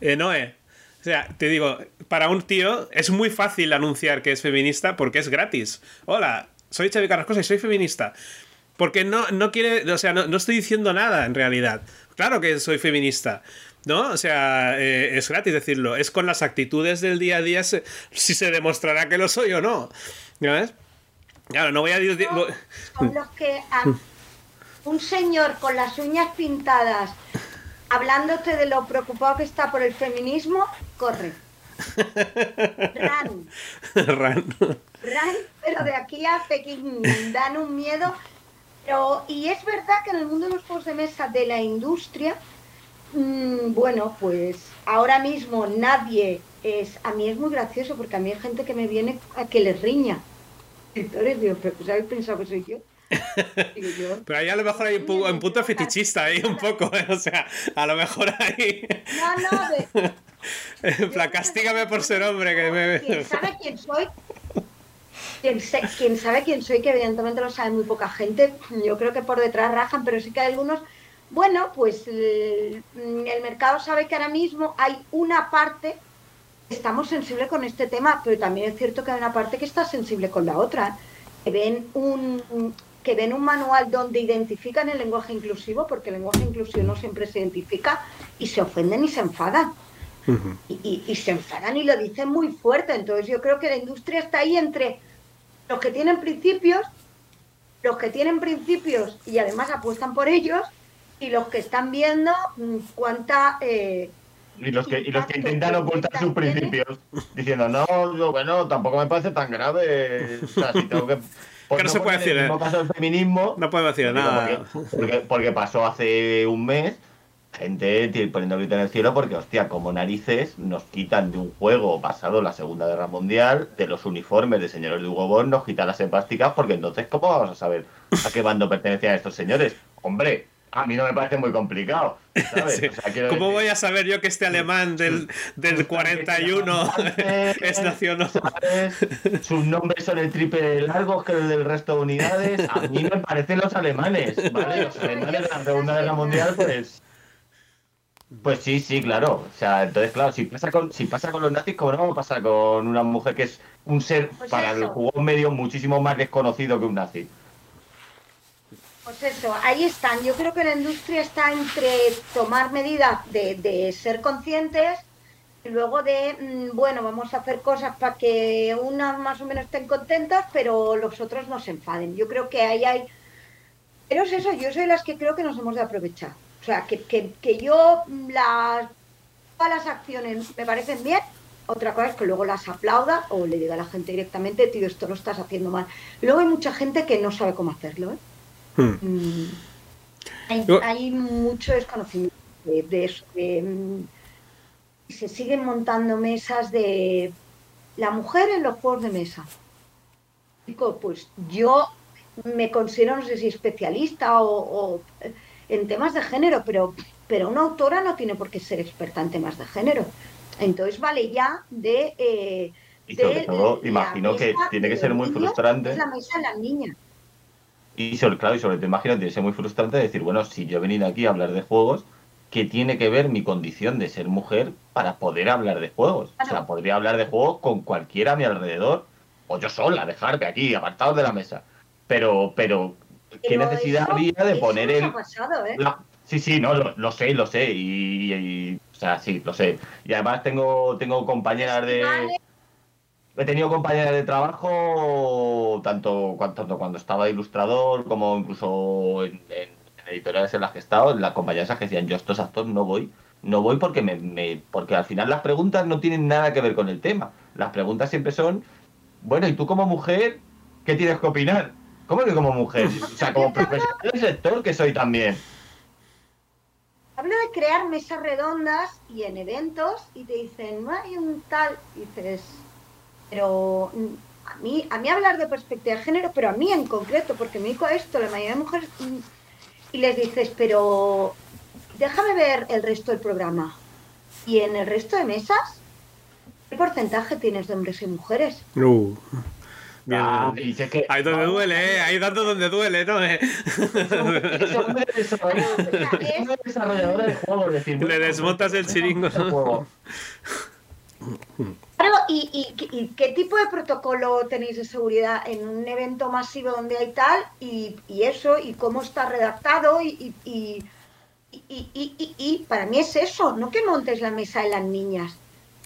eh, Noé, o sea, te digo, para un tío es muy fácil anunciar que es feminista porque es gratis. Hola, soy Xavi Carrascosa y soy feminista. Porque no, no quiere, o sea, no, estoy diciendo nada en realidad. Claro que soy feminista. ¿No? O sea, eh, es gratis decirlo. Es con las actitudes del día a día si se demostrará que lo soy o no. ¿Ves? Claro, no voy a decir. Son los que un señor con las uñas pintadas hablándote de lo preocupado que está por el feminismo, corre. *laughs* Ran. Ran. Pero de aquí a Pekín dan un miedo. Pero, y es verdad que en el mundo de los juegos de mesa de la industria, mm, bueno, pues ahora mismo nadie es. A mí es muy gracioso porque a mí hay gente que me viene a que les riña. Entonces digo, pero pues habéis pensado que soy yo. *laughs* Pero ahí a lo mejor hay un, punto fetichista ahí un poco, ¿eh? o sea, a lo mejor ahí... No, no, de... *laughs* En plan, castígame por ser hombre. Que ¿Quién sabe quién soy? ¿Quién, sabe quién soy? Que evidentemente lo sabe muy poca gente. Yo creo que por detrás rajan, pero sí que hay algunos... Bueno, pues el, el mercado sabe que ahora mismo hay una parte estamos sensibles con este tema, pero también es cierto que hay una parte que está sensible con la otra. Que ven un, que ven un manual donde identifican el lenguaje inclusivo, porque el lenguaje inclusivo no siempre se identifica, y se ofenden y se enfadan. y, se enfadan y lo dicen muy fuerte. Entonces yo creo que la industria está ahí entre los que tienen principios, los que tienen principios y además apuestan por ellos, y los que están viendo mm, cuánta... Eh, y los que, y los que intentan ocultar sus principios, diciendo, no, bueno, tampoco me parece tan grave. O sea, si tengo que *laughs* que no, se puede decir. En el caso del feminismo. No puedo decir nada. Porque, pasó hace un mes gente poniendo grito en el cielo porque, hostia, como narices nos quitan de un juego basado en la Segunda Guerra Mundial, de los uniformes de señores de Hugo Boss, nos quitan las empásticas porque entonces, ¿cómo vamos a saber a qué bando pertenecían estos señores? Hombre, a mí no me parece muy complicado. *laughs* ¿Cómo voy a saber yo que este alemán *laughs* del, del 41 *laughs* es nacional? Sus nombres son el triple largos que el del resto de unidades. A mí me parecen los alemanes, ¿vale? Los alemanes de la Segunda Guerra Mundial, pues. Pues sí, sí, claro. O sea, entonces, claro, si pasa con, si pasa con los nazis, ¿cómo no vamos a pasar con una mujer que es un ser pues para el juego medio muchísimo más desconocido que un nazi? Pues eso, ahí están. Yo creo que la industria está entre tomar medidas de, ser conscientes y luego de, mm, bueno, vamos a hacer cosas para que unas más o menos estén contentas, pero los otros no se enfaden. Yo creo que ahí hay... Pero es eso, yo soy las que creo que nos hemos de aprovechar. O sea, que, que, yo las, todas las acciones me parecen bien, otra cosa es que luego las aplauda o le diga a la gente directamente, tío, esto lo estás haciendo mal. luego hay mucha gente que no sabe cómo hacerlo, ¿eh? Hmm. Mm. Hay, mucho desconocimiento de, eso. Mm, se siguen montando mesas de la mujer en los juegos de mesa. Pues yo me considero, no sé si especialista o, en temas de género, pero, pero una autora no tiene por qué ser experta en temas de género. Entonces vale ya de... Eh, y sobre todo, imagino que tiene que ser muy frustrante. la mesa de las niñas. Y sobre, claro, y sobre todo imagino tiene que ser muy frustrante decir, bueno, si yo he venido aquí a hablar de juegos, ¿qué tiene que ver mi condición de ser mujer para poder hablar de juegos? O sea, podría hablar de juegos con cualquiera a mi alrededor, o yo sola, dejarme aquí, apartados de la mesa. Pero, pero, ¿qué necesidad había de poner el... ¿eh? Sí, sí, no, lo, sé, lo sé. Y, o sea, sí, lo sé. Y además tengo, tengo compañeras de. He tenido compañeras de trabajo tanto, tanto cuando estaba ilustrador como incluso en, editoriales en las que he estado, las compañeras que decían yo estos actores no voy, no voy porque me, porque al final las preguntas no tienen nada que ver con el tema. Las preguntas siempre son, bueno, ¿y tú como mujer qué tienes que opinar? ¿Cómo que como mujer? O sea, como profesional del sector que soy también. Hablo de crear mesas redondas y en eventos y te dicen, no hay un tal, dices, pero a mí, a mí hablar de perspectiva de género, pero a mí en concreto, porque me dijo esto, la mayoría de mujeres, y les dices, pero déjame ver el resto del programa. Y en el resto de mesas, ¿qué porcentaje tienes de hombres y mujeres? Uh. Ah, ahí donde duele, ¿eh? Ahí dando donde duele, ¿no? *laughs* Es un desarrollador de juego, decir, Le desmontas el chiringo. Claro, ¿y, qué tipo de protocolo tenéis de seguridad en un evento masivo donde hay tal? Y, eso, y cómo está redactado, y, y, para mí es eso, no que montes la mesa de las niñas,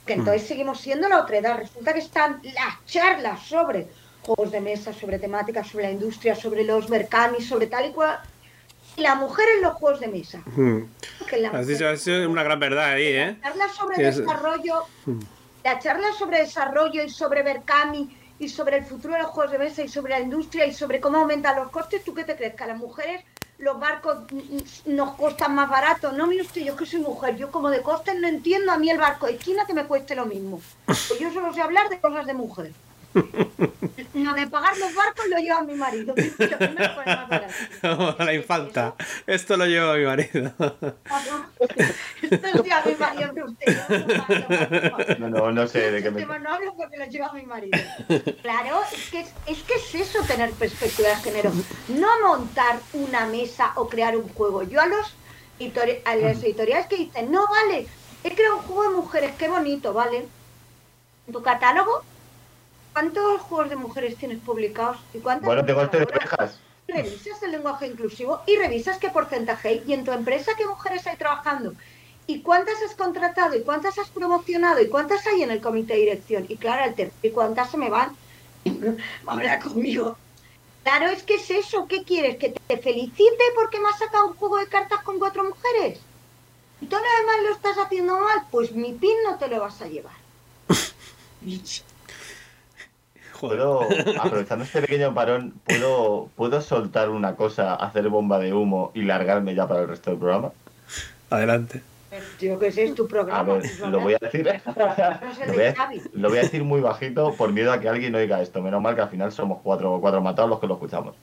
que entonces mm. seguimos siendo la otra edad. Resulta que están las charlas sobre juegos de mesa, sobre temáticas, sobre la industria, sobre los mercamis, sobre tal y cual. Y la mujer en los juegos de mesa. Has dicho, una gran verdad ahí, ¿eh? La charla sobre desarrollo, la charla sobre desarrollo y sobre Berkami y sobre el futuro de los juegos de mesa y sobre la industria y sobre cómo aumentan los costes, ¿tú qué te crees? Que a las mujeres los barcos nos costan más barato. No, mire usted, yo que soy mujer, yo como de costes no entiendo a mí el barco de esquina que me cueste lo mismo. *laughs* Pues yo solo sé hablar de cosas de mujer. Lo de pagar los barcos lo lleva mi marido. *laughs* la infanta. Esto lo lleva mi marido. Esto lo lleva mi marido. No, no, no sé de qué me. No hablo porque lo lleva mi marido. Claro, es que es, que es eso tener perspectiva de género. No montar una mesa o crear un juego. Yo a los a las editoriales que dicen, no vale, he creado un juego de mujeres, qué bonito, ¿vale? Tu catálogo ¿Cuántos juegos de mujeres tienes publicados? ¿Y cuántas bueno, tengo este de orejas. Revisas el lenguaje inclusivo y revisas qué porcentaje hay y en tu empresa qué mujeres hay trabajando. ¿Y cuántas has contratado? ¿Y cuántas has promocionado? ¿Y cuántas hay en el comité de dirección? Y claro, el tercero, ¿y cuántas se me van? *laughs* Habla conmigo. Claro, es que es eso. ¿Qué quieres? ¿Que te felicite porque me has sacado un juego de cartas con cuatro mujeres? ¿Y todo lo demás lo estás haciendo mal? Pues mi pin no te lo vas a llevar. *laughs* Puedo, *laughs* aprovechando este pequeño parón, ¿puedo, ¿puedo soltar una cosa, hacer bomba de humo y largarme ya para el resto del programa? Adelante. Yo que sé, es tu programa. A ver, lo voy a decir. lo, voy a, decir muy bajito por miedo a que alguien oiga esto. Menos mal que al final somos cuatro, cuatro matados los que lo escuchamos.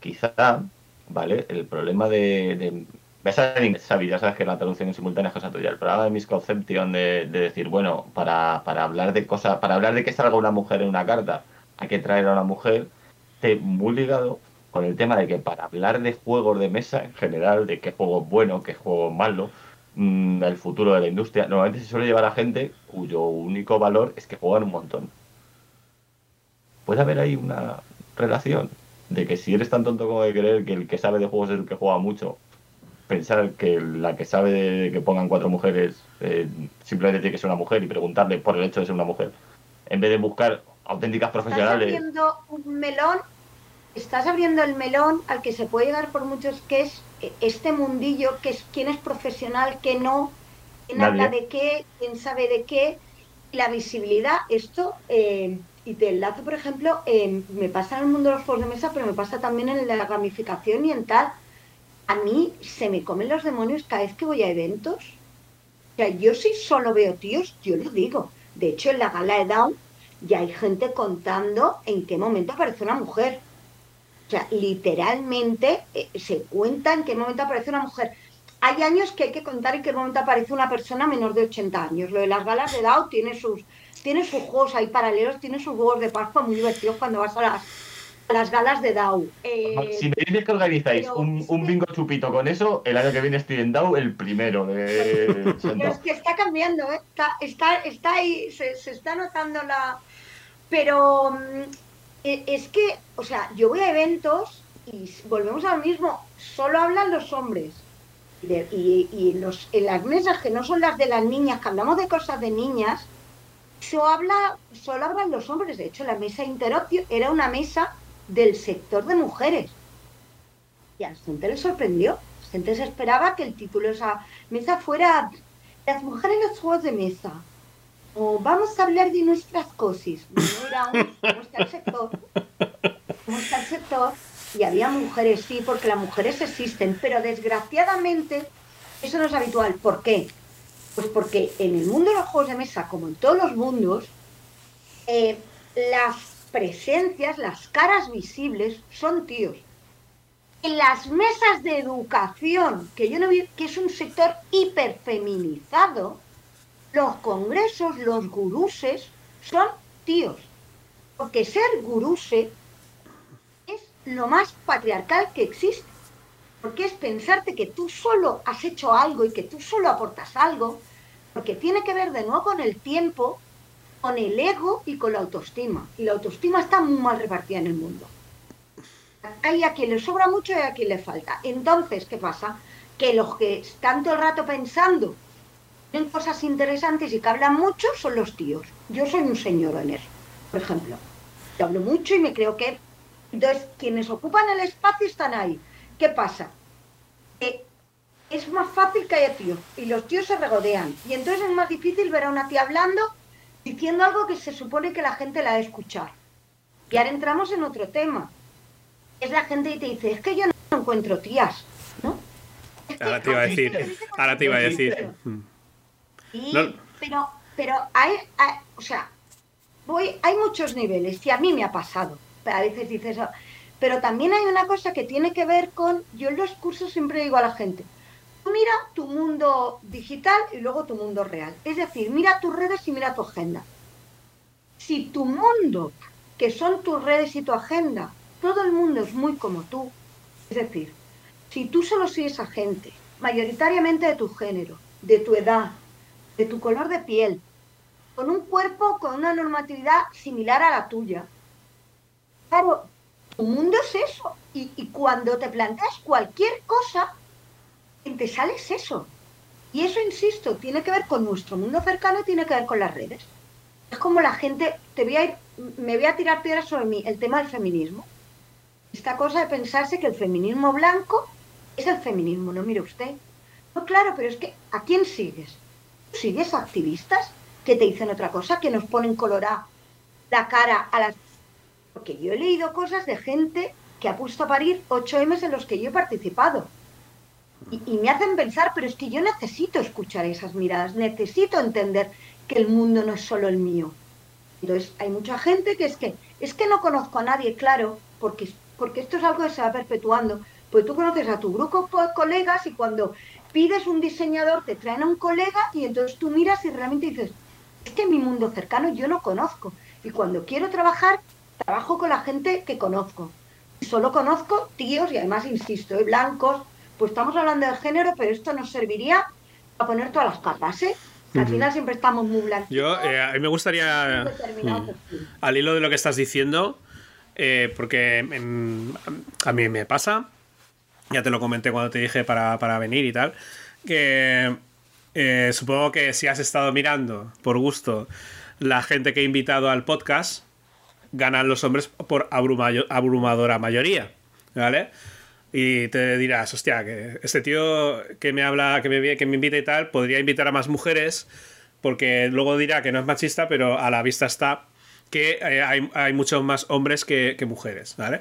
Quizá, ¿vale? El problema de. de ya sabes que la traducción en simultánea es cosa tuya. El problema de misconception de, de decir, bueno, para, para hablar de cosas, para hablar de que salga una mujer en una carta, hay que traer a una mujer, te muy ligado con el tema de que para hablar de juegos de mesa en general, de qué juego es bueno, qué juego es malo, mm, el futuro de la industria, normalmente se suele llevar a gente cuyo único valor es que juegan un montón. Puede haber ahí una relación de que si eres tan tonto como de creer que el que sabe de juegos es el que juega mucho, pensar que la que sabe de que pongan cuatro mujeres eh, simplemente tiene que ser una mujer y preguntarle por el hecho de ser una mujer, en vez de buscar auténticas profesionales. Estás abriendo un melón, estás abriendo el melón al que se puede llegar por muchos, que es eh, este mundillo, que es quién es profesional, quién no, quién habla de qué, quién sabe de qué, la visibilidad, esto, eh, y te enlazo, por ejemplo, me pasa en el mundo de los juegos de mesa, pero me pasa también en la gamificación y en tal a mí se me comen los demonios cada vez que voy a eventos. O sea, yo si solo veo tíos, yo lo digo. De hecho, en la gala de Down ya hay gente contando en qué momento aparece una mujer. O sea, literalmente eh, se cuenta en qué momento aparece una mujer. Hay años que hay que contar en qué momento aparece una persona menor de 80 años. Lo de las galas de Down tiene sus, tiene sus juegos ahí paralelos, tiene sus juegos de Pascua muy divertidos cuando vas a las las galas de DAO. Eh, si me dices que organizáis un, un, bingo chupito con eso, el año que viene estoy en DAO el primero de... *laughs* Pero es que está cambiando, ¿eh? está, está, está ahí, se, se, está notando la... Pero mm, e, es que, o sea, yo voy a eventos y volvemos al mismo, solo hablan los hombres. y, los, en las mesas que no son las de las niñas, que hablamos de cosas de niñas, solo, habla, solo hablan los hombres. De hecho, la mesa interocio era una mesa del sector de mujeres. Y a la gente le sorprendió. La gente se esperaba que el título de esa mesa fuera Las mujeres en los juegos de mesa. O vamos a hablar de nuestras cosas. ¿Cómo está el sector? ¿Cómo está el sector? Y había mujeres, sí, porque las mujeres existen, pero desgraciadamente eso no es habitual. ¿Por qué? Pues porque en el mundo de los juegos de mesa, como en todos los mundos, eh, las presencias, las caras visibles son tíos. En las mesas de educación, que yo no vi, que es un sector hiperfeminizado, los congresos, los guruses, son tíos. Porque ser guruse lo más patriarcal que existe. Porque es pensarte que tú solo has hecho algo y que tú solo aportas algo, porque tiene que ver de nuevo con el tiempo, con el ego y con la autoestima. Y la autoestima está muy mal repartida en el mundo. Hay a quien le sobra mucho y a quien le falta. Entonces, ¿qué pasa? Que los que están todo el rato pensando en cosas interesantes y que hablan mucho son los tíos. Yo soy un señor en eso, por ejemplo. Yo hablo mucho y me creo que entonces, quienes ocupan el espacio están ahí. ¿Qué pasa? es más fácil que haya tíos y los tíos se regodean. Y entonces es más difícil ver a una tía hablando diciendo algo que se supone que la gente la va a escuchar. Y ahora entramos en otro tema. Es la gente y te dice, es que yo no encuentro tías, ¿no? ahora te iba a decir, ahora te iba a decir. Pero, pero hay, o sea, voy, hay muchos niveles y a mí me ha pasado a veces dices eso. Pero también hay una cosa que tiene que ver con, yo en los cursos siempre digo a la gente, mira tu mundo digital y luego tu mundo real. Es decir, mira tus redes y mira tu agenda. Si tu mundo, que son tus redes y tu agenda, todo el mundo es muy como tú, es decir, si tú solo sigues a gente, mayoritariamente de tu género, de tu edad, de tu color de piel, con un cuerpo con una normatividad similar a la tuya, Claro, tu mundo es eso. Y, cuando te planteas cualquier cosa, te sale eso. Y eso, insisto, tiene que ver con nuestro mundo cercano tiene que ver con las redes. Es como la gente, te voy a ir, me voy a tirar piedras sobre mí, el tema del feminismo. Esta cosa de pensarse que el feminismo blanco es el feminismo, no mire usted. No, claro, pero es que ¿a quién sigues? ¿Sigues activistas que te dicen otra cosa, que nos ponen colorada la cara a las porque yo he leído cosas de gente que ha puesto a parir 8 m en los que yo he participado. Y, me hacen pensar, pero es que yo necesito escuchar esas miradas, necesito entender que el mundo no es solo el mío. Entonces, hay mucha gente que es que, es que no conozco a nadie, claro, porque, porque esto es algo que se va perpetuando. Pues tú conoces a tu grupo de colegas y cuando pides un diseñador te traen a un colega y entonces tú miras y realmente dices, es que mi mundo cercano yo no conozco. Y cuando quiero trabajar, trabajo con la gente que conozco. Solo conozco tíos y además, insisto, ¿eh? blancos. Pues estamos hablando de género, pero esto nos serviría a poner todas las capas, ¿eh? Al final siempre estamos muy blancos. Yo, eh, a mí me gustaría, mm, al hilo de lo que estás diciendo, eh, porque a mí me pasa, ya te lo comenté cuando te dije para, para venir y tal, que supongo que si has estado mirando por gusto la gente que he invitado al podcast, ganan los hombres por abrumadora mayoría, ¿vale? Y te dirás, hostia, que este tío que me habla, que me, que me invita y tal, podría invitar a más mujeres, porque luego dirá que no es machista, pero a la vista está que eh, hay, muchos más hombres que, que, mujeres, ¿vale?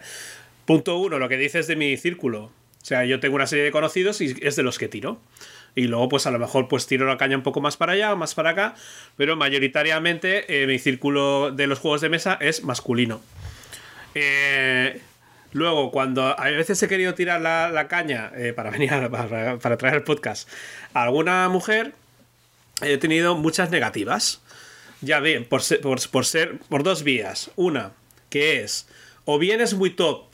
Punto uno, lo que dices de mi círculo. O sea, yo tengo una serie de conocidos y es de los que tiro y luego pues a lo mejor pues tiro la caña un poco más para allá o más para acá, pero mayoritariamente eh, mi círculo de los juegos de mesa es masculino. Eh, luego, cuando a veces he querido tirar la, caña eh, para *laughs* venir para, traer el podcast a alguna mujer, he tenido muchas negativas. Ya bien, por por ser, por dos vías. Una, que es, o bien es muy top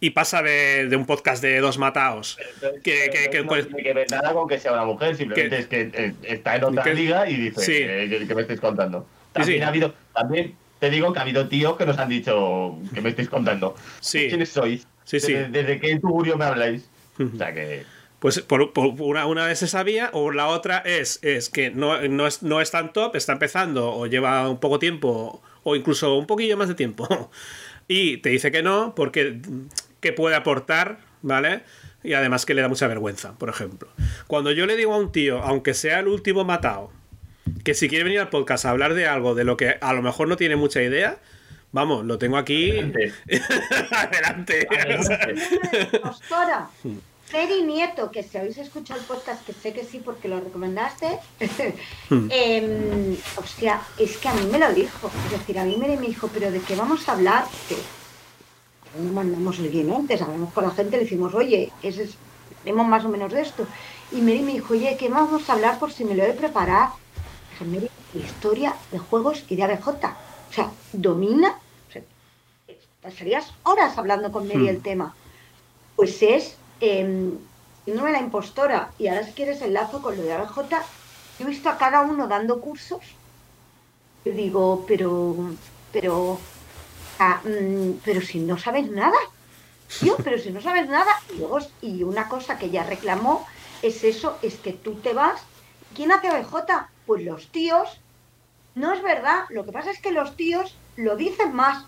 y pasa de, un podcast de dos mataos. Que, que, no tiene que ver nada con que sea una mujer, simplemente es que eh, está en otra liga y dice eh, que, me estáis contando. También ha habido, también te digo que ha habido tíos que nos han dicho que me estáis contando. ¿Quiénes sois? Sí, desde, desde, qué tugurio me habláis. o sea que. Pues por, una, una, vez se sabía, o la otra es, es que no, no, es, no es tan top, está empezando o lleva un poco tiempo o incluso un poquillo más de tiempo *laughs* y te dice que no porque que puede aportar, ¿vale? Y además que le da mucha vergüenza, por ejemplo. Cuando yo le digo a un tío, aunque sea el último matado, que si quiere venir al podcast a hablar de algo de lo que a lo mejor no tiene mucha idea, vamos, lo tengo aquí. Adelante. *laughs* Freddy Nieto, que si habéis escuchado el podcast, que sé que sí porque lo recomendaste, *laughs* eh, hostia, es que a mí me lo dijo. Es decir, a mí me dijo, pero ¿de qué vamos a hablar? Que no mandamos el guion antes, hablamos con la gente, le decimos, oye, ese es, tenemos más o menos de esto. Y Mary me dijo, oye, ¿qué vamos a hablar por si me lo he preparado? Mary, historia de juegos y de ABJ. O sea, domina. pasarías horas hablando con Mary el tema. Pues es eh, síndrome la impostora. Y ahora si quieres enlazo con lo de ABJ, he visto a cada uno dando cursos. Y digo, pero, pero, ah, mm, pero si no sabes nada. Tío, pero si no sabes nada. Y, luego, y una cosa que ella reclamó es eso, es que tú te vas. ¿Quién hace ABJ? Pues los tíos. No es verdad. Lo que pasa es que los tíos lo dicen más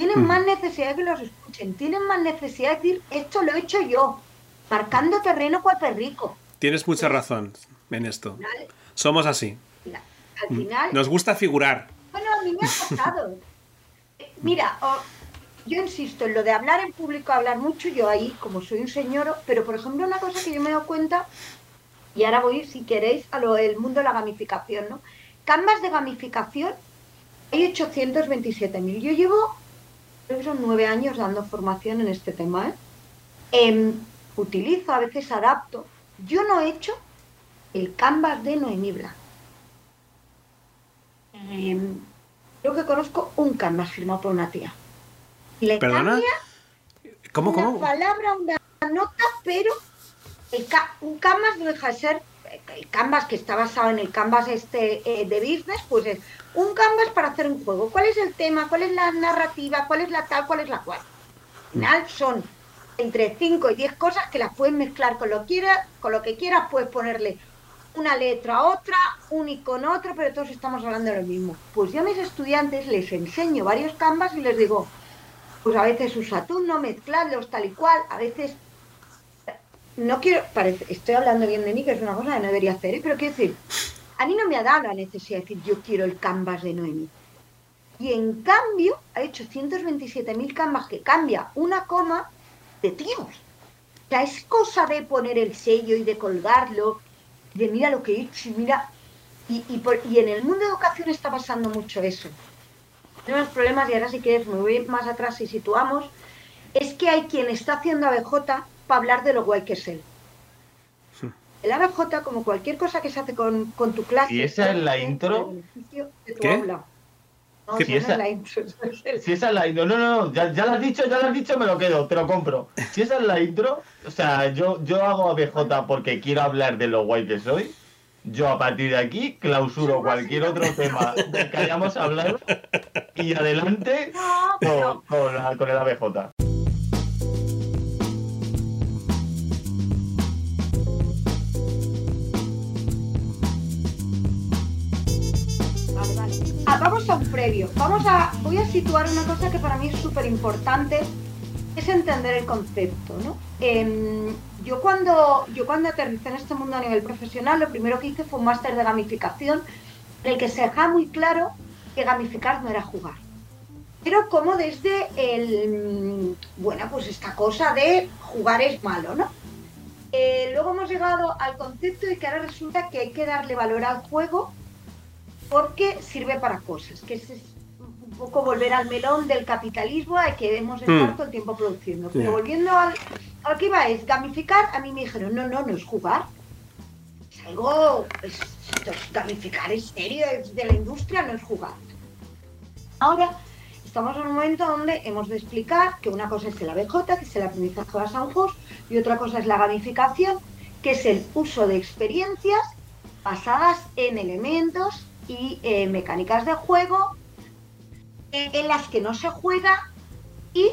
tienen más necesidad de que los escuchen, tienen más necesidad de decir, esto lo he hecho yo, marcando terreno cual perrico. Tienes mucha razón en esto. Somos así. Al final... Nos gusta figurar. Bueno, a mí me ha pasado. Mira, yo insisto en lo de hablar en público, hablar mucho, yo ahí, como soy un señor, pero por ejemplo, una cosa que yo me he dado cuenta, y ahora voy, si queréis, a lo del mundo de la gamificación, ¿no? Canvas de gamificación, hay 827.000. Yo llevo son nueve años dando formación en este tema. ¿eh? Em, utilizo, a veces adapto. Yo no he hecho el canvas de Noemí Blanc. Em, creo que conozco un canvas firmado por una tía. Le ¿Perdona? ¿Cómo, una palabra, una nota, pero un canvas no deja de ser el canvas que está basado en el canvas este eh, de business, pues es un canvas para hacer un juego. ¿Cuál es el tema? ¿Cuál es la narrativa? ¿Cuál es la tal? ¿Cuál es la cual? Al final son entre 5 y 10 cosas que las puedes mezclar con lo, quieras, con lo que quieras, puedes ponerle una letra a otra, un icono a otro, pero todos estamos hablando de lo mismo. Pues yo a mis estudiantes les enseño varios canvas y les digo, pues a veces usa tú, no mezclarlos tal y cual, a veces no quiero, estoy hablando bien de mí, que es una cosa que no debería hacer, ¿eh? pero quiero decir, a mí no me ha dado la necesidad de decir yo quiero el canvas de Noemi. Y en cambio ha hecho 127.000 canvas que cambia una coma de tíos. O sea, es cosa de poner el sello y de colgarlo, de mira lo que he hecho y mira... Y, y, en el mundo de educación está pasando mucho eso. Tenemos problemas y ahora si quieres me voy más atrás y situamos. Es que hay quien está haciendo ABJ para hablar de lo guay que es él. El ABJ, como cualquier cosa que se hace con, tu clase. ¿Y esa es la intro? ¿Qué? No, si, esa, es la intro. si esa es la intro, no, no, no, ya, ya lo has dicho, ya lo has dicho, me lo quedo, te lo compro. Si esa es la intro, o sea, yo, yo hago ABJ porque quiero hablar de lo guay que soy. Yo a partir de aquí clausuro cualquier otro tema del que hayamos hablado y adelante *laughs* con, con, con el ABJ. Ah, vamos a un previo. Vamos a, voy a situar una cosa que para mí es súper importante, es entender el concepto, ¿no? Em, yo, cuando, yo cuando aterricé en este mundo a nivel profesional, lo primero que hice fue un máster de gamificación, el que se dejaba muy claro que gamificar no era jugar. Pero como desde el, bueno, pues esta cosa de jugar es malo, ¿no? Eh, luego hemos llegado al concepto de que ahora resulta que hay que darle valor al juego porque sirve para cosas, que es un poco volver al melón del capitalismo a que debemos estar hmm. todo el tiempo produciendo. Pero volviendo al, al que iba, es gamificar, a mí me dijeron, no, no, no es jugar. Es algo, es, gamificar es serio, es de la industria, no es jugar. Ahora estamos en un momento donde hemos de explicar que una cosa es el ABJ, que es el aprendizaje de las y otra cosa es la gamificación, que es el uso de experiencias basadas en elementos y eh, mecánicas de juego en las que no se juega y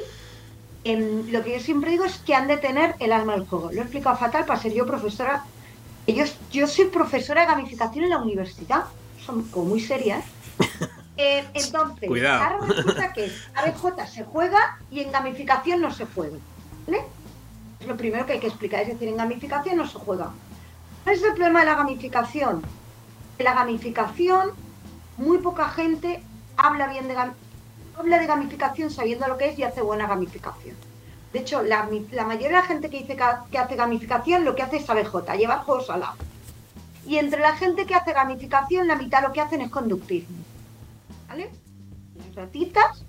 em, lo que yo siempre digo es que han de tener el alma del juego. Lo he explicado fatal para ser yo profesora. Ellos, yo soy profesora de gamificación en la universidad. Son como muy serias. *laughs* Eh, entonces, Cuidado. ahora resulta que *laughs* ABJ se juega y en gamificación no se juega. ¿Vale? Es lo primero que hay que explicar. Es decir, en gamificación no se juega. ¿Cuál es el problema de la gamificación? La gamificación, muy poca gente habla bien de habla de gamificación sabiendo lo que es y hace buena gamificación. De hecho, la, la mayoría de la gente que dice que, ha- que hace gamificación lo que hace es ABJ, llevar juegos al lado. Y entre la gente que hace gamificación, la mitad lo que hacen es conductismo. ¿Vale? Las ratitas,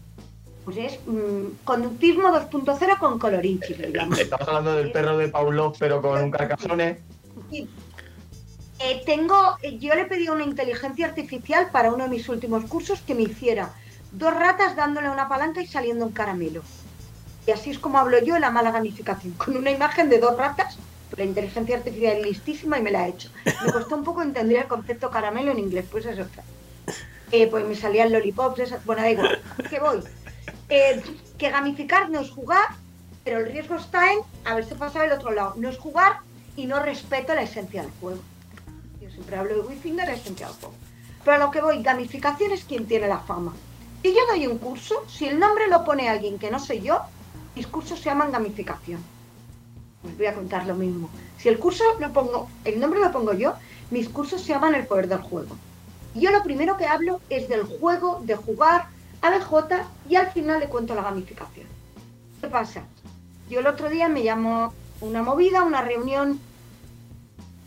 pues es mm, conductismo 2.0 con colorín. Estamos hablando del perro de Pavlov, pero con un carcasone. Sí. Eh, tengo, eh, yo le pedí a una inteligencia artificial para uno de mis últimos cursos que me hiciera dos ratas dándole una palanca y saliendo un caramelo. Y así es como hablo yo en la mala gamificación, con una imagen de dos ratas. La inteligencia artificial es listísima y me la ha hecho. Me costó un poco entender el concepto caramelo en inglés, pues es otra. Eh, pues me salían lollipops, bueno, da igual. ¿Qué voy? Que gamificar no es jugar, pero el riesgo está en haberse pasado el otro lado. No es jugar y no respeto la esencia del juego. Siempre hablo de wifi de la esencia del juego. Pero a lo que voy, gamificación es quien tiene la fama. Si yo doy un curso, si el nombre lo pone alguien que no soy yo, mis cursos se llaman gamificación. Os voy a contar lo mismo. Si el curso lo pongo, el nombre lo pongo yo, mis cursos se llaman el poder del juego. Yo lo primero que hablo es del juego, de jugar, ABJ y al final le cuento la gamificación. ¿Qué pasa? Yo el otro día me llamó una movida, una reunión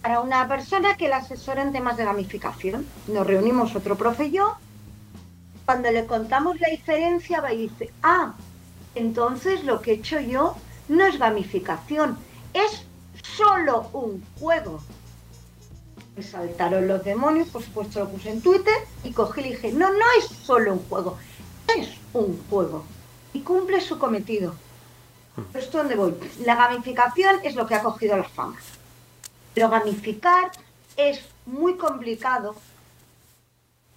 para una persona que la asesora en temas de gamificación. Nos reunimos otro profe y yo. Cuando le contamos la diferencia, va y dice, ah, entonces lo que he hecho yo no es gamificación, es solo un juego. Me saltaron los demonios, por supuesto lo puse en Twitter y cogí y dije, no, no es solo un juego, es un juego. Y cumple su cometido. Pero esto dónde voy. La gamificación es lo que ha cogido la fama. Pero gamificar es muy complicado,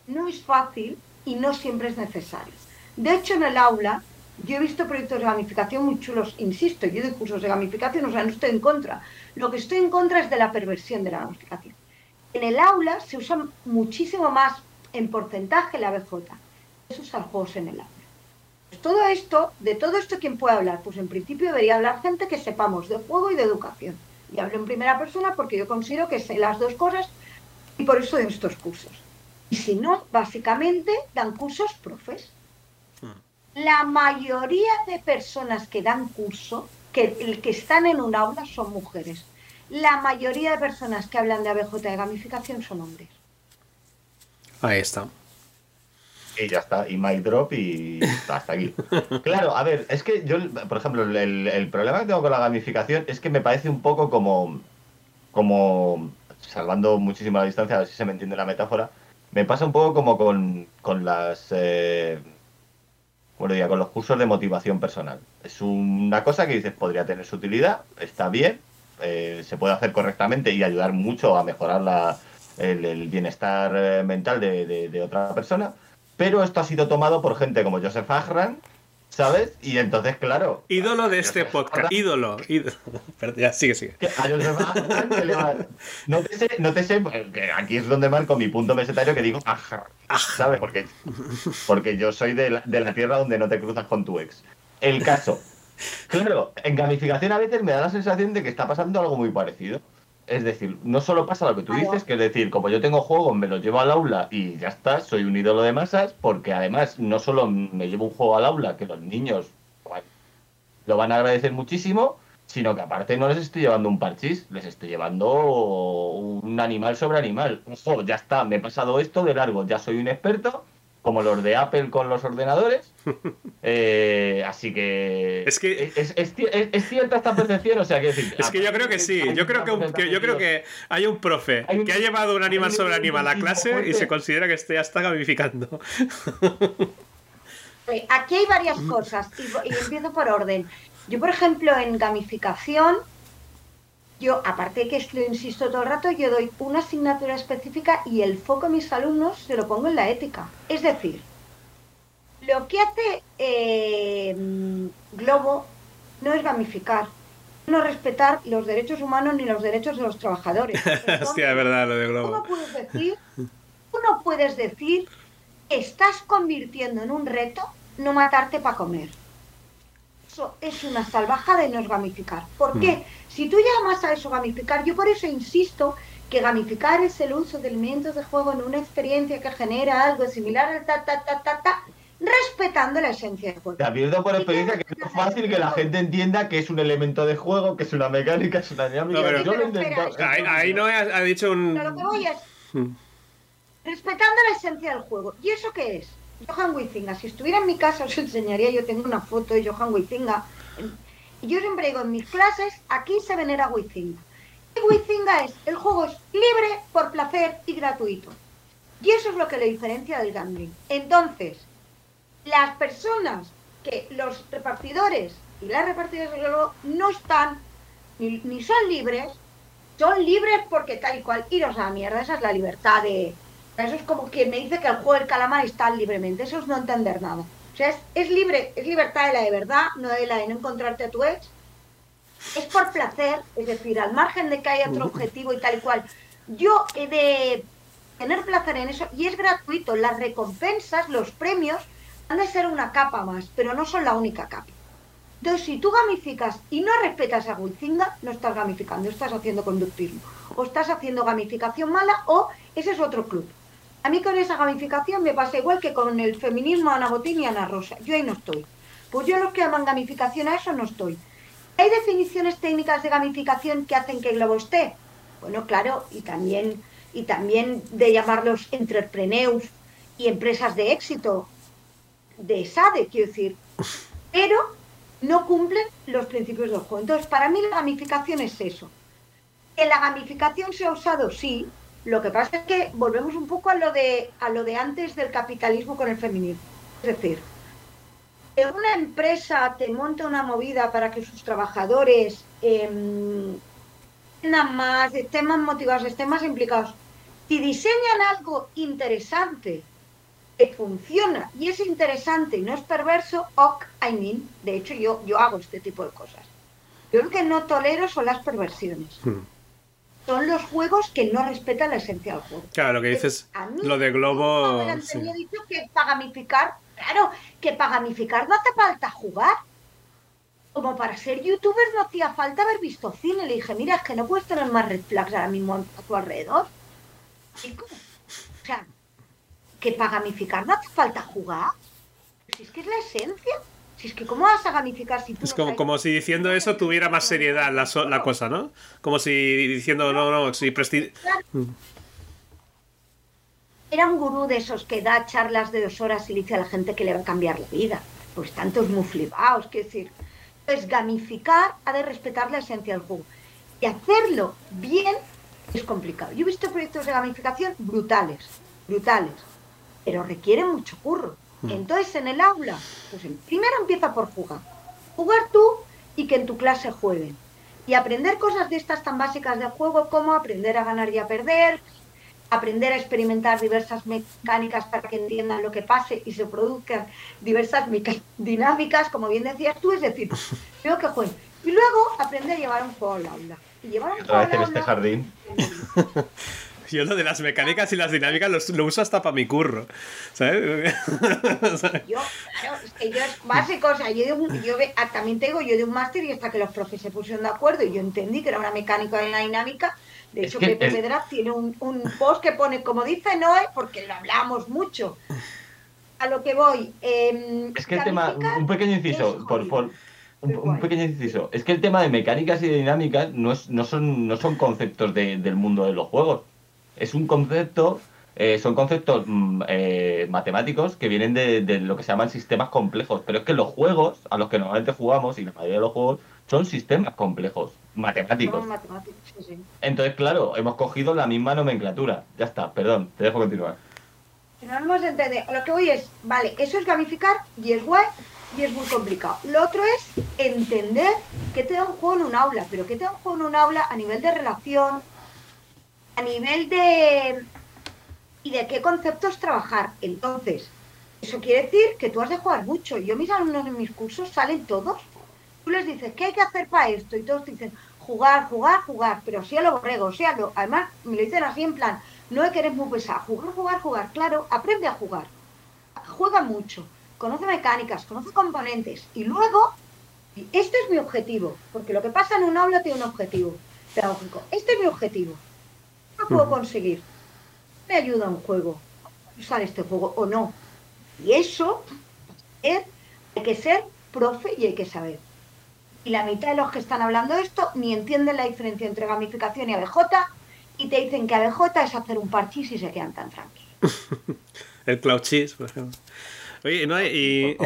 no es fácil y no siempre es necesario. De hecho, en el aula, yo he visto proyectos de gamificación muy chulos, insisto, yo doy cursos de gamificación, o sea, no estoy en contra. Lo que estoy en contra es de la perversión de la gamificación. En el aula se usa muchísimo más en porcentaje la BJ. Es usar juegos en el aula. Pues todo esto, de todo esto, ¿quién puede hablar? Pues en principio debería hablar gente que sepamos de juego y de educación. Y hablo en primera persona porque yo considero que sé las dos cosas y por eso doy estos cursos. Y si no, básicamente dan cursos profes. La mayoría de personas que dan curso, que, el que están en un aula, son mujeres. La mayoría de personas que hablan de ABJ de gamificación son hombres. Ahí está. Y ya está, y mic drop y hasta aquí. Claro, a ver, es que yo, por ejemplo, el, problema que tengo con la gamificación es que me parece un poco como, como, salvando muchísimo la distancia, a ver si se me entiende la metáfora, me pasa un poco como con, con las, eh, bueno, ya con los cursos de motivación personal. Es una cosa que dices, podría tener su utilidad, está bien, eh, se puede hacer correctamente y ayudar mucho a mejorar la, el, bienestar eh, mental de otra persona. Pero esto ha sido tomado por gente como Joseph Ahran, ¿sabes? Y entonces, claro. Ídolo de este podcast. Ídolo. ídolo. *laughs* Perdón, ya, sigue, sigue. que a Joseph Ahran se le va- Nótese, nótese, pues, que aquí es donde marco mi punto mesetario que digo, ¿sabes? Porque, porque yo soy de la, de la tierra donde no te cruzas con tu ex. El caso. Claro, en gamificación a veces me da la sensación de que está pasando algo muy parecido. Es decir, no solo pasa lo que tú dices, que es decir, como yo tengo juegos, me los llevo al aula y ya está, soy un ídolo de masas, porque además no solo me llevo un juego al aula, que los niños bueno, lo van a agradecer muchísimo, sino que aparte no les estoy llevando un parchís, les estoy llevando un animal sobre animal. Ojo, ya está, me he pasado esto de largo, ya soy un experto, como los de Apple con los ordenadores. *laughs* Eh, así que. Es que- Es, es es- es cierta esta percepción, o sea, que decir. Es que yo creo que sí. Yo creo que, un- que- yo creo que hay un profe Hay un- que ha llevado un animal un sobre animal a tipo clase y se considera que este ya está gamificando. *laughs* Eh, Aquí hay varias cosas y, y empiezo por orden. Yo, por ejemplo, en gamificación, yo, aparte de que lo insisto todo el rato, yo doy una asignatura específica y el foco a mis alumnos se lo pongo en la ética. Es decir, lo que hace eh, Globo no es gamificar, no respetar los derechos humanos ni los derechos de los trabajadores. *laughs* Hostia, es verdad lo de Globo. ¿Cómo puedes decir, tú no puedes decir, estás convirtiendo en un reto no matarte para comer? Eso es una salvajada y no es gamificar. ¿Por qué? Mm. Si tú llamas a eso gamificar, yo por eso insisto que gamificar es el uso de elementos de juego en una experiencia que genera algo similar al ta ta ta ta ta respetando la esencia del juego. Te advierto por experiencia que es fácil que la gente entienda que es un elemento de juego, que es una mecánica, es una dinámica. No, pero, lo ahí, no ha, dicho un. lo que voy es. Hmm. Respetando la esencia del juego. ¿Y eso qué es? Johan Huizinga. Si estuviera en mi casa os enseñaría, yo tengo una foto de Johan Huizinga. Yo siempre digo en mis clases, aquí se venera Huizinga. Y Huizinga es, el juego es libre, por placer y gratuito. Y eso es lo que le diferencia del gambling. Entonces, las personas que los repartidores y las repartidoras de globo no están ni, son libres, son libres porque tal y cual, iros a la mierda, esa es la libertad de... Eso es como quien me dice que el juego del calamar está libremente, eso es no entender nada. O sea, es, libre, es libertad de la de verdad, no de la de no encontrarte a tu ex. Es por placer, es decir, al margen de que haya otro objetivo y tal y cual. Yo he de tener placer en eso y es gratuito. Las recompensas, los premios, han de ser una capa más, pero no son la única capa. Entonces, si tú gamificas y no respetas a Huizinga, no estás gamificando, estás haciendo conductismo. O estás haciendo gamificación mala o ese es otro club. A mí con esa gamificación me pasa igual que con el feminismo Ana Botín y Ana Rosa. Yo ahí no estoy. Pues yo los que llaman gamificación a eso no estoy. ¿Hay definiciones técnicas de gamificación que hacen que globo esté? Bueno, claro, y también, y también de llamarlos entrepreneurs y empresas de éxito de SADE, quiero decir, pero no cumplen los principios del juego. Entonces, para mí la gamificación es eso. Que la gamificación se ha usado, sí. Lo que pasa es que volvemos un poco a lo de, a lo de antes del capitalismo con el feminismo. Es decir, que una empresa te monta una movida para que sus trabajadores eh, más, estén más motivados, estén más implicados, si diseñan algo interesante que funciona y es interesante y no es perverso, ok, I mean, de hecho yo, yo hago este tipo de cosas. Yo lo que no tolero son las perversiones. Hmm. Son los juegos que no respetan la esencia del juego. Claro, lo que dices, lo de Globo... Sí. dicho que para gamificar, claro, que para gamificar no hace falta jugar. Como para ser youtuber no hacía falta haber visto cine. Le dije, mira, es que no puedes tener más red flags ahora mismo a tu alrededor. O sea, que para gamificar no hace falta jugar. Si es que es la esencia. Si es que, ¿cómo vas a gamificar si tú Es como, como si diciendo eso tuviera más seriedad la, la cosa, ¿no? Como si diciendo, no, no, si presti... Mm. Era un gurú de esos que da charlas de dos horas y le dice a la gente que le va a cambiar la vida. Pues tantos muy flipados, quiero decir. Entonces, gamificar ha de respetar la esencia del juego. Y hacerlo bien es complicado. Yo he visto proyectos de gamificación brutales, brutales pero requiere mucho curro. Mm. Entonces, en el aula, pues primero empieza por jugar. Jugar tú y que en tu clase jueguen. Y aprender cosas de estas tan básicas del juego como aprender a ganar y a perder, aprender a experimentar diversas mecánicas para que entiendan lo que pase y se produzcan diversas *laughs* dinámicas, como bien decías tú, es decir, *laughs* creo que jueguen. Y luego aprender a llevar un juego al aula. Y llevar un juego al aula. este jardín. *laughs* Yo lo de las mecánicas y las dinámicas lo, uso hasta para mi curro. ¿Sabes? *laughs* yo, claro, es que yo es básico. O sea, yo, yo ah, también tengo yo de un máster y hasta que los profes se pusieron de acuerdo y yo entendí que era una mecánica en la dinámica. De hecho, Pepe Pedraz tiene un, post que pone, como dice Noé, porque lo hablamos mucho. A lo que voy. Em, es que el tema, un pequeño inciso, por, por, un, pequeño inciso. Es que el tema de mecánicas y de dinámicas no, es, no, son, no son conceptos del mundo de los juegos es un concepto, eh, son conceptos mm, eh, matemáticos que vienen de, lo que se llaman sistemas complejos. Pero es que los juegos a los que normalmente jugamos, y la mayoría de los juegos, son sistemas complejos, matemáticos. Entonces, claro, hemos cogido la misma nomenclatura. Ya está, perdón, te dejo continuar. No hemos entendido. Lo que voy es, vale, eso es gamificar y es guay y es muy complicado. Lo otro es entender que te da un juego en un aula, pero que te da un juego en un aula a nivel de relación, a nivel de... y de qué conceptos trabajar. Entonces, eso quiere decir que tú has de jugar mucho. Yo mis alumnos en mis cursos salen todos Tú les dices, ¿qué hay que hacer para esto? Y todos dicen, jugar, jugar, jugar, pero sí a lo borrego, sí a lo... Además, me lo dicen así en plan, no es que muy pesado, jugar, jugar, jugar, claro, aprende a jugar. Juega mucho, conoce mecánicas, conoce componentes y luego, este es mi objetivo, porque lo que pasa en un aula tiene un objetivo pedagógico. Este es mi objetivo. ¿Qué puedo conseguir? Me ayuda un juego, usar este juego o no. Y eso es, hay que ser profe y hay que saber. Y la mitad de los que están hablando de esto ni entienden la diferencia entre gamificación y ABJ y te dicen que ABJ es hacer un parchís y se quedan tan tranquilos. *laughs* El cloud cheese, por ejemplo. Oye, ¿no? y...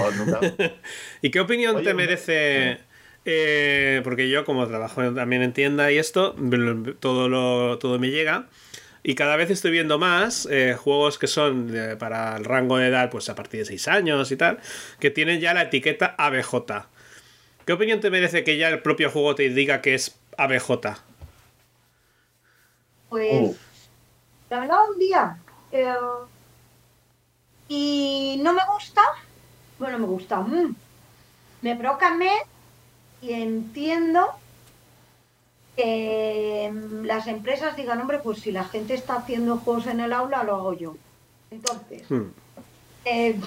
*laughs* ¿Y qué opinión te merece? Eh, porque yo, como trabajo también en tienda y esto, todo, lo, todo me llega. Y cada vez estoy viendo más eh, juegos que son para el rango de edad, pues a partir de 6 años y tal, que tienen ya la etiqueta ABJ. ¿Qué opinión te merece que ya el propio juego te diga que es ABJ? Pues, oh. la verdad, un día. Eh, y no me gusta. Bueno, me gusta. Mm, me provoca y entiendo que mm, las empresas digan, hombre, pues si la gente está haciendo juegos en el aula, lo hago yo. Entonces, hmm. eh,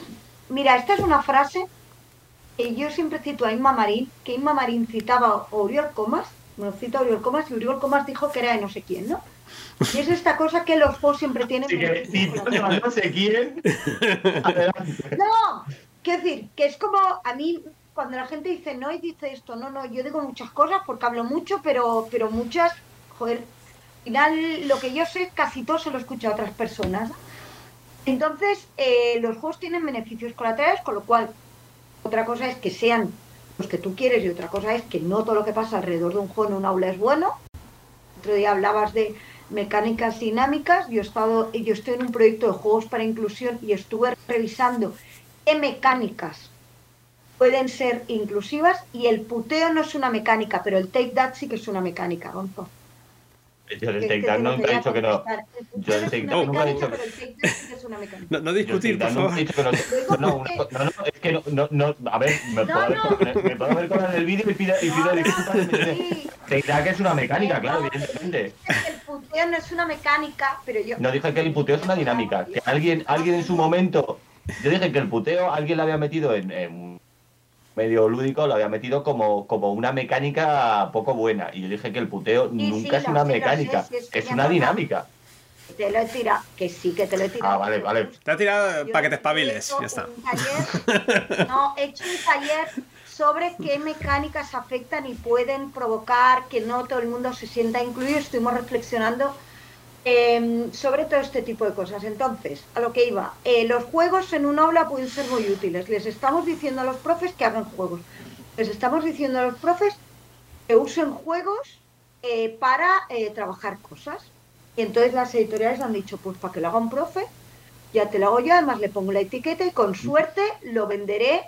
mira, esta es una frase que yo siempre cito a Inma Marín, que Inma Marín citaba a Oriol Comas, me cita a Oriol Comas, y Oriol Comas dijo que era de no sé quién, ¿no? Y es esta cosa que los juegos siempre tienen. no sé quién. *laughs* no, quiero decir, que es como a mí cuando la gente dice no y dice esto, no, no, yo digo muchas cosas porque hablo mucho, pero, pero muchas, joder, al final lo que yo sé casi todo se lo escucho a otras personas. Entonces, eh, los juegos tienen beneficios colaterales, con lo cual, otra cosa es que sean los que tú quieres y otra cosa es que no todo lo que pasa alrededor de un juego en un aula es bueno. Otro día hablabas de mecánicas dinámicas, yo he estado, yo estoy en un proyecto de juegos para inclusión y estuve revisando qué mecánicas pueden ser inclusivas y el puteo no es una mecánica, pero el take that sí que es una mecánica, Gonzo. Yo el take that nunca he dicho que no. Yo el take that nunca he dicho que no. No discutir, por favor. No, no, no, es que no, no, no, a ver, me puedo ver con el vídeo y pido, y pido disculpas. Take that es una mecánica, claro, evidentemente. El puteo no es una mecánica, pero yo. No dije que el puteo es una dinámica. Que alguien, alguien en su momento. Yo dije que el puteo alguien lo había metido en, en medio lúdico lo había metido como, como una mecánica poco buena. Y yo dije que el puteo nunca es una mecánica, es, una dinámica. Te lo he tirado, que sí, que te lo he tirado. Ah, vale, vale. Te ha tirado para que te espabiles, ya está. no, he hecho un taller sobre qué mecánicas afectan y pueden provocar que no todo el mundo se sienta incluido. Estuvimos reflexionando Em, sobre todo este tipo de cosas. Entonces, a lo que iba, eh, los juegos en un aula pueden ser muy útiles. Les estamos diciendo a los profes que hagan juegos. Les estamos diciendo a los profes que usen juegos eh, para eh, trabajar cosas. Y entonces las editoriales han dicho, pues para que lo haga un profe, ya te lo hago yo, además le pongo la etiqueta y con suerte lo venderé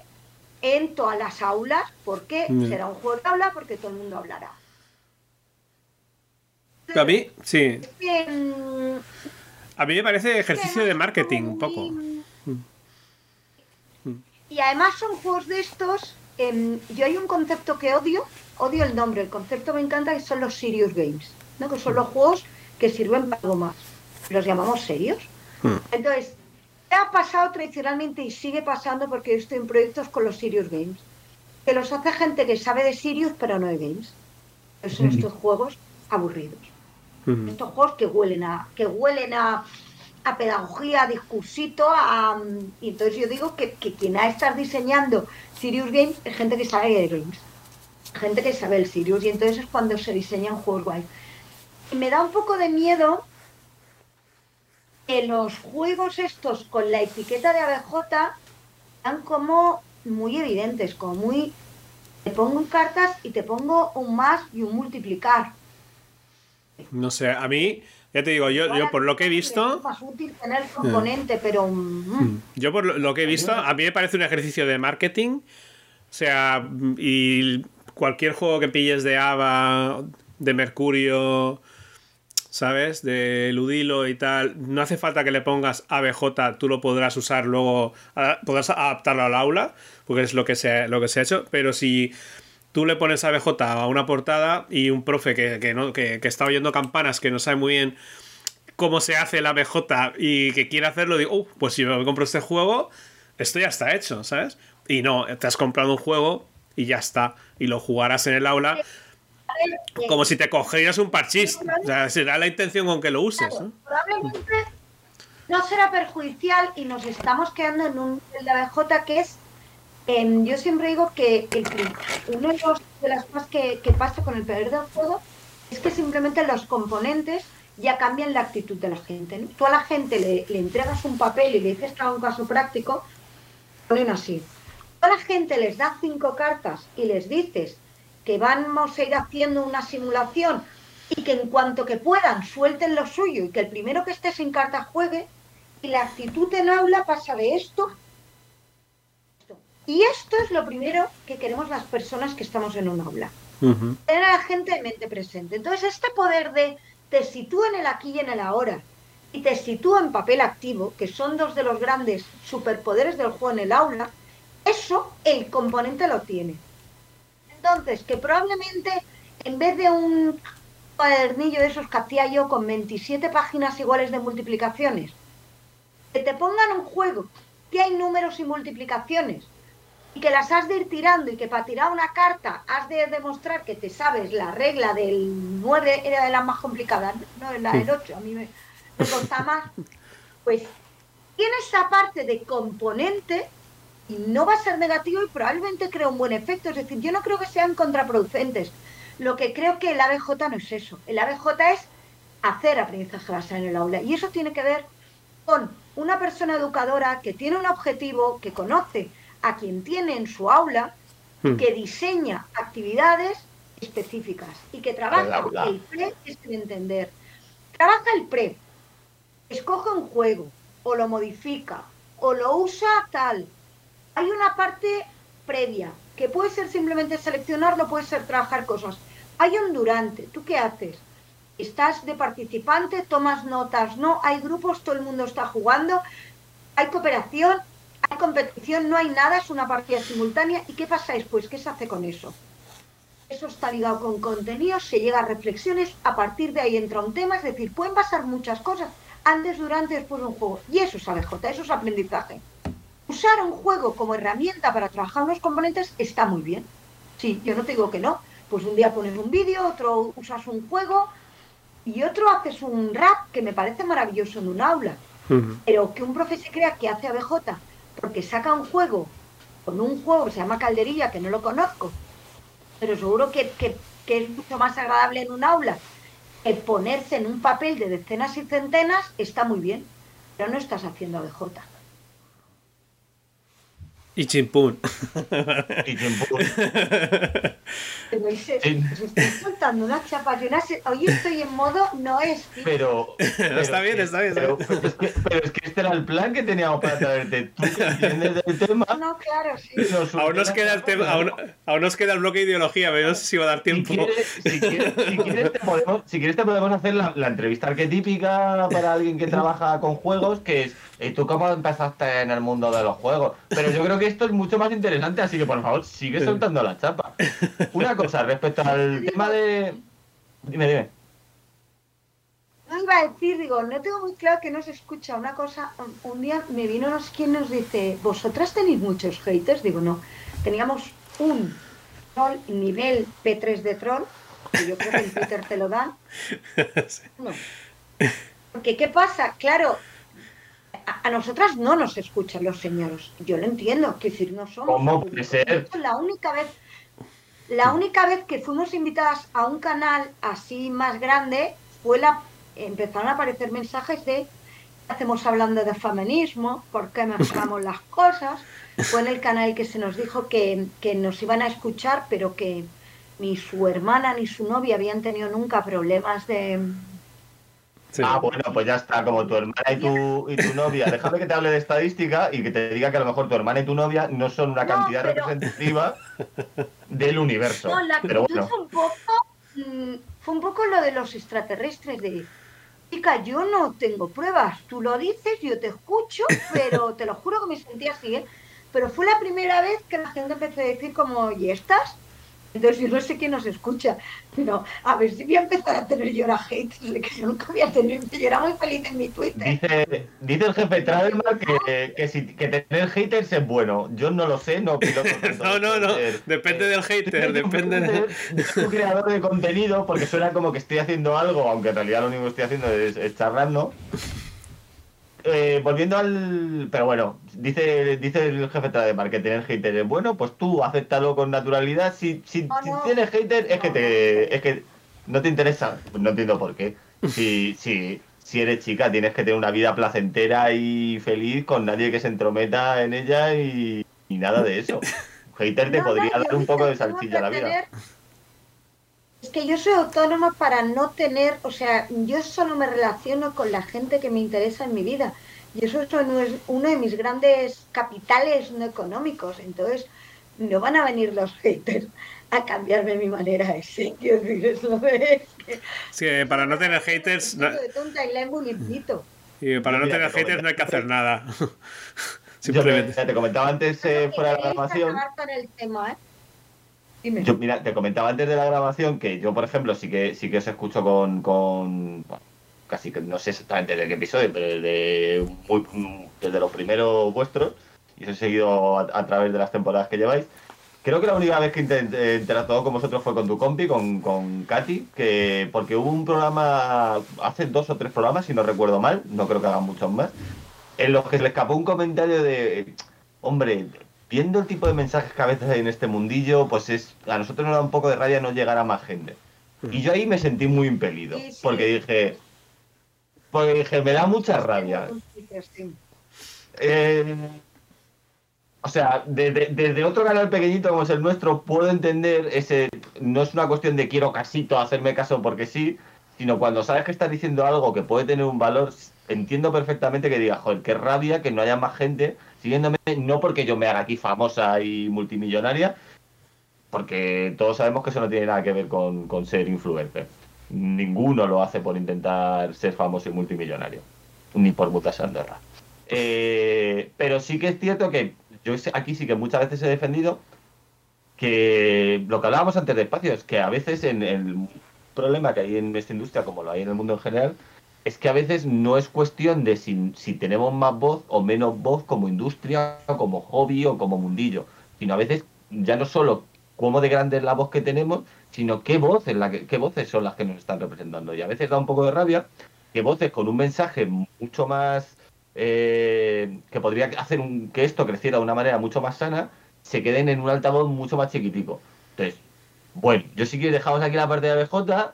en todas las aulas, porque será un juego de aula, porque todo el mundo hablará. A mí, sí. A mí me parece ejercicio de marketing un poco. Y además son juegos de estos. Em, yo hay un concepto que odio, odio el nombre, el concepto me encanta, que son los serious games, ¿no? que son los juegos que sirven para algo más. Los llamamos serios. Hmm. Entonces, ¿qué ha pasado tradicionalmente y sigue pasando porque yo estoy en proyectos con los serious games? Que los hace gente que sabe de serious pero no de games. Son estos juegos aburridos. Estos juegos que huelen a, que huelen a, pedagogía, a discursito, a, y entonces yo digo que, quien ha estado diseñando Sirius Games es gente que sabe games, gente que sabe el Sirius, y entonces es cuando se diseñan juegos guay. Y me da un poco de miedo que los juegos estos con la etiqueta de ABJ sean como muy evidentes, como muy te pongo en cartas y te pongo un más y un multiplicar. No sé, a mí, ya te digo, yo, yo por lo que he visto. Es más útil tener componente, pero. Mm, mm. Yo por lo que he visto, a mí me parece un ejercicio de marketing. O sea, y cualquier juego que pilles de Ava, de Mercurio, ¿sabes? De Ludilo y tal, no hace falta que le pongas ABJ, tú lo podrás usar luego, podrás adaptarlo al aula, porque es lo que se, lo que se ha hecho, pero si tú le pones a BJ a una portada y un profe que, no, que, está oyendo campanas, que no sabe muy bien cómo se hace la BJ y que quiere hacerlo, digo, uh, pues si me compro este juego, esto ya está hecho, ¿sabes? Y no, te has comprado un juego y ya está. Y lo jugarás en el aula como si te cogieras un parchís. O sea, será la intención con que lo uses. Probablemente no será perjudicial y nos estamos quedando en un de BJ que es. Em, yo siempre digo que uno de, de las cosas que, pasa con el poder del juego es que simplemente los componentes ya cambian la actitud de la gente. Tú a la gente le, le entregas un papel y le dices que haga un caso práctico, ponen así. A la gente les da cinco cartas y les dices que vamos a ir haciendo una simulación y que en cuanto que puedan suelten lo suyo y que el primero que esté sin carta juegue y la actitud en aula pasa de esto. Y esto es lo primero que queremos las personas que estamos en un aula. Tener a la gente en mente presente. Entonces, este poder de te sitúa en el aquí y en el ahora y te sitúa en papel activo, que son dos de los grandes superpoderes del juego en el aula, eso el componente lo tiene. Entonces, que probablemente en vez de un cuadernillo de esos que hacía yo con 27 páginas iguales de multiplicaciones, que te pongan un juego que hay números y multiplicaciones y que las has de ir tirando y que para tirar una carta has de demostrar que te sabes la regla del 9 era de las más complicadas, no es la del 8, a mí me, me más, pues tiene esa parte de componente y no va a ser negativo y probablemente crea un buen efecto. Es decir, yo no creo que sean contraproducentes. Lo que creo que el ABJ no es eso. El ABJ es hacer aprendizaje basado en el aula. Y eso tiene que ver con una persona educadora que tiene un objetivo, que conoce a quien tiene en su aula, hmm. que diseña actividades específicas y que trabaja el, pre, es entender. Trabaja el pre, escoge un juego, o lo modifica, o lo usa tal, hay una parte previa, que puede ser simplemente seleccionarlo, puede ser trabajar cosas. Hay un durante, ¿tú qué haces? Estás de participante, tomas notas, no, hay grupos, todo el mundo está jugando, hay cooperación, hay competición, no hay nada, es una partida simultánea. ¿Y qué pasa después? ¿Qué se hace con eso? Eso está ligado con contenidos, se llega a reflexiones, a partir de ahí entra un tema, es decir, pueden pasar muchas cosas antes, durante, después de un juego. Y eso es ABJ, eso es aprendizaje usar un juego como herramienta para trabajar los componentes está muy bien. Sí, yo no te digo que no. Pues un día pones un vídeo, otro usas un juego y otro haces un rap que me parece maravilloso en un aula. Pero que un profe se crea que hace ABJ porque saca un juego con un juego que se llama Calderilla, que no lo conozco, pero seguro que, que es mucho más agradable en un aula. El ponerse en un papel de decenas y centenas está muy bien, pero no estás haciendo ABJ. Y chimpún. Y chimpún. Pero se, estoy soltando una chapa. hoy estoy en modo no es. Pero, está bien, está bien. Pero, es que, pero, es que, este era el plan que teníamos para traerte. Tú que entiendes del tema. No, claro, sí. aún nos, queda el tema, aún, aún, nos queda el bloque de ideología, pero no sé si va a dar tiempo. Si quieres, si quieres, si quieres, te, podemos, si quieres te podemos hacer la, la entrevista arquetípica para alguien que trabaja con juegos, que es ¿y tú cómo empezaste en el mundo de los juegos? Pero yo creo que esto es mucho más interesante, así que por favor, sigue soltando la chapa. *laughs* Una cosa, respecto al tema de... Dime, dime. No iba a decir, digo, no tengo muy claro que no se escucha una cosa. Un día me vino no sé quién nos dice, ¿vosotras tenéis muchos haters? Digo, no. Teníamos un troll nivel P3 de troll, que yo creo que en Twitter te lo dan. *laughs* No. Porque, ¿qué pasa? Claro, a, nosotras no nos escuchan los señores. Yo lo entiendo, que decir, no somos. ¿Cómo puede ser? La única vez, la única vez que fuimos invitadas a un canal así más grande fue la empezaron a aparecer mensajes de hacemos hablando de feminismo, por qué mezclamos *laughs* las cosas. Fue en el canal que se nos dijo que, que nos iban a escuchar, pero que ni su hermana ni su novia habían tenido nunca problemas de, Ah, bueno, pues ya está, como tu hermana y tu, y tu novia. Déjame que te hable de estadística y que te diga que a lo mejor tu hermana y tu novia no son una cantidad representativa del universo. No, la pero bueno. fue, un poco, mm, fue un poco lo de los extraterrestres de... Chica, yo no tengo pruebas, tú lo dices, yo te escucho, pero te lo juro que me sentía así, ¿eh? Pero fue la primera vez que la gente empezó a decir como, ¿y estas? Entonces yo no sé quién nos escucha, pero a ver si voy a empezar a tener yo ahora haters, *laughs* que yo nunca voy a tener, yo era muy feliz en mi Twitter. Dice, dice el jefe Travelman que, que, si, que tener haters es bueno. Yo no lo sé, no piloto. *laughs* no, no, no, depende del hater, depende de... Un creador de contenido porque suena como que estoy haciendo algo, aunque en realidad lo único que estoy haciendo es, es charlando. Eh, volviendo al. Pero bueno, dice, dice el jefe de que tener hater es bueno, pues tú acéptalo con naturalidad. Si, si, tienes hater, es que te. Es que no te interesa. no entiendo por qué. Si, si, si eres chica, tienes que tener una vida placentera y feliz con nadie que se entrometa en ella y, nada de eso. *laughs* Hater te podría dar un poco de salsilla a la vida. Es que yo soy autónoma para no tener, o sea, yo solo me relaciono con la gente que me interesa en mi vida. Y eso es uno de mis grandes capitales no económicos. Entonces, no van a venir los *laughs* haters a cambiarme mi manera de ser. Quiero decir, eso *laughs* es que... Sí, para no tener haters... No... De tonta y y para no tener haters no hay que hacer nada. *laughs* Simplemente. Yo te, comentaba antes eh, fuera de la grabación. El tema, ¿eh? Mira, te comentaba antes de la grabación que yo, por ejemplo, sí que sí que os escucho con, con casi que no sé exactamente de qué episodio, pero desde, desde los primeros vuestros, y os he seguido a, través de las temporadas que lleváis. Creo que la única vez que he interactuado con vosotros fue con tu compi, con, con Katy, que porque hubo un programa, hace dos o tres programas, si no recuerdo mal, no creo que hagan muchos más, en los que se le escapó un comentario de, hombre, viendo el tipo de mensajes que a veces hay en este mundillo, pues es a nosotros nos da un poco de rabia no llegar a más gente. Y yo ahí me sentí muy impelido, porque dije, porque dije, me da mucha rabia. Eh, o sea, desde, otro canal pequeñito como es el nuestro, puedo entender ese. No es una cuestión de quiero casito, hacerme caso porque sí, sino cuando sabes que estás diciendo algo que puede tener un valor, entiendo perfectamente que digas, joder, qué rabia que no haya más gente siguiéndome, no porque yo me haga aquí famosa y multimillonaria, porque todos sabemos que eso no tiene nada que ver con, ser influencer. Ninguno lo hace por intentar ser famoso y multimillonario, ni por mutas Andorra. Eh, pero sí que es cierto que yo aquí sí que muchas veces he defendido que lo que hablábamos antes de espacios, que a veces en el problema que hay en esta industria, como lo hay en el mundo en general, es que a veces no es cuestión de si, tenemos más voz o menos voz como industria, como hobby o como mundillo, sino a veces ya no solo cómo de grande es la voz que tenemos, sino qué voces, la qué voces son las que nos están representando. Y a veces da un poco de rabia que voces con un mensaje mucho más eh, que podría hacer un, que esto creciera de una manera mucho más sana, se queden en un altavoz mucho más chiquitico. Entonces, bueno, yo sí que dejamos aquí la parte de ABJ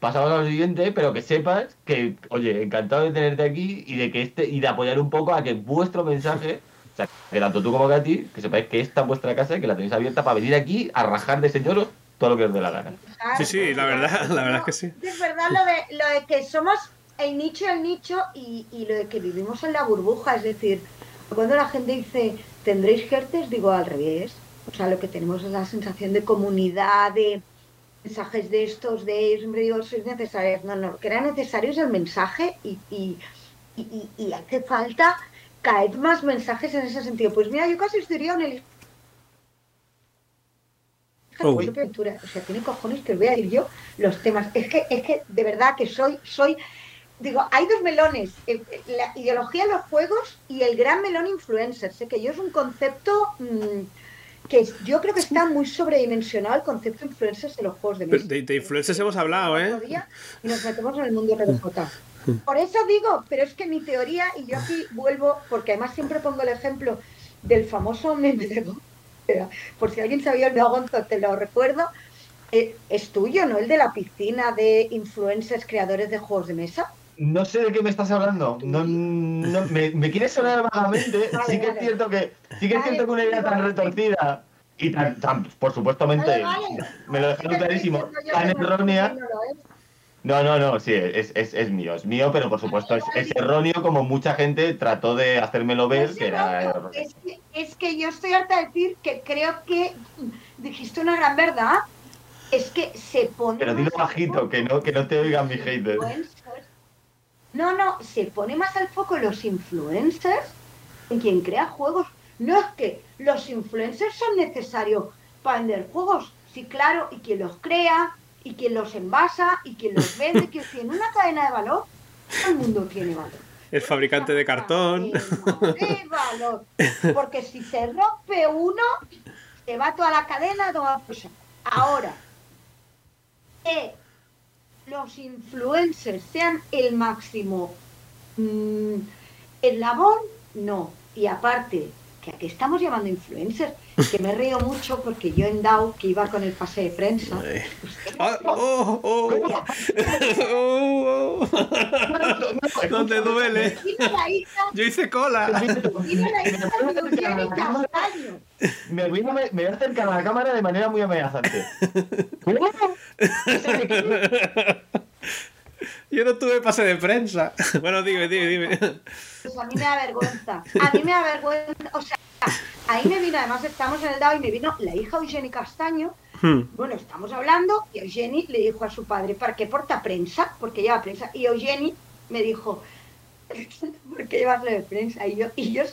pasamos a lo siguiente, pero que sepas que, oye, encantado de tenerte aquí y de que este y de apoyar un poco a que vuestro mensaje, o sea, que tanto tú como Katy, que sepáis que esta es vuestra casa y que la tenéis abierta para venir aquí a rajar de señoros todo lo que os dé la gana. Sí, sí, la verdad, la verdad es que sí. Es verdad lo de, lo de que somos el nicho el nicho y, y lo de que vivimos en la burbuja, es decir, cuando la gente dice, ¿tendréis jertes? Digo al revés. O sea, lo que tenemos es la sensación de comunidad, de, mensajes de estos, de siempre digo, sois necesarios. No, no, lo que era necesario es el mensaje y, y, y, hace falta caer más mensajes en ese sentido. Pues mira, yo casi estaría en el. O sea, tiene cojones que os voy a decir yo los temas. Es que, es que de verdad que soy, soy, digo, hay dos melones, eh, la ideología de los juegos y el gran melón influencer. Sé que yo es un concepto mm, que yo creo que está muy sobredimensionado el concepto de influencers de los juegos de mesa. De, influencers hemos hablado, ¿eh? Y nos metemos en el mundo RBJ. Por eso digo, pero es que mi teoría, y yo aquí vuelvo, porque además siempre pongo el ejemplo del famoso meme de por si alguien sabía el de Gonzo, te lo recuerdo, eh, es tuyo, ¿no? El de la piscina de influencers creadores de juegos de mesa. No sé de qué me estás hablando. No, no me, me quiere sonar vagamente. *laughs* sí que es cierto que sí que es cierto que una idea tan retorcida y tan, tan por supuestamente me lo dejaron clarísimo, tan errónea. No, no, no, sí, es, es, es, mío, es mío, pero por supuesto es, es, erróneo como mucha gente trató de hacérmelo ver que era Es que, es que yo estoy harta de decir que creo que dijiste una gran verdad, es que se pone... Pero dilo bajito, que no, que no te oigan mis haters. No, no, se pone más al foco los influencers en quien crea juegos. No es que los influencers son necesarios para vender juegos. Sí, claro, y quien los crea, y quien los envasa, y quien los vende, que si en una cadena de valor, todo el mundo tiene valor. El fabricante de cartón. valor. Porque si se rompe uno, se va toda la cadena, toda Ahora, que los influencers sean el máximo mm, el labor, no. Y aparte, que aquí estamos llamando influencers, que me río mucho porque yo en DAO, que iba con el pase de prensa. ¿Dónde duele? Yo hice cola. Me voy, a, me voy a acercar a la cámara de manera muy amenazante. Yo no tuve pase de prensa. Bueno, dime, dime, dime. Pues a mí me da vergüenza. A mí me da vergüenza. O sea, ahí me vino, además estamos en el DAO y me vino la hija Eugenie Castaño. Hmm. Bueno, estamos hablando y Eugenie le dijo a su padre, ¿para qué porta prensa? Porque lleva prensa. Y Eugenie me dijo, *laughs* ¿por qué llevas de prensa? Y yo, y yo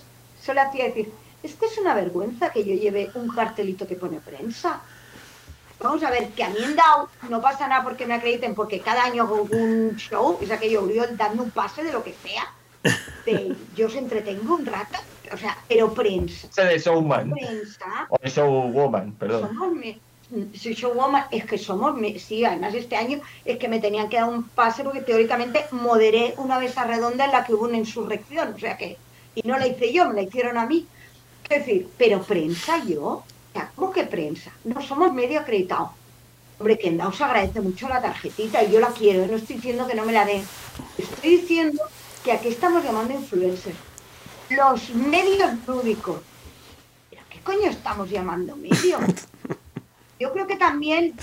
solo hacía decir, es que es una vergüenza que yo lleve un cartelito que pone prensa. Vamos a ver, que a mí en DAO no pasa nada porque me acrediten, porque cada año hago un show, es aquello, Uriol, dando un pase de lo que sea. Yo os entretengo un rato, o sea, pero prensa. de showman. Prensa. O de showwoman, perdón. Somos soy showwoman, es que somos, sí, además este año es que me tenían que dar un pase porque teóricamente moderé una mesa redonda en la que hubo una insurrección, o sea que, y no la hice yo, me la hicieron a mí. Es decir, pero prensa yo, ¿cómo que prensa? No somos medio acreditados. Hombre, que os agradece mucho la tarjetita y yo la quiero, no estoy diciendo que no me la den. Estoy diciendo que aquí estamos llamando influencers. Los medios lúdicos. ¿Pero qué coño estamos llamando medios? *laughs* Yo creo que también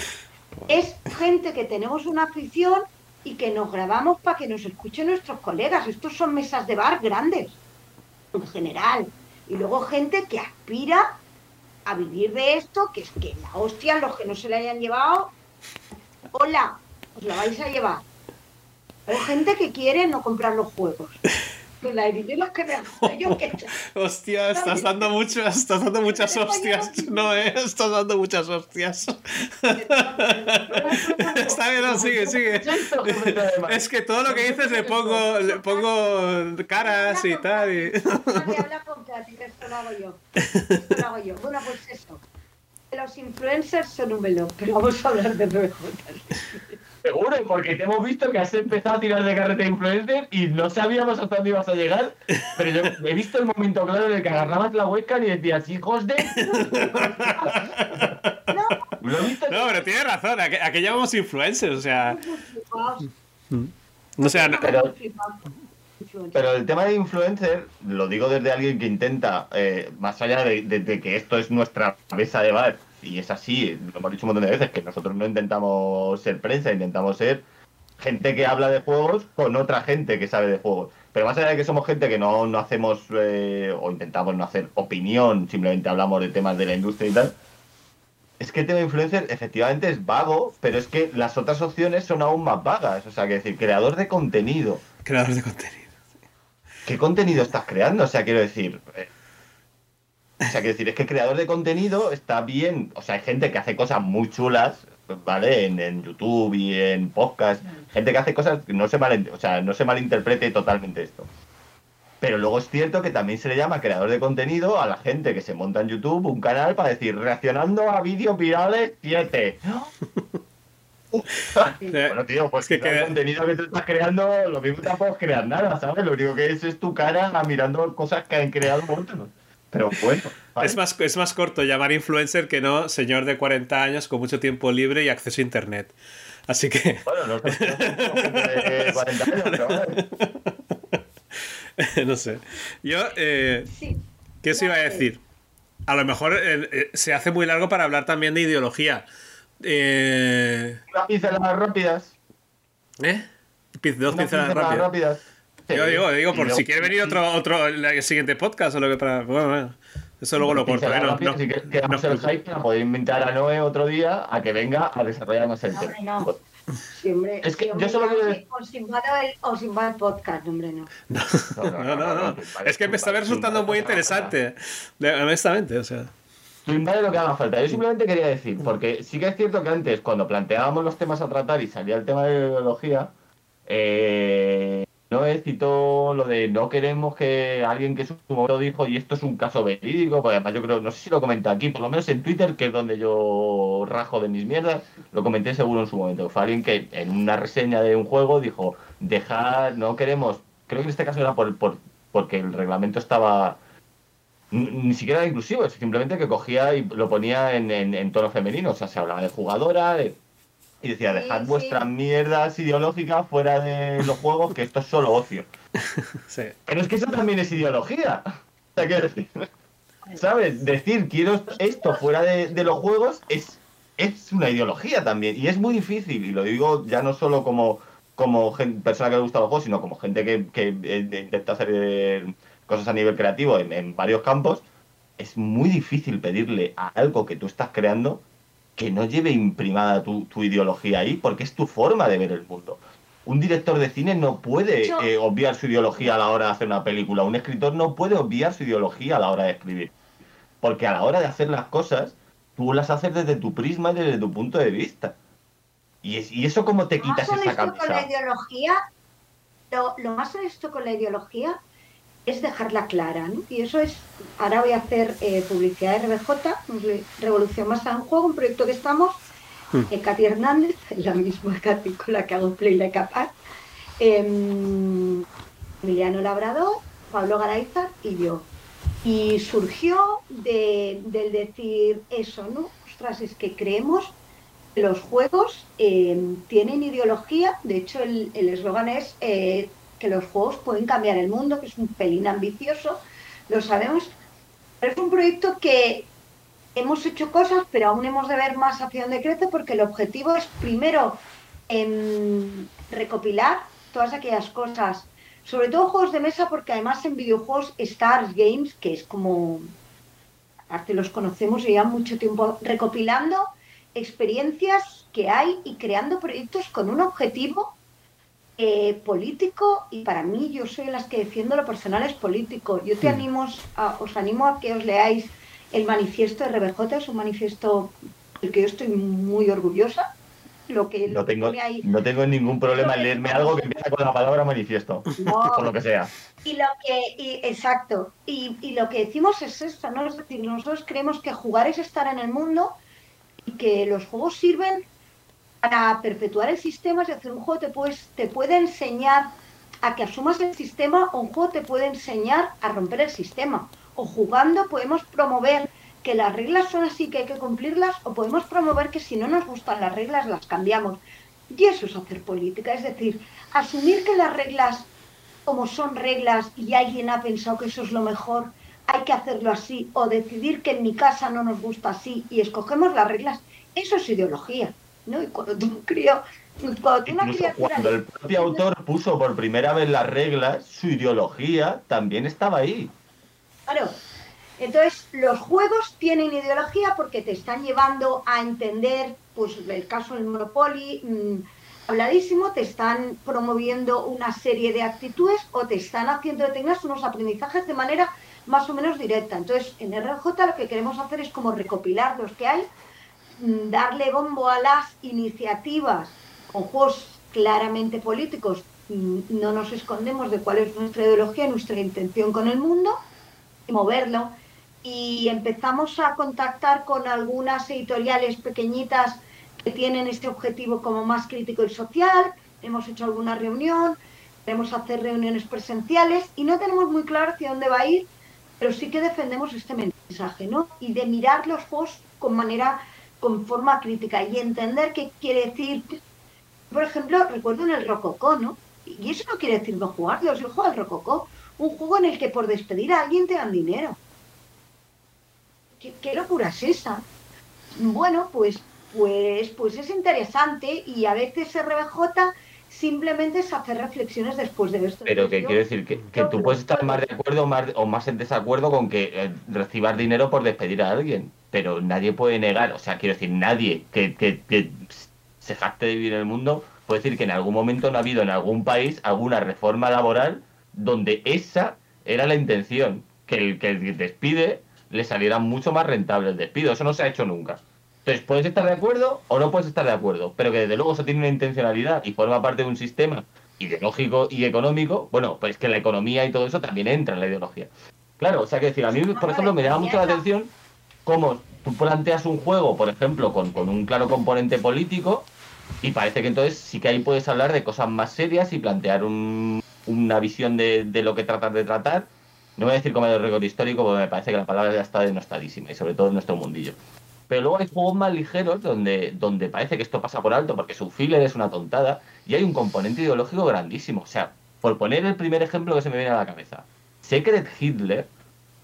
es gente que tenemos una afición y que nos grabamos para que nos escuchen nuestros colegas. Estos son mesas de bar grandes, en general. Y luego gente que aspira a vivir de esto, que es que la hostia, los que no se la hayan llevado, hola, os la vais a llevar. Hay gente que quiere no comprar los juegos. La los que me yo que... Hostia, estás dando muchas, estás dando muchas hostias. No, eh, estás dando muchas hostias. Está bien, sigue, sigue. Es que todo lo que dices le pongo, le pongo caras y tal. Y... habla con esto lo hago yo. Esto lo hago yo. Bueno, pues eso. Los influencers son un melón, pero vamos a hablar de nuevo. Seguro, porque te hemos visto que has empezado a tirar de carrete influencer y no sabíamos hasta dónde ibas a llegar. Pero yo he visto el momento claro en el que agarrabas la webcam y decías, hijos de. no, *laughs* no pero tienes razón, aquí, llamamos influencers, o sea. No sea. Pero, pero el tema de influencer, lo digo desde alguien que intenta, eh, más allá de, de, que esto es nuestra mesa de bar y es así, lo hemos dicho un montón de veces, que nosotros no intentamos ser prensa, intentamos ser gente que habla de juegos con otra gente que sabe de juegos. Pero más allá de que somos gente que no, no hacemos eh, o intentamos no hacer opinión, simplemente hablamos de temas de la industria y tal, es que el tema de influencer efectivamente es vago, pero es que las otras opciones son aún más vagas. O sea, que decir, creador de contenido. Creador de contenido. ¿Qué contenido estás creando? O sea, quiero decir, eh, o sea, quiero decir, es que creador de contenido está bien. O sea, hay gente que hace cosas muy chulas, ¿vale? En, YouTube y en podcast. Gente que hace cosas que no se, mal, o sea, no se malinterprete totalmente esto. Pero luego es cierto que también se le llama creador de contenido a la gente que se monta en YouTube un canal para decir reaccionando a vídeos virales 7. *laughs* *laughs* bueno, tío, pues que, el contenido que tú estás creando, lo mismo tampoco crear nada, ¿sabes? Lo único que es es tu cara mirando cosas que han creado otros. Pero bueno. Es, más, es más corto llamar influencer que no señor de 40 años con mucho tiempo libre y acceso a internet. Así que. Bueno, no, sé de 40 años, pero no sé. Yo. Eh, ¿Qué os iba a decir? A lo mejor eh, eh, se hace muy largo para hablar también de ideología. Eh... pinceladas rápidas. ¿Eh? Dos pinceladas rápidas. rápidas. Yo digo, digo por si quiere venir otro, otro el siguiente podcast o lo que para. Bueno, bueno. Eso luego lo corto. ¿eh? No, no, si queremos el hype, podéis invitar a Noé otro día a que venga a desarrollarnos el tema. No. Siempre, es que yo solo quiero decir. Os invado el, el podcast, hombre, *laughs* no. No, no, no. no, Es que me está resultando muy interesante. Honestamente, o sea. Tú invades lo que haga falta. Yo simplemente quería decir, porque sí que es cierto que antes, cuando planteábamos los temas a tratar y salía el tema de la ideología, eh, no citó lo de no queremos que alguien que su momento dijo, y esto es un caso verídico, porque además yo creo, no sé si lo comenté aquí, por lo menos en Twitter, que es donde yo rajo de mis mierdas, lo comenté seguro en su momento. Fue alguien que en una reseña de un juego dijo, dejar, no queremos, creo que en este caso era por, por porque el reglamento estaba ni siquiera era inclusivo, simplemente que cogía y lo ponía en, en, tono femenino, o sea, se hablaba de jugadora, y decía, dejad vuestras mierdas ideológicas fuera de los juegos, que esto es solo ocio. *laughs* Pero es que eso también es ideología. O sea, decir? ¿Sabes? Decir quiero esto fuera de, los juegos es, es una ideología también. Y es muy difícil, y lo digo ya no solo como, como persona que le gusta los juegos, sino como gente que, que eh, intenta hacer eh, cosas a nivel creativo en, varios campos. Es muy difícil pedirle a algo que tú estás creando que no lleve imprimada tu, ideología ahí, porque es tu forma de ver el mundo. Un director de cine no puede eh, obviar su ideología a la hora de hacer una película. Un escritor no puede obviar su ideología a la hora de escribir. Porque a la hora de hacer las cosas, tú las haces desde tu prisma y desde tu punto de vista. Y, es, y eso como te quitas esa camisa. Con la ideología, lo, lo más honesto con la ideología es dejarla clara, ¿no? Y eso es, ahora voy a hacer eh, publicidad de RBJ, Revolución Más en Juego, un proyecto que estamos, hmm. eh, Katy Hernández, *laughs* la misma Katy con la que hago Play la Capaz, em, Emiliano Labrador, Pablo Garayzar y yo. Y surgió de, del decir eso, ¿no? Ostras, es que creemos que los juegos em, tienen ideología, de hecho el eslogan es eh, que los juegos pueden cambiar el mundo, que es un pelín ambicioso, lo sabemos, es un proyecto que hemos hecho cosas, pero aún hemos de ver más hacia dónde crece, porque el objetivo es primero en recopilar todas aquellas cosas, sobre todo juegos de mesa, porque además en videojuegos Stars Games, que es como, aparte los conocemos, llevan mucho tiempo recopilando experiencias que hay y creando proyectos con un objetivo eh, político y para mí yo soy las que defiendo lo personal es político. Yo te animo a, os animo a que os leáis el manifiesto de RBJ, es un manifiesto del que yo estoy muy orgullosa. Lo que, no, tengo, no tengo ningún problema en leerme algo que empieza con la palabra manifiesto, *laughs* *laughs* por lo que sea. Y lo que, exacto, y, y, lo que decimos es esto, ¿no? Es decir, nosotros creemos que jugar es estar en el mundo y que los juegos sirven para perpetuar el sistema, es decir, un juego te, puedes, te puede enseñar a que asumas el sistema o un juego te puede enseñar a romper el sistema. O jugando podemos promover que las reglas son así que hay que cumplirlas o podemos promover que si no nos gustan las reglas las cambiamos. Y eso es hacer política, es decir, asumir que las reglas como son reglas y alguien ha pensado que eso es lo mejor, hay que hacerlo así o decidir que en mi casa no nos gusta así y escogemos las reglas, eso es ideología. ¿No? Y cuando tú cuando el propio autor puso por primera vez las reglas, su ideología también estaba ahí. Claro. Entonces, los juegos tienen ideología porque te están llevando a entender, pues el caso del Monopoly, mm, habladísimo, te están promoviendo una serie de actitudes o te están haciendo tengas unos aprendizajes de manera más o menos directa. Entonces, en RJ lo que queremos hacer es como recopilar los que hay darle bombo a las iniciativas con juegos claramente políticos, mm, no nos escondemos de cuál es nuestra ideología, nuestra intención con el mundo, y moverlo. Y empezamos a contactar con algunas editoriales pequeñitas que tienen este objetivo como más crítico y social. Hemos hecho alguna reunión, queremos hacer reuniones presenciales y no tenemos muy claro hacia dónde va a ir, pero sí que defendemos este mensaje, ¿no? Y de mirar los juegos con manera con forma crítica y entender qué quiere decir. Por ejemplo, recuerdo en el Rococó, ¿no? Y eso no quiere decir no jugarlos, yo juego al Rococó, un juego en el que por despedir a alguien te dan dinero. ¿Qué, locura es esa? Bueno, pues, pues, pues es interesante y a veces RBJ simplemente es hacer reflexiones después de esto. Pero que quiero decir que, tú puedes estar más de acuerdo o más, o más en desacuerdo con que eh, recibas dinero por despedir a alguien pero nadie puede negar, o sea, quiero decir, nadie que, que, se jacte de vivir en el mundo puede decir que en algún momento no ha habido en algún país alguna reforma laboral donde esa era la intención, que el que despide le saliera mucho más rentable el despido. Eso no se ha hecho nunca. Entonces, puedes estar de acuerdo o no puedes estar de acuerdo, pero que desde luego eso tiene una intencionalidad y forma parte de un sistema ideológico y económico, bueno, pues que la economía y todo eso también entra en la ideología. Claro, o sea, que decir, a mí, por ejemplo, me llama mucho la atención cómo tú planteas un juego, por ejemplo, con, con un claro componente político, y parece que entonces sí que ahí puedes hablar de cosas más serias y plantear un, una visión de, de, lo que tratas de tratar. No voy a decir como el récord histórico, porque me parece que la palabra ya está denostadísima, y sobre todo en nuestro mundillo. Pero luego hay juegos más ligeros donde, donde parece que esto pasa por alto porque su filler es una tontada y hay un componente ideológico grandísimo. O sea, por poner el primer ejemplo que se me viene a la cabeza, Secret Hitler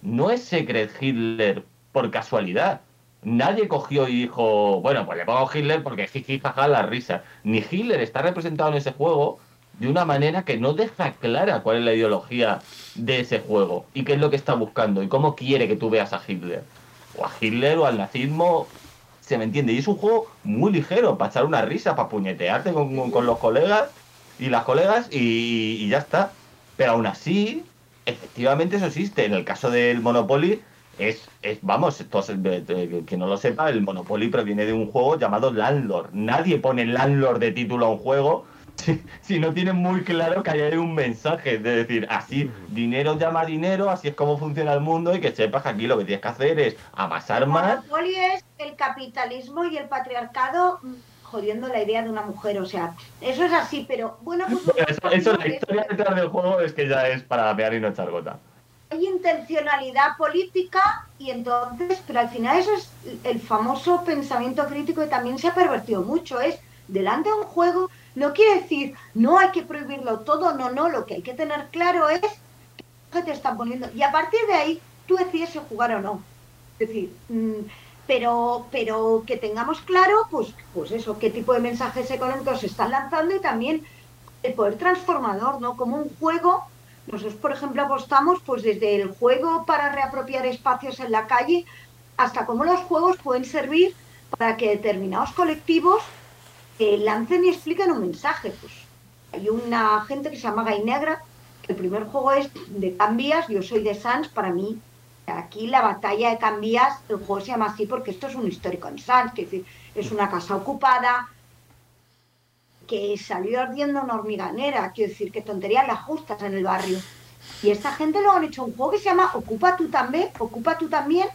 no es Secret Hitler por casualidad. Nadie cogió y dijo, bueno, pues le pongo Hitler porque jiji, jaja, la risa. Ni Hitler está representado en ese juego de una manera que no deja clara cuál es la ideología de ese juego y qué es lo que está buscando y cómo quiere que tú veas a Hitler o a Hitler o al nazismo, se me entiende. Y es un juego muy ligero, para echar una risa, para puñetearte con, los colegas y las colegas y, ya está. Pero aún así, efectivamente eso existe. En el caso del Monopoly, es, es vamos, que no lo sepa, el Monopoly proviene de un juego llamado Landlord. Nadie pone Landlord de título a un juego *laughs* si, no tienes muy claro que hay un mensaje, de decir, así, dinero llama dinero, así es como funciona el mundo y que sepas que aquí lo que tienes que hacer es amasar más. Monopoly es el capitalismo y el patriarcado mm, jodiendo la idea de una mujer, o sea, eso es así, pero bueno, *laughs* pues... eso, la historia detrás del juego es que ya es para pegar y no echar gota. Hay intencionalidad política y entonces, pero al final eso es el famoso pensamiento crítico que también se ha pervertido mucho, es delante de un juego no quiere decir, no hay que prohibirlo todo, no, no, lo que hay que tener claro es qué te están poniendo. Y a partir de ahí, tú decides si jugar o no. Es decir, mm, pero, pero que tengamos claro, pues, pues eso, qué tipo de mensajes económicos se están lanzando y también el poder transformador, ¿no? Como un juego, nosotros, por ejemplo, apostamos pues desde el juego para reapropiar espacios en la calle hasta cómo los juegos pueden servir para que determinados colectivos lancen y expliquen un mensaje. Pues hay una gente que se llama Gay Negra, el primer juego es de Cambias, yo soy de Sans, para mí, aquí la batalla de Cambias, el juego se llama así porque esto es un histórico en Sans, que es, es una casa ocupada, que salió ardiendo una hormiganera, quiero decir, que tonterías las justas en el barrio. Y esta gente lo han hecho un juego que se llama Ocupa tú también, Ocupa tú también,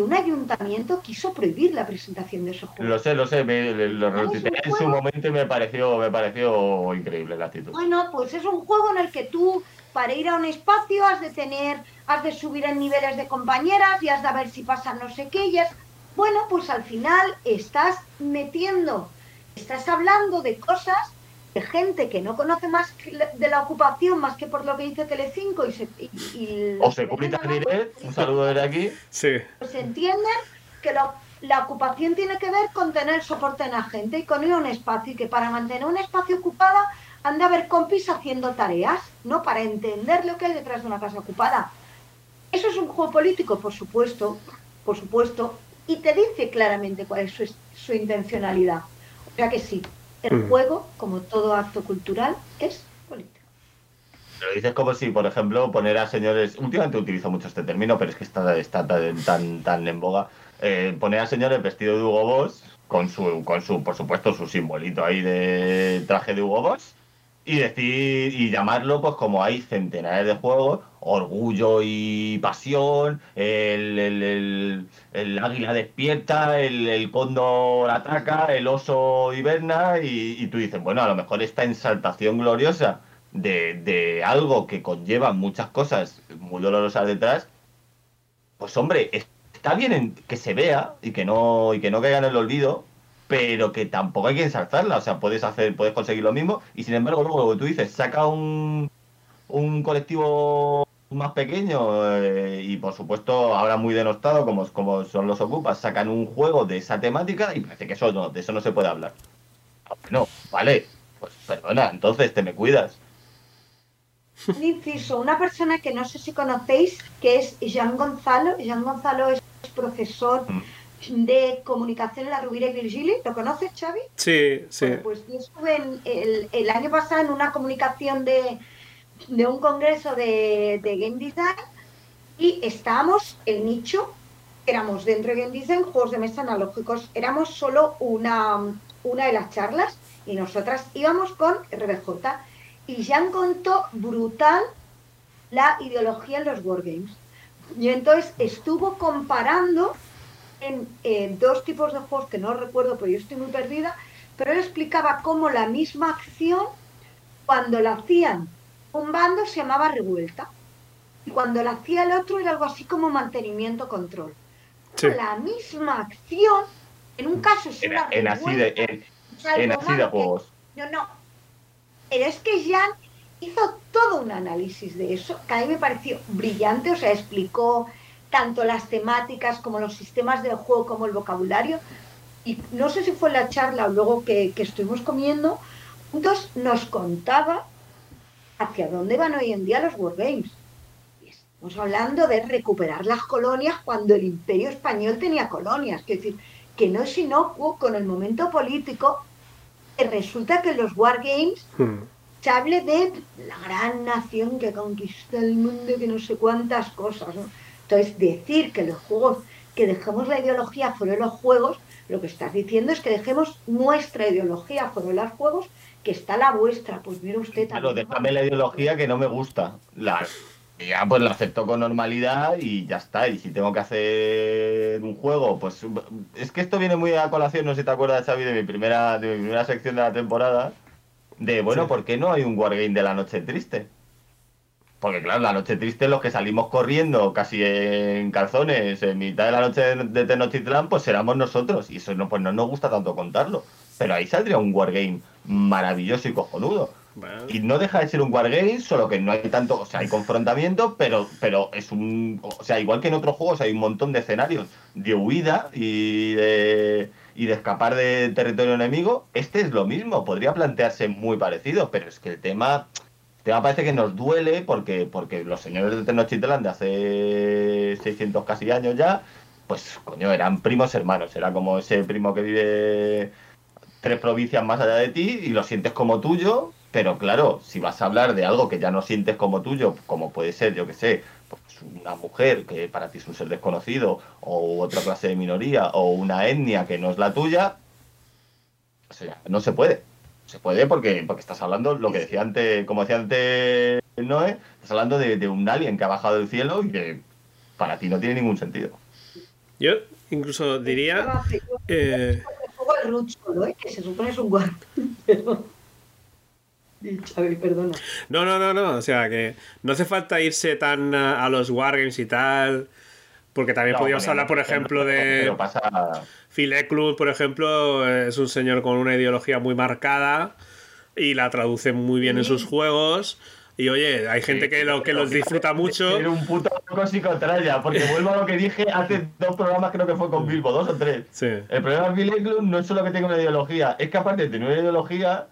un ayuntamiento quiso prohibir la presentación de esos juegos. Lo sé, lo sé, lo en su momento y me pareció, me pareció increíble la actitud. Bueno, pues es un juego en el que tú, para ir a un espacio, has de tener, has de subir en niveles de compañeras y has de ver si pasan no sé qué, y bueno, pues al final estás metiendo, estás hablando de cosas gente que no conoce más de la ocupación más que por lo que dice Telecinco y se y, o se publica direct, un saludo desde aquí. Sí. Pues entienden que la ocupación tiene que ver con tener soporte en la gente y con ir a un espacio y que para mantener un espacio ocupado han de haber compis haciendo tareas, ¿no? Para entender lo que hay detrás de una casa ocupada. Eso es un juego político, por supuesto, por supuesto, y te dice claramente cuál es su, su intencionalidad. O sea que sí, el juego, como todo acto cultural, es político. Lo dices como si, por ejemplo, poner a señores. Últimamente utilizo mucho este término, pero es que está, está tan, tan en boga. Eh, poner a señores vestido de Hugo Boss, con su, con su, por supuesto, su simbolito ahí de traje de Hugo Boss, y decir y llamarlo pues como hay centenares de juegos orgullo y pasión el, águila despierta el, cóndor ataca el oso hiberna y, y, tú dices bueno a lo mejor esta ensaltación gloriosa de, de algo que conlleva muchas cosas muy dolorosas detrás pues hombre está bien que se vea y que no y que no caiga en el olvido pero que tampoco hay que ensalzarla. O sea, puedes hacer, puedes conseguir lo mismo y sin embargo luego lo que tú dices, saca un, un colectivo más pequeño eh, y por supuesto ahora muy denostado como, como son los ocupas, sacan un juego de esa temática y parece que eso no, de eso no se puede hablar. No, vale, pues perdona, entonces te me cuidas. Un inciso, una persona que no sé si conocéis, que es Jean Gonzalo. Jean Gonzalo es profesor mm de comunicación en la Rubira y Virgili. ¿Lo conoces, Xavi? Sí, sí. pues yo estuve el, año pasado en una comunicación de, un congreso de, Game Design y estábamos el nicho, éramos dentro de Game Design, juegos de mesa analógicos, éramos solo una, una de las charlas y nosotras íbamos con RBJ y Jan contó brutal la ideología en los wargames. Y entonces estuvo comparando en eh, dos tipos de juegos que no recuerdo, pero yo estoy muy perdida, pero él explicaba cómo la misma acción, cuando la hacían un bando, se llamaba revuelta, y cuando la hacía el otro era algo así como mantenimiento-control. La misma acción, en un caso es una en, así de, en, en así de juegos. No, no. Pero es que Jan hizo todo un análisis de eso, que a mí me pareció brillante, o sea, explicó tanto las temáticas como los sistemas del juego como el vocabulario. Y no sé si fue la charla o luego que, estuvimos comiendo, juntos nos contaba hacia dónde van hoy en día los wargames. Estamos hablando de recuperar las colonias cuando el imperio español tenía colonias. Es decir, que no es inocuo con el momento político que resulta que los wargames hmm se hable de la gran nación que conquista el mundo, que no sé cuántas cosas. Entonces, decir que los juegos, que dejemos la ideología fuera de los juegos, lo que estás diciendo es que dejemos nuestra ideología fuera de los juegos, que está la vuestra. Pues mira usted también. Pero déjame la ideología que no me gusta. La, ya pues la acepto con normalidad y ya está. Y si tengo que hacer un juego, pues es que esto viene muy a colación, no sé si te acuerdas, Xavi, de mi primera, de mi primera sección de la temporada de, bueno, ¿por qué no hay un Wargame de la noche triste? Porque claro, la noche triste, los que salimos corriendo casi en calzones en mitad de la noche de Tenochtitlán, pues éramos nosotros. Y eso no, pues no nos gusta tanto contarlo. Pero ahí saldría un wargame maravilloso y cojonudo. Y no deja de ser un wargame, solo que no hay tanto, o sea, hay confrontamiento, pero, pero es un, o sea, igual que en otros juegos hay un montón de escenarios de huida y de, y de escapar de territorio enemigo, este es lo mismo, podría plantearse muy parecido, pero es que el tema, tema parece que nos duele porque, porque los señores de Tenochtitlan de hace 600 casi años ya, pues coño, eran primos hermanos, era como ese primo que vive tres provincias más allá de ti y lo sientes como tuyo, pero claro, si vas a hablar de algo que ya no sientes como tuyo, como puede ser, yo que sé, pues una mujer que para ti es un ser desconocido, o otra clase de minoría, o una etnia que no es la tuya, o sea, no se puede. Se puede porque, porque estás hablando, lo que decía antes, como decía antes Noé, estás hablando de, un alien que ha bajado del cielo y que para ti no tiene ningún sentido. Yo incluso diría... Eh... Que se supone es un perdona. No, no, no, no. O sea, que no hace falta irse tan a los Wargames y tal. Porque también podríamos hablar, por ejemplo, de. Pasa... Phil Eklund, por ejemplo, es un señor con una ideología muy marcada y la traduce muy bien en sus juegos. Y oye, hay gente que, lo, que los disfruta mucho. Tiene un puto psicotraya, porque vuelvo a lo que dije hace dos programas, creo que fue con Bilbo, dos o tres. El problema de Phil Eklund no es solo que tenga una ideología, es que aparte de tener una ideología,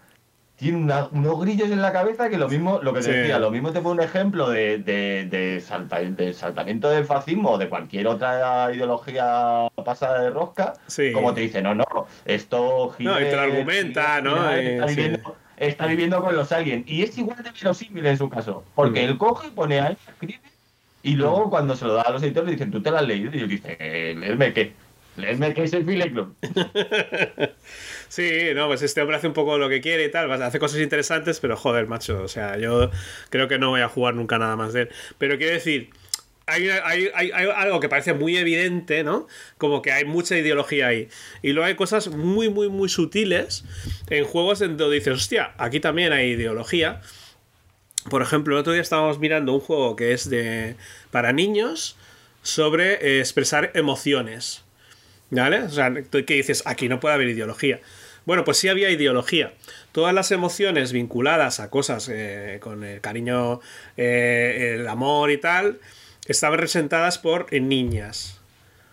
tiene unos grillos en la cabeza que lo mismo, lo que te decía, lo mismo te pone un ejemplo de, de, de, saltamiento del fascismo o de cualquier otra ideología pasada de rosca, como te dice, no, no, esto no, te lo argumenta, ¿no? está, viviendo, con los aliens. Y es igual de verosímil en su caso, porque mm. él coge, pone ahí, escribe, y luego mm. cuando se lo da a los editores le dicen, ¿tú te lo has leído? Y él dice, ¿leerme qué? Leedme que es el Club. *laughs* sí, no, pues este hombre hace un poco lo que quiere y tal, hace cosas interesantes, pero joder, macho, o sea, yo creo que no voy a jugar nunca nada más de él. Pero quiero decir, hay, algo que parece muy evidente, ¿no? Como que hay mucha ideología ahí. Y luego hay cosas muy, muy, muy sutiles en juegos en donde dices, hostia, aquí también hay ideología. Por ejemplo, el otro día estábamos mirando un juego que es de para niños sobre eh, expresar emociones. ¿Vale? O sea, ¿qué dices? Aquí no puede haber ideología. Bueno, pues sí había ideología. Todas las emociones vinculadas a cosas eh, con el cariño, eh, el amor y tal, estaban representadas por niñas.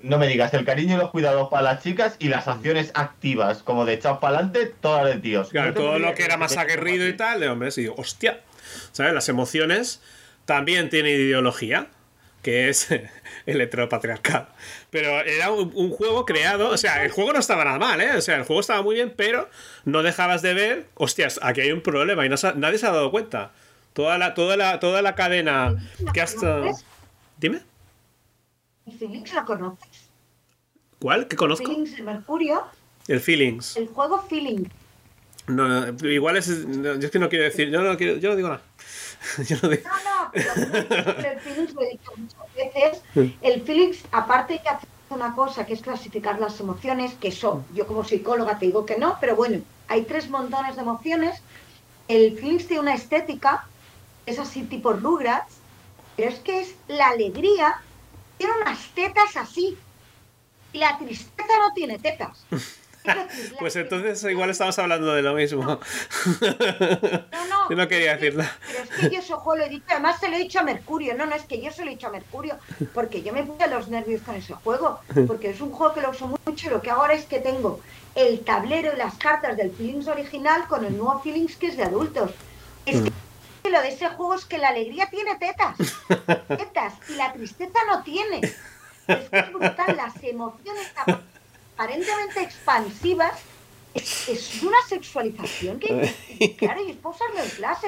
No me digas, el cariño y los cuidados para las chicas y las acciones activas, como de echados para adelante, todas de tíos. Claro, todo lo que era más aguerrido y tal, de hombres, y digo, hostia, ¿sabes? Las emociones también tienen ideología que es el heteropatriarcado. Pero era un, juego creado, o sea, el juego no estaba nada mal, ¿eh? O sea, el juego estaba muy bien, pero no dejabas de ver, hostias, aquí hay un problema y nadie se ha dado cuenta. Toda la, toda la, toda la cadena que hasta... Dime. ¿El Feelings lo conoces? ¿Cuál? ¿Qué conozco? Feelings de Mercurio. El Feelings. El juego Feelings. No, no, igual es. no, yo es que no quiero decir. Yo no, quiero, yo no digo nada. *laughs* Yo no digo. No, no, pero, *laughs* pero el Feelings lo he dicho muchas veces. El Feelings, aparte que hace una cosa que es clasificar las emociones, que son, yo como psicóloga te digo que no, pero bueno, hay tres montones de emociones. El Feelings tiene una estética, es así tipo Rugrats, pero es que es la alegría, tiene unas tetas así. Y la tristeza no tiene tetas. *laughs* *laughs* La Pues entonces igual estamos hablando de lo mismo. *laughs* No, no. Yo no quería es que- decir nada. Pero es que yo ese juego lo he dicho, además se lo he dicho a Mercurio. No, no, es que yo se lo he dicho a Mercurio, porque yo me puse los nervios con ese juego, porque es un juego que lo uso mucho y lo que hago ahora es que tengo el tablero y las cartas del Feelings original con el nuevo Feelings que es de adultos. Es que lo de ese juego es que la alegría tiene tetas, tetas, y la tristeza no tiene. Es que es brutal, las emociones aparentemente expansivas es, una sexualización que, *laughs* claro, y es para usarlo en clase.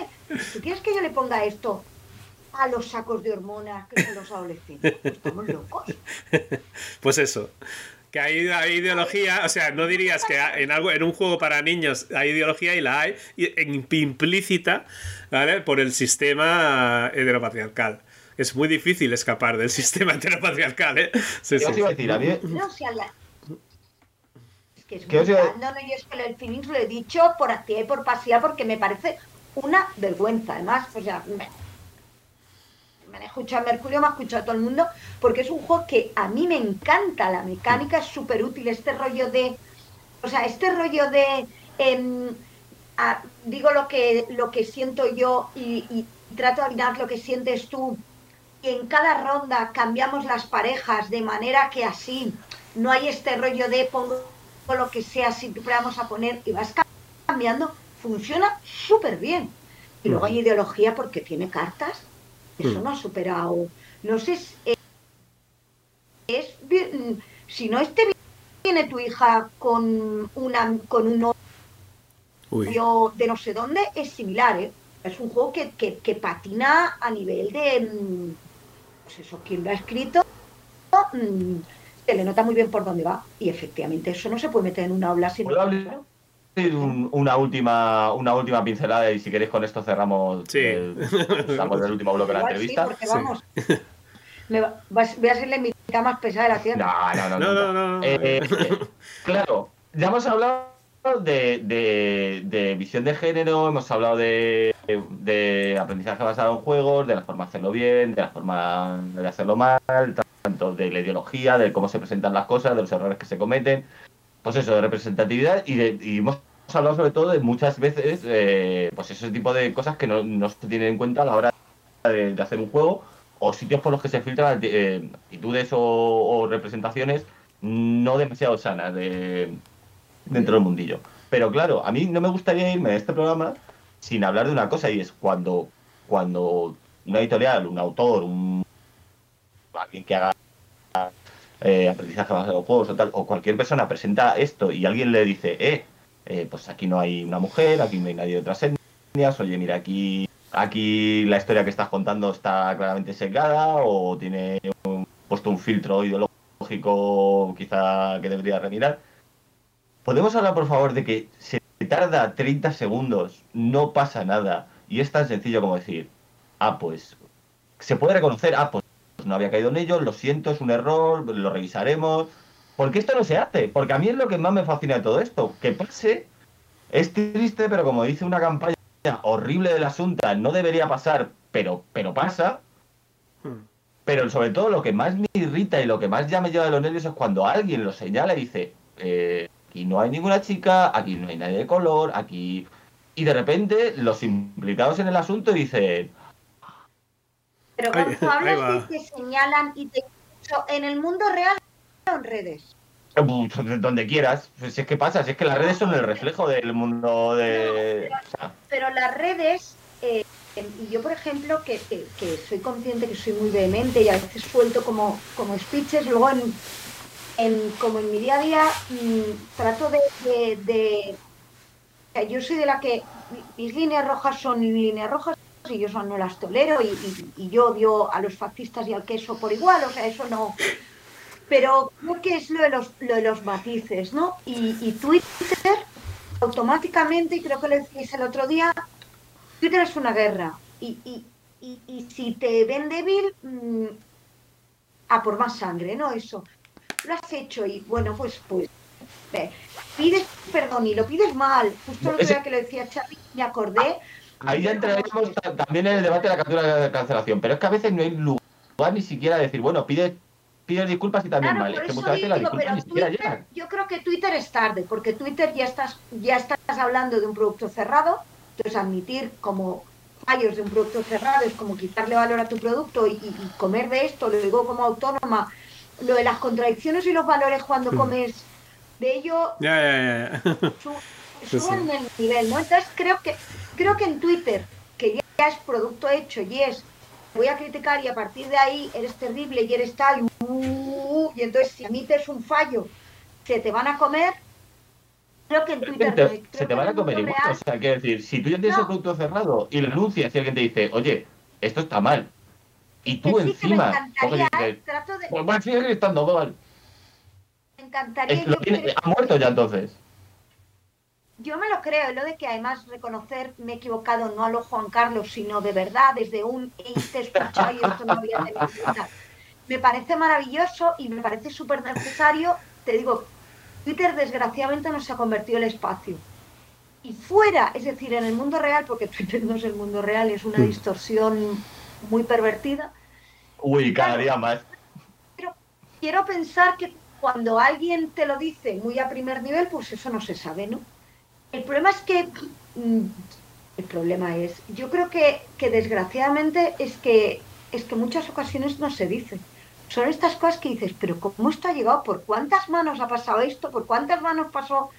¿Tú quieres que yo le ponga esto a los sacos de hormonas que son los adolescentes? Pues estamos locos. Pues eso. Que hay, hay ideología, o sea, no dirías que en algo en un juego para niños hay ideología y la hay implícita, ¿vale? Por el sistema heteropatriarcal. Es muy difícil escapar del *laughs* sistema heteropatriarcal, ¿eh? Sí, ¿Qué sí, decir? A mí, No, la- que es ¿Qué os iba a- brutal. No, no, yo es que el Phoenix lo he dicho por activa y por pasiva porque me parece una vergüenza. Además, o sea, me, me han escuchado a Mercurio, me ha escuchado a todo el mundo, porque es un juego que a mí me encanta. La mecánica es súper útil. Este rollo de. O sea, este rollo de. em, digo lo que, lo que siento yo y, y trato de adivinar lo que sientes tú. Y en cada ronda cambiamos las parejas de manera que así no hay este rollo de pongo lo que sea, si vamos a poner y vas cambiando. Funciona súper bien. Y luego hay ideología porque tiene cartas. Eso no ha superado. No sé, si- eh, es, bien- si no este viene tu hija con una con un novio de no sé dónde, es similar, ¿eh? Es un juego que, que, que patina a nivel de mm, pues eso, quien lo ha escrito mm, se le nota muy bien por dónde va. Y efectivamente eso no se puede meter en una aula sin ¿Puedo hablar? un- una última una última pincelada y si queréis con esto cerramos Sí. el, cerramos el último bloque de la sí, entrevista. porque Sí. vamos. me va- vas- voy a ser la invitada más pesada de la tierra. No, no, no. No, no, no. Eh, eh, claro, ya hemos hablado de, de- de visión de género, hemos hablado de, de aprendizaje basado en juegos, de la forma de hacerlo bien, de la forma de hacerlo mal, tanto de la ideología, de cómo se presentan las cosas, de los errores que se cometen, pues eso, de representatividad y, de, y hemos hablado sobre todo de muchas veces, eh, pues ese tipo de cosas que no, se tienen en cuenta a la hora de, hacer un juego o sitios por los que se filtran eh, actitudes o, o representaciones no demasiado sanas de, dentro del mundillo. Pero claro, a mí no me gustaría irme de este programa sin hablar de una cosa y es cuando, cuando una editorial, un autor, un alguien que haga eh, aprendizaje basado en juegos o cualquier persona presenta esto y alguien le dice, eh, eh, pues aquí no hay una mujer, aquí no hay nadie de otras etnias, oye, mira, aquí, aquí la historia que estás contando está claramente secada o tiene un- puesto un filtro ideológico quizá que debería remirar. ¿Podemos hablar, por favor, de que se tarda 30 segundos, no pasa nada, y es tan sencillo como decir, ah, pues, se puede reconocer, ah, pues no había caído en ello, lo siento, es un error, lo revisaremos. ¿Por qué esto no se hace? Porque a mí es lo que más me fascina de todo esto, que pase, es triste, pero como dice una campaña horrible del asunto, no debería pasar, pero, pero pasa. Pero sobre todo lo que más me irrita y lo que más ya me lleva de los nervios es cuando alguien lo señala y dice, eh, aquí no hay ninguna chica, aquí no hay nadie de color, aquí... Y de repente los implicados en el asunto dicen, Pero Ahí- cuando ahí hablas va. de que señalan y te... En el mundo real en redes. "Pues, donde quieras, pues si es que pasa, si es que las redes son el reflejo del mundo de... Pero las redes, eh, y yo por ejemplo, que, que- que soy consciente que soy muy vehemente y a veces suelto como, como speeches, luego en, en- como en mi día a día mm, trato de, de- de- o sea, yo soy de la que mi- mis líneas rojas son líneas rojas y yo eso no las tolero y, yo odio a los fascistas y al queso por igual, o sea, eso no. Pero creo que es lo de los, lo de los matices, ¿no? Y, Twitter automáticamente, y creo que lo decís el otro día, Twitter es una guerra. Y, y si te ven débil, mm, a por más sangre, ¿no? Eso. Lo has hecho y bueno, pues, pues pides perdón y lo pides mal. Justo lo que lo decía Xavi, me acordé. Ahí ya entraremos también en el debate de la captura de cancelación, pero es que a veces no hay lugar ni siquiera decir, bueno, pide pides disculpas y también mal. Es que muchas veces la disculpa ni siquiera llega. Yo creo que Twitter es tarde, porque Twitter ya estás, ya estás hablando de un producto cerrado, entonces admitir como fallos de un producto cerrado es como quitarle valor a tu producto y, comer de esto, lo digo como autónoma, lo de las contradicciones y los valores cuando comes de ello ya, ya, ya. *laughs* suben el nivel, ¿no? Entonces creo que creo que en Twitter, que ya es producto hecho y es voy a criticar y a partir de ahí eres terrible y eres tal, uh, y entonces si admites un fallo, se te van a comer. Creo que en Twitter. se te van a comer igual. o sea, quiero decir, si tú ya tienes el producto cerrado y lo anuncias y alguien te dice, oye, esto está mal, y tú encima. Me ¿eh? trato de... Pues sigue estando mal encantaría. ¿Ha muerto ya entonces? Yo me lo creo, lo de que además reconocer me he equivocado no a lo Juan Carlos, sino de verdad, desde un te escuchado y esto no había tenido cuenta. Me parece maravilloso y me parece súper necesario. Te digo, Twitter desgraciadamente no se ha convertido en el espacio. Y fuera, es decir, en el mundo real, porque Twitter no es el mundo real, es una hmm. distorsión muy pervertida. Uy, cada día más. Pero quiero pensar que cuando alguien te lo dice muy a primer nivel, pues eso no se sabe, ¿no? El problema es que, mm, el problema es, yo creo que, que desgraciadamente es que, es que muchas ocasiones no se dice. Son estas cosas que dices, pero ¿cómo esto ha llegado? ¿Por cuántas manos ha pasado esto? ¿Por cuántas manos pasó?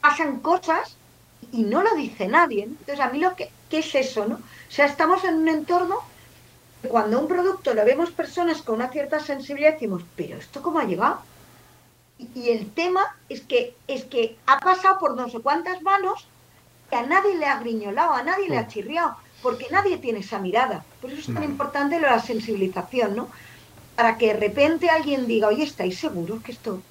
Pasan cosas y no lo dice nadie. Entonces, a mí lo que ¿qué es eso, no? O sea, estamos en un entorno cuando un producto lo vemos personas con una cierta sensibilidad decimos, pero ¿esto cómo ha llegado? Y el tema es que, es que ha pasado por no sé cuántas manos que a nadie le ha griñolado, a nadie le ha chirriado, porque nadie tiene esa mirada. Por eso es tan importante la sensibilización, ¿no? Para que de repente alguien diga, oye, ¿estáis seguros que esto,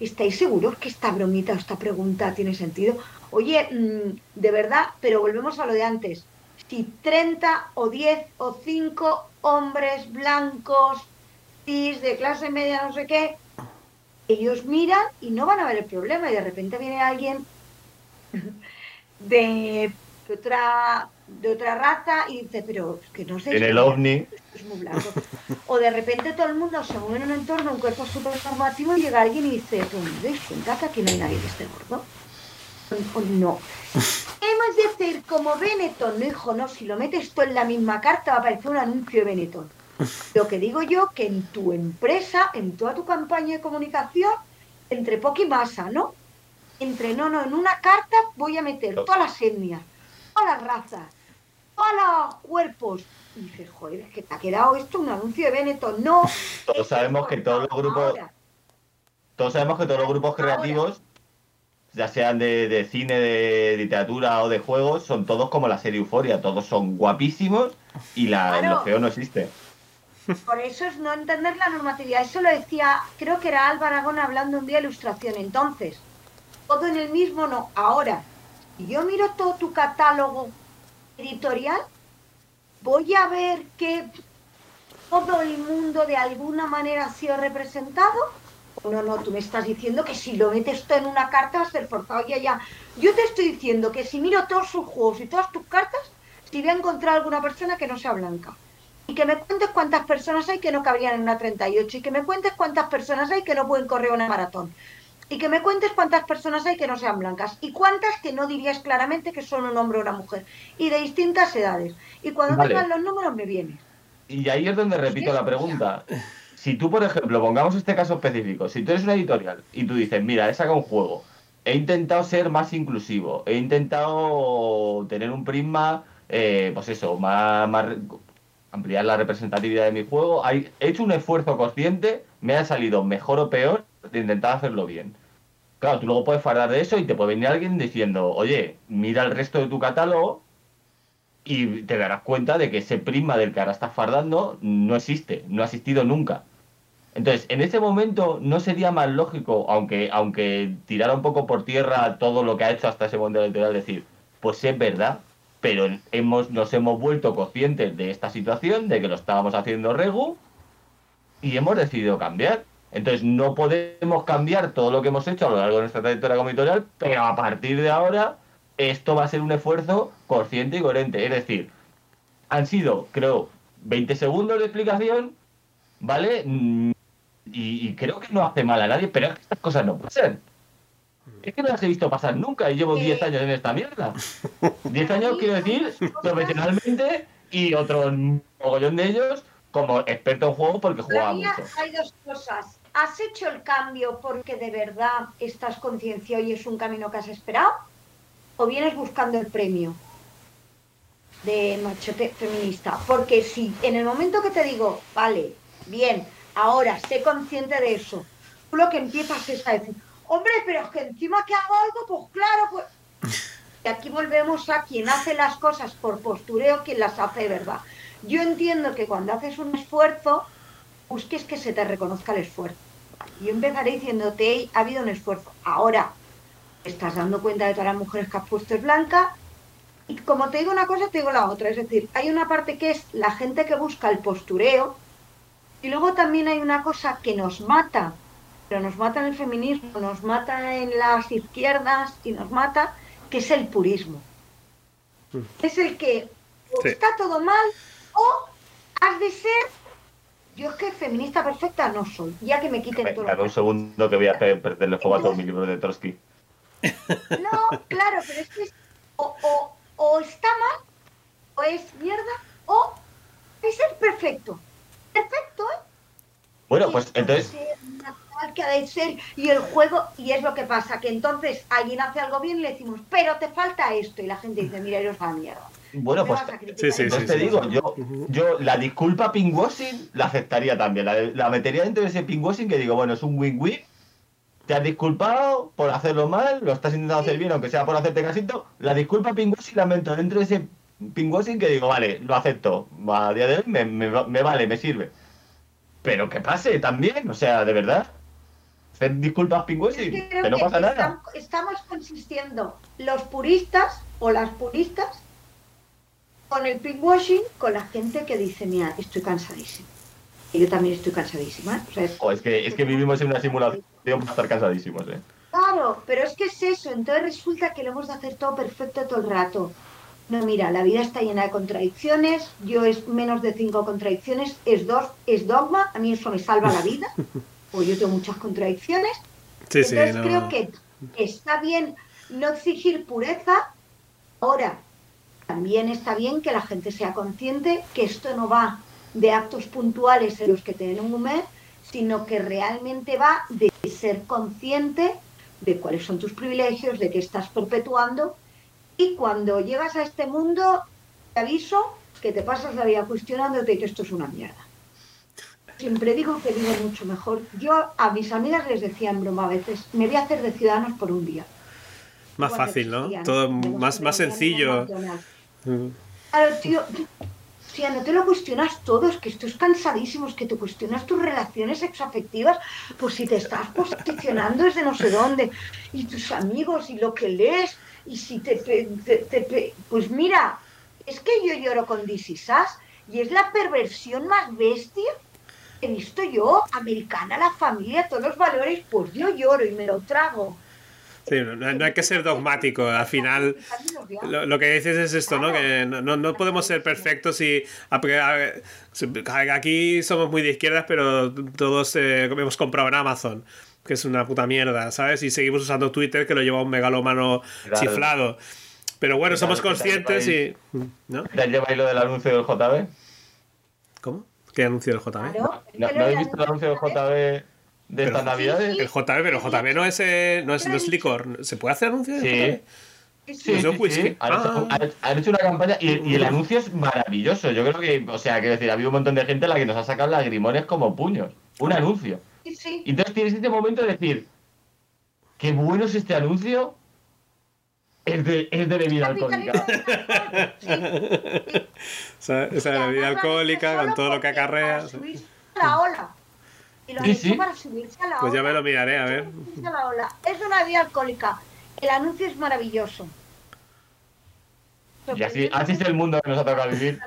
estáis seguros que esta bromita o esta pregunta tiene sentido? Oye, mm, de verdad, pero volvemos a lo de antes. Si 30 o 10 o 5 hombres blancos, cis, de clase media, no sé qué, ellos miran y no van a ver el problema y de repente viene alguien *laughs* de, otra de otra raza y dice, pero es que no sé. En el ovni. Es muy blanco. O de repente todo el mundo se mueve en un entorno, un cuerpo súper normativo y llega alguien y dice, ¿tú me cuenta que aquí no hay nadie que esté gordo? O, no. *laughs* Hemos de decir como Benetton, no hijo, no, si lo metes tú en la misma carta va a aparecer un anuncio de Benetton. Lo que digo yo, que en tu empresa, en toda tu campaña de comunicación, entre poca y masa, ¿no? Entre, no, no, en una carta voy a meter todas las etnias, todas las razas, todos los cuerpos. Y dices, joder, es que te ha quedado esto un anuncio de Benetton. No. Todos sabemos que todos los grupos. Todos sabemos que todos los grupos creativos, ya sean de, cine, de literatura o de juegos, son todos como la serie Euforia. Todos son guapísimos y la, lo feo no existe. Por eso es no entender la normatividad. Eso lo decía, creo que era Álvaro Aragón hablando un día de ilustración. Entonces, todo en el mismo no. Ahora, si yo miro todo tu catálogo editorial, voy a ver que todo el mundo de alguna manera ha sido representado. No, no, tú me estás diciendo que si lo metes todo en una carta va a ser forzado ya, ya. Yo te estoy diciendo que si miro todos sus juegos y todas tus cartas, si voy a encontrar alguna persona que no sea blanca y que me cuentes cuántas personas hay que no cabrían en una 38 y que me cuentes cuántas personas hay que no pueden correr una maratón. Y que me cuentes cuántas personas hay que no sean blancas. Y cuántas que no dirías claramente que son un hombre o una mujer. Y de distintas edades. Y cuando tengan los números me vienes. Y ahí es donde repito la pregunta. si tú por ejemplo pongamos este caso específico si tú eres una editorial y tú dices mira he sacado un juego he intentado ser más inclusivo he intentado tener un prisma eh, pues eso más, más ampliar la representatividad de mi juego. he hecho un esfuerzo consciente, me ha salido mejor o peor de intentar hacerlo bien. Claro, tú luego puedes hablar de eso y te puede venir alguien diciendo, oye, mira el resto de tu catálogo y te darás cuenta de que ese prisma del que ahora estás fardando no existe, no ha existido nunca. Entonces, en ese momento no sería más lógico, aunque, aunque tirara un poco por tierra todo lo que ha hecho hasta ese momento electoral, decir, pues es verdad, pero hemos, nos hemos vuelto conscientes de esta situación, de que lo estábamos haciendo regu, y hemos decidido cambiar. Entonces no podemos cambiar todo lo que hemos hecho a lo largo de nuestra trayectoria comitorial, pero a partir de ahora esto va a ser un esfuerzo consciente y coherente. Es decir, han sido, creo, 20 segundos de explicación, ¿vale? Mm, y, creo que no hace mal a nadie, pero es que estas cosas no pasan. Es que no las he visto pasar nunca y llevo 10 años en esta mierda. 10 años, quiero decir, profesionalmente y otro mogollón de ellos como experto en juego porque jugaba mucho. Hay dos cosas. ¿Has hecho el cambio porque de verdad estás conciencia y es un camino que has esperado? ¿O vienes buscando el premio de machote feminista? Porque si en el momento que te digo, vale, bien, ahora sé consciente de eso, tú lo que empiezas es a decir, hombre, pero es que encima que hago algo, pues claro, pues... Y aquí volvemos a quien hace las cosas por postureo, quien las hace verdad. Yo entiendo que cuando haces un esfuerzo, busques que se te reconozca el esfuerzo. Yo empezaré diciéndote, ha habido un esfuerzo. Ahora, estás dando cuenta de todas las mujeres que has puesto es blanca. Y como te digo una cosa, te digo la otra. Es decir, hay una parte que es la gente que busca el postureo. Y luego también hay una cosa que nos mata. Pero nos mata en el feminismo, nos mata en las izquierdas y nos mata, que es el purismo. Mm. Es el que está todo mal, o has de ser. Yo es que feminista perfecta no soy, ya que me quiten todo. Dame un segundo que voy a perderle fuego a todos mis libros de Trotsky. No, claro, pero es que o, o, o, está mal, o es mierda, o es el perfecto. Perfecto, ¿eh? Bueno, pues entonces. Que ha de ser, y el juego, y es lo que pasa, que entonces alguien hace algo bien y le decimos, pero te falta esto, y la gente dice, mira, eres la mierda. Bueno, pues sí, te digo, yo, yo la disculpa pingwashing la aceptaría también. La, metería dentro de ese pingwashing que digo, bueno, es un win-win. Te has disculpado por hacerlo mal, lo estás intentando hacer bien, aunque sea por hacerte casito. La disculpa pingwashing la meto dentro de ese pingwashing que digo, vale, lo acepto. A día de hoy me, me, vale, me sirve. Pero que pase también, o sea, de verdad hacer disculpas pingüesing, que, no pasa nada. Estamos consistiendo los puristas o las puristas con el pinkwashing con la gente que dice, mira, estoy cansadísimo. Y yo también estoy cansadísima. O es, que, es que vivimos en una simulación para estar cansadísimos, ¿eh? Claro, pero es que es eso. Entonces resulta que lo hemos de hacer todo perfecto todo el rato. No, mira, la vida está llena de contradicciones. Yo es menos de cinco contradicciones. Es dos, es dogma. A mí eso me salva la vida. *laughs* Porque yo tengo muchas contradicciones. Entonces creo que está bien no exigir pureza. Ahora, también está bien que la gente sea consciente que esto no va de actos puntuales en los que tienen un mes, sino que realmente va de ser consciente de cuáles son tus privilegios, de qué estás perpetuando. Y cuando llegas a este mundo, te aviso que te pasas la vida cuestionándote que esto es una mierda. Siempre digo que vivo mucho mejor. Yo a mis amigas les decía en broma a veces, me voy a hacer de ciudadanos por un día. Más fácil, ¿no? Todo más, más sencillo. Claro, tío, si no te lo cuestionas todo, es que estás cansadísimo, es que te cuestionas tus relaciones sexoafectivas, pues si te estás posicionando desde no sé dónde, y tus amigos, y lo que lees, y si te... pues mira, es que yo lloro con Disisas, y es la perversión más bestia he visto yo, americana, la familia, todos los valores, pues yo lloro y me lo trago. Sí, no, hay que ser dogmático. Al final, lo, que dices es esto, ¿no? Que no, podemos ser perfectos y. Aquí somos muy de izquierdas, pero todos eh, hemos comprado en Amazon, que es una puta mierda, ¿sabes? Y seguimos usando Twitter, que lo lleva un megalómano chiflado. Pero bueno, somos conscientes y. ¿No? ¿Ya lleváis lo del anuncio del JB? ¿Cómo? ¿Qué anuncio del JB? ¿No, habéis visto el anuncio del JB? de estas navidades. El JB, pero JB no es, eh, no es, licor. ¿Se puede hacer anuncio de Sí, sí, sí, ah. Han, hecho, una campaña y, el anuncio es maravilloso. Yo creo que, o sea, quiero decir, ha habido un montón de gente a la que nos ha sacado lagrimones como puños. Un anuncio. Y entonces tienes este momento de decir, qué bueno es este anuncio. Es de, es de bebida alcohólica. *laughs* esa, esa bebida alcohólica con todo lo que acarrea. Para subirse a la ola. Y lo han Sí, hecho sí. para subirse a la Pues ya ola. me lo miraré, a ver. A la ola. Es una bebida alcohólica. El anuncio es maravilloso. Y así, así es el mundo que nos ha tocado vivir.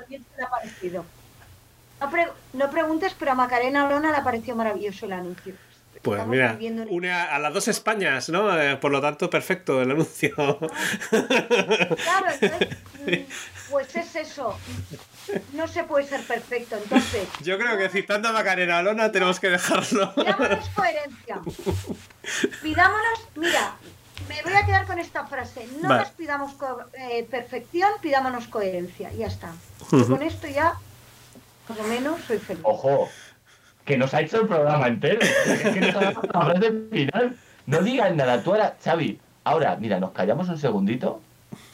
No, pre- no preguntes, pero a Macarena Olona le pareció maravilloso el anuncio. Pues Estamos mira, viviendo une a, a las dos Españas, ¿no? Eh, por lo tanto, perfecto el anuncio. *laughs* Claro, entonces, mm, pues es eso. No se puede ser perfecto. Entonces, *laughs* Yo creo que citando a Macarena Olona tenemos que dejarlo. pidámonos coherencia. Pidámonos, mira, me voy a quedar con esta frase. No Vale. nos pidamos co- eh, perfección, pidámonos coherencia. Ya está. Con esto ya, por lo menos, soy feliz. Ojo, que nos ha hecho el programa entero. Es que nos ha dado la frase final. No digas nada, tú ahora, Xavi, ahora, mira, nos callamos un segundito.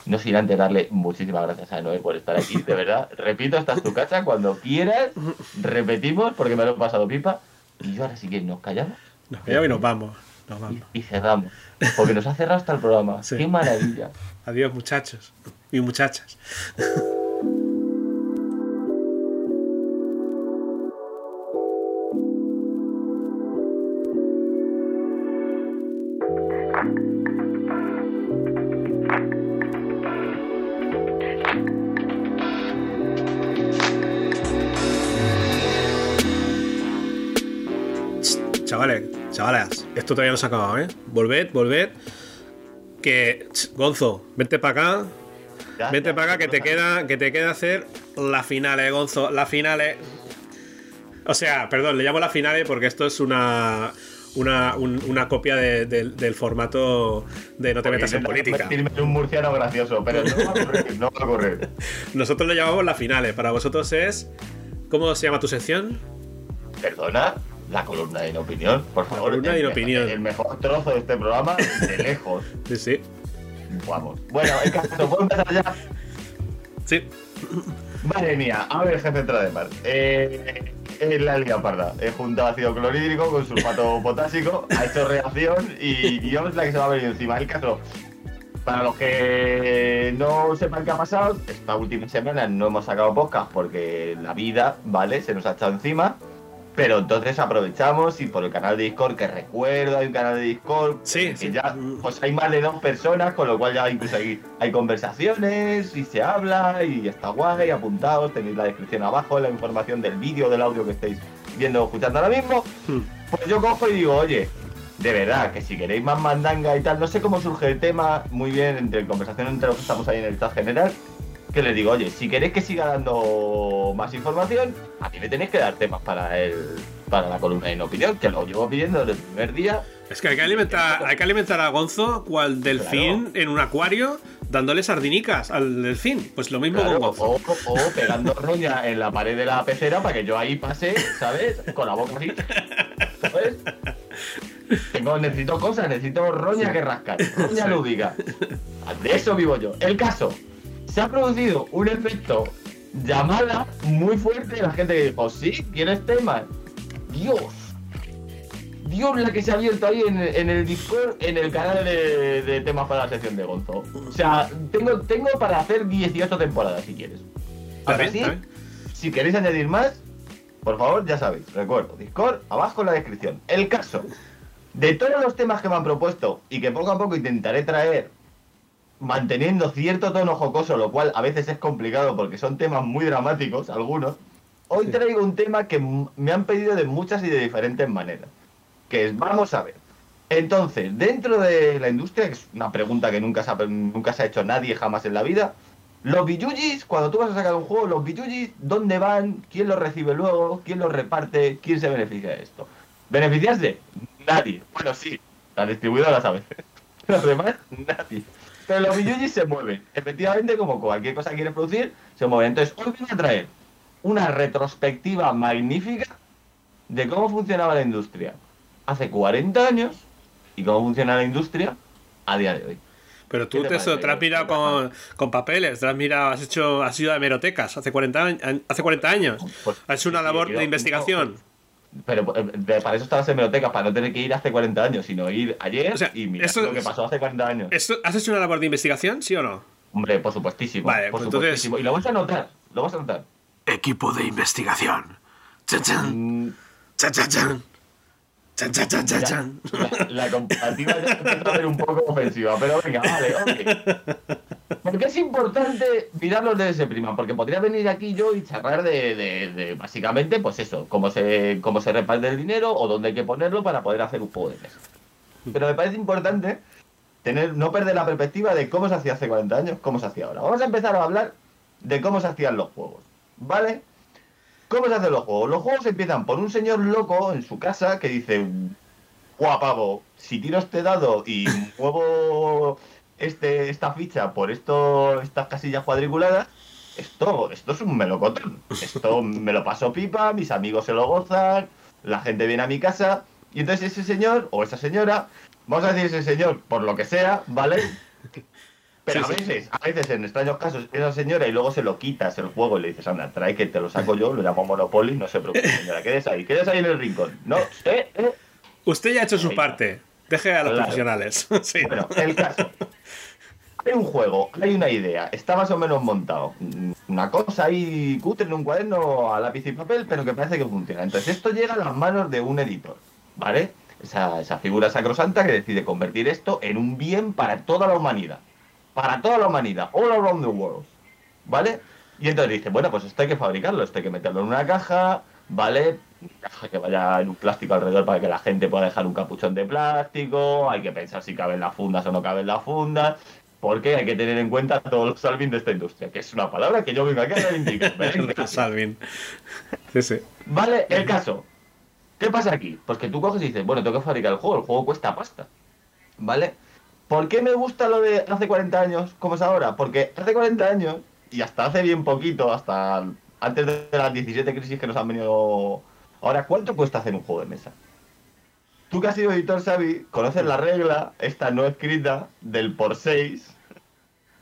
No sin antes darle muchísimas gracias a Noé por estar aquí, de verdad. Repito, esta es tu casa, cuando quieras, repetimos, porque me lo he pasado pipa. Y yo ahora sí que nos callamos Nos callamos y nos vamos. Nos y, vamos. y cerramos. Porque nos ha cerrado hasta el programa. Sí. ¡Qué maravilla! Adiós, muchachos y muchachas. Esto todavía no se ha acabado, ¿eh? Volved, volved. Que, Gonzo, vente para acá. Ya, Vente ya, para acá que te queda que te queda hacer la finales, Gonzo. La finales. O sea, perdón, le llamo la finales porque esto es una una, un- una copia de- del- del formato de no te metas en política. en un murciano gracioso, pero no va a ocurrir, no va a ocurrir. *laughs* Nosotros le llamamos la finales. Para vosotros es. ¿Cómo se llama tu sección? Perdona, la columna de opinión, por favor. columna de el, opinión. El mejor trozo de este programa, de lejos. *laughs* Sí, sí. Vamos. Bueno, el caso, ¿puedo empezar ya? Sí. Madre mía, a ver, jefe Trademar. Eh, es la liga parda. He juntado ácido clorhídrico con sulfato *laughs* potásico, ha hecho reacción y Dios es la que se va a venir encima. El caso, para los que no sepan qué ha pasado, esta última semana no hemos sacado podcast porque la vida, ¿vale? Se nos ha echado encima. Pero entonces aprovechamos y por el canal de Discord, que recuerdo, hay un canal de Discord Sí, que sí. ya pues hay más de dos personas, con lo cual ya incluso hay, hay conversaciones y se habla y está guay, apuntados, tenéis la descripción abajo, la información del vídeo, del audio que estáis viendo o escuchando ahora mismo. Hmm. Pues yo cojo y digo, oye, de verdad, que si queréis más mandanga y tal, no sé cómo surge el tema, muy bien, entre conversación entre los que estamos ahí en el chat general, que les digo, oye, si queréis que siga dando más información, a mí me tenéis que dar temas para el para la columna en opinión, que lo llevo pidiendo desde el primer día. Es que hay que alimentar, hay que alimentar a Gonzo cual delfín en un acuario dándole sardinicas al delfín. Pues lo mismo Claro, con Gonzo. o, o pegando *laughs* roña en la pared de la pecera para que yo ahí pase, ¿sabes? Con la boca así. ¿Sabes? Tengo, necesito cosas, necesito roña que rascar, *laughs* roña lúdica. De eso vivo yo. El caso, se ha producido un efecto llamada muy fuerte de la gente que dijo, sí, ¿quieres temas? Dios. Dios la que se ha abierto ahí en, en el Discord, en el canal de, de temas para la sección de Gonzo. O sea, tengo, tengo para hacer 18 temporadas si quieres. Ahora sí, si queréis añadir más, por favor, ya sabéis, recuerdo, Discord, abajo en la descripción. El caso, de todos los temas que me han propuesto y que poco a poco intentaré traer, manteniendo cierto tono jocoso, lo cual a veces es complicado porque son temas muy dramáticos, algunos, hoy traigo un tema que me han pedido de muchas y de diferentes maneras, que es, vamos a ver, entonces, dentro de la industria, que es una pregunta que nunca se ha, nunca se ha hecho nadie jamás en la vida, los billujis, cuando tú vas a sacar un juego, los billujis, ¿dónde van? ¿Quién los recibe luego? ¿Quién los reparte? ¿Quién se beneficia de esto? ¿Beneficiarse? Nadie. Bueno, sí, las distribuidoras *laughs* a veces. Los demás, nadie. Pero los billujis se mueven. Efectivamente, como cualquier cosa que quieres producir, se mueven. Entonces, hoy voy a traer una retrospectiva magnífica de cómo funcionaba la industria hace 40 años y cómo funciona la industria a día de hoy. Pero tú ¿Qué te te, te has mirado con, con papeles, te has mirado, has hecho, has ido a hemerotecas hace 40 años. Hace 40 años. Pues, has hecho una sí, labor de investigación. Pero eh, para eso están las hemerotecas, para no tener que ir hace 40 años, sino ir ayer y mirar lo que pasó hace 40 años. ¿Has hecho una labor de investigación, sí o no? Hombre, por supuestísimo. Vale, por pues supuestísimo. Y lo vas a notar, lo vas a notar. Equipo de investigación. Chan, chan. Mm. Chan, chan, chan. Chan, chan, chan, chan, chan. La, comparativa ya empieza a ser un poco ofensiva, pero venga, vale, ok. *laughs* Porque es importante mirarlo desde ese prima, porque podría venir aquí yo y charlar de, de, básicamente, pues eso, cómo se, cómo se reparte el dinero o dónde hay que ponerlo para poder hacer un juego de mesa. Pero me parece importante tener, no perder la perspectiva de cómo se hacía hace 40 años, cómo se hacía ahora. Vamos a empezar a hablar de cómo se hacían los juegos, ¿vale? ¿Cómo se hacen los juegos? Los juegos empiezan por un señor loco en su casa que dice, guau, pavo, si tiro este dado y muevo este, esta ficha por esto, estas casillas cuadriculadas, esto, esto es un melocotón. Esto me lo paso pipa, mis amigos se lo gozan, la gente viene a mi casa, y entonces ese señor o esa señora, vamos a decir ese señor por lo que sea, ¿vale? Pero a veces, a veces en extraños casos, esa señora y luego se lo quitas el juego y le dices, anda, trae que te lo saco yo, lo llamo Monopoly, no se preocupe, señora, quedes ahí, quedes ahí en el rincón. No, eh, eh. Usted ya ha hecho su parte. Deje a los profesionales. *laughs* Bueno, el caso. Hay un juego, hay una idea, está más o menos montado. Una cosa ahí cutre en un cuaderno a lápiz y papel, pero que parece que funciona. Entonces esto llega a las manos de un editor, ¿vale? Esa, esa figura sacrosanta que decide convertir esto en un bien para toda la humanidad para toda la humanidad, all around the world, ¿vale? Y entonces dice, bueno, pues esto hay que fabricarlo, esto hay que meterlo en una caja, ¿vale? Caja que vaya en un plástico alrededor para que la gente pueda dejar un capuchón de plástico, hay que pensar si caben las fundas o no caben las fundas, porque hay que tener en cuenta todos los salvin de esta industria, que es una palabra que yo vengo aquí a reivindicar. *laughs* salvin. Sí, sí. Vale, el caso. ¿Qué pasa aquí? Pues que tú coges y dices, bueno, tengo que fabricar el juego, el juego cuesta pasta. ¿Vale? ¿Por qué me gusta lo de hace 40 años como es ahora? Porque hace 40 años, y hasta hace bien poquito, hasta antes de las 17 crisis que nos han venido ahora, ¿cuánto cuesta hacer un juego de mesa? Tú que has sido editor, Xavi, conoces la regla, esta no escrita, del por 6,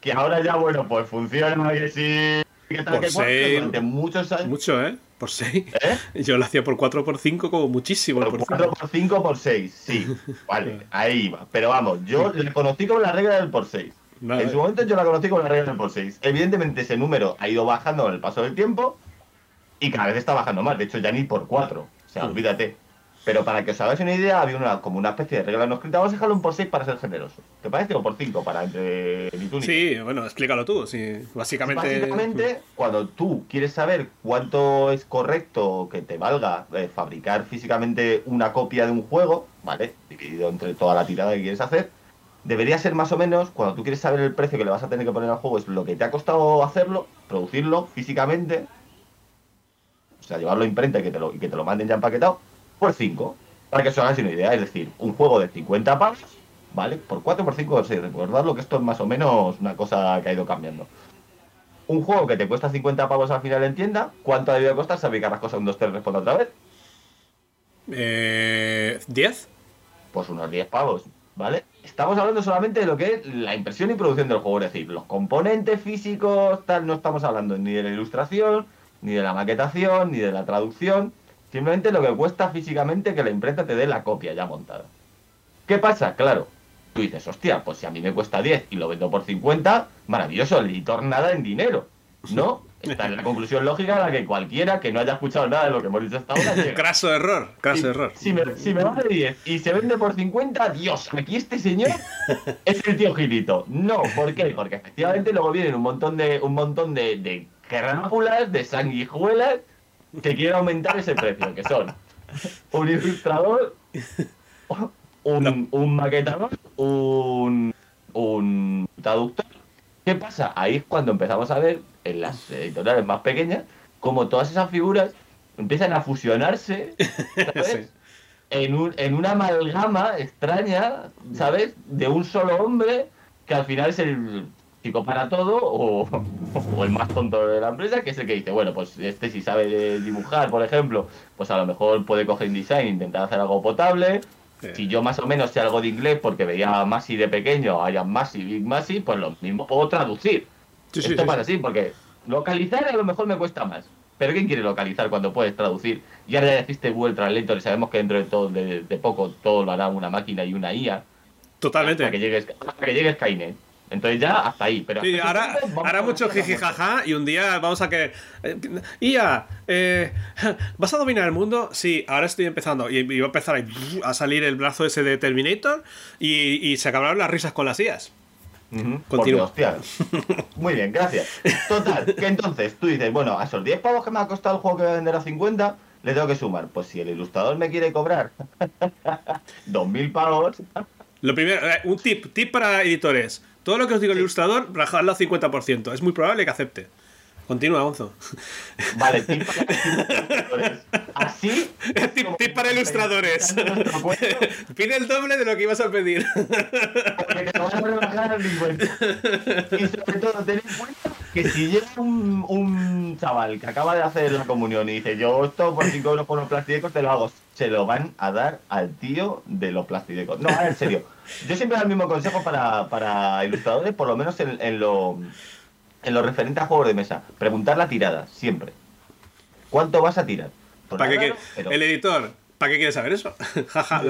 que ahora ya, bueno, pues funciona y sí... ¿Qué tal, por 6, durante muchos años... Mucho, ¿eh? Por 6. ¿Eh? *laughs* Yo lo hacía por 4 por 5 como muchísimo. Por, 4 por 5 por 6, sí. *laughs* Vale, ahí va. Pero vamos, yo le conocí con la regla del por 6. en su momento yo la conocí con la regla del por 6. Evidentemente ese número ha ido bajando con el paso del tiempo y cada vez está bajando más. De hecho, ya ni por 4. O sea, olvídate. Pero para que os hagáis una idea, había una como una especie de regla no escrita. Vamos a dejarlo un por 6 para ser generoso. ¿Te parece? O por 5 para entre Sí, bueno, explícalo tú. Sí, básicamente... básicamente, cuando tú quieres saber cuánto es correcto que te valga eh, fabricar físicamente una copia de un juego, ¿vale? Dividido entre toda la tirada que quieres hacer, debería ser más o menos, cuando tú quieres saber el precio que le vas a tener que poner al juego, es lo que te ha costado hacerlo, producirlo físicamente, o sea, llevarlo a imprenta y que te lo, y que te lo manden ya empaquetado por 5. Para que os hagáis una idea, es decir, un juego de 50 pavos, ¿vale? Por 4, por 5, por 6. Recordadlo que esto es más o menos una cosa que ha ido cambiando. Un juego que te cuesta 50 pavos al final en tienda, ¿cuánto ha debido costar? Sabe que las cosas un 2, 3 responde otra vez. Eh, ¿10? Pues unos 10 pavos, ¿vale? Estamos hablando solamente de lo que es la impresión y producción del juego, es decir, los componentes físicos, tal, no estamos hablando ni de la ilustración, ni de la maquetación, ni de la traducción. Simplemente lo que cuesta físicamente que la imprenta te dé la copia ya montada. ¿Qué pasa? Claro, tú dices, hostia, pues si a mí me cuesta 10 y lo vendo por 50, maravilloso, el editor nada en dinero. ¿No? Esta es la conclusión lógica a la que cualquiera que no haya escuchado nada de lo que hemos dicho hasta ahora *laughs* llega. Craso error, craso error. Si me, si me vale 10 y se vende por 50, Dios, aquí este señor *laughs* es el tío Gilito. No, ¿por qué? Porque efectivamente luego vienen un montón de, un montón de, de de sanguijuelas que quiere aumentar ese precio, que son un ilustrador, un, un maquetador, un, un traductor. ¿Qué pasa? Ahí es cuando empezamos a ver en las editoriales más pequeñas como todas esas figuras empiezan a fusionarse, *laughs* En, un, en una amalgama extraña, ¿sabes? De un solo hombre que al final es el chico para todo o, *laughs* o, el más tonto de la empresa, que es el que dice, bueno, pues este si sabe dibujar, por ejemplo, pues a lo mejor puede coger InDesign e intentar hacer algo potable. Si yo más o menos sé algo de inglés porque veía a Masi de pequeño, haya Masi, Big Masi, pues lo mismo puedo traducir. Esto pasa así, porque localizar a lo mejor me cuesta más. Pero ¿quién quiere localizar cuando puedes traducir? Y ahora ya deciste Google Translator y sabemos que dentro de todo, de, poco, todo lo hará una máquina y una IA. Totalmente. Hasta que llegue, hasta que llegue Skynet. Entonces ya hasta ahí. Pero sí, ahora, ahora mucho jijijaja y un día vamos a que. Eh, IA, eh, ¿vas a dominar el mundo? Sí, ahora estoy empezando. Y, va a empezar a, salir el brazo ese de Terminator y, y se acabaron las risas con las IAs. Muy bien, gracias. Total, que entonces tú dices, bueno, a esos 10 pavos que me ha costado el juego que voy a vender a 50, le tengo que sumar. Pues si el ilustrador me quiere cobrar *laughs* 2.000 pavos. Lo primero, eh, un tip, tip para editores. Todo lo que os digo el ilustrador, rajadlo al 50%. Es muy probable que acepte. Continúa, Gonzo. Vale, tip para ilustradores. Así. *laughs* Tip, para ilustradores. *laughs* Pide el doble de lo que ibas a pedir. Porque te vas a rebajar al 50. Y sobre todo, ten en cuenta que si llega un, un, chaval que acaba de hacer la comunión y dice, yo esto por 5 euros por los plásticos te lo hago, se lo van a dar al tío de los plásticos. No, en serio. Yo siempre doy el mismo consejo para, para ilustradores, por lo menos en, en lo en lo referente a juegos de mesa, preguntar la tirada, siempre. ¿Cuánto vas a tirar? ¿Para qué, El editor, ¿para qué quieres saber eso? *laughs* Jaja,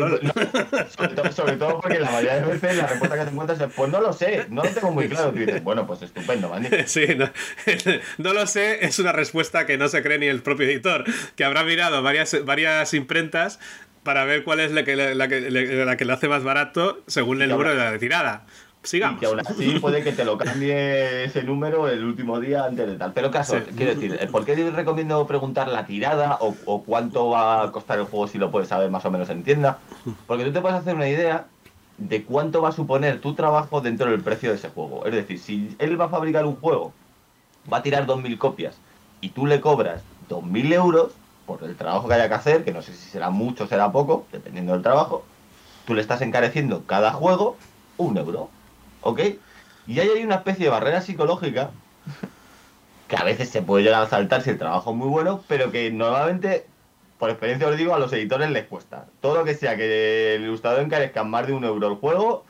sobre, todo, porque la mayoría de veces la respuesta que te encuentras es, pues no lo sé, no lo tengo muy claro. Tú dices, bueno, pues estupendo, ¿vale? *laughs* Sí, *laughs* no, lo sé, es una respuesta que no se cree ni el propio editor, que habrá mirado varias, varias imprentas para ver cuál es la que, la, que, la que le hace más barato según el número de la tirada. Sigamos. Y que aún así puede que te lo cambie ese número el último día antes de tal. Pero caso, quiero decir, ¿por qué recomiendo preguntar la tirada o, cuánto va a costar el juego si lo puedes saber más o menos en tienda? Porque tú te puedes hacer una idea de cuánto va a suponer tu trabajo dentro del precio de ese juego. Es decir, si él va a fabricar un juego, va a tirar 2.000 copias y tú le cobras 2.000 euros por el trabajo que haya que hacer, que no sé si será mucho o será poco, dependiendo del trabajo, tú le estás encareciendo cada juego un euro. ¿Ok? Y ahí hay una especie de barrera psicológica que a veces se puede llegar a saltar si el trabajo es muy bueno, pero que normalmente, por experiencia os digo, a los editores les cuesta. Todo lo que sea que el ilustrador encarezca más de un euro el juego,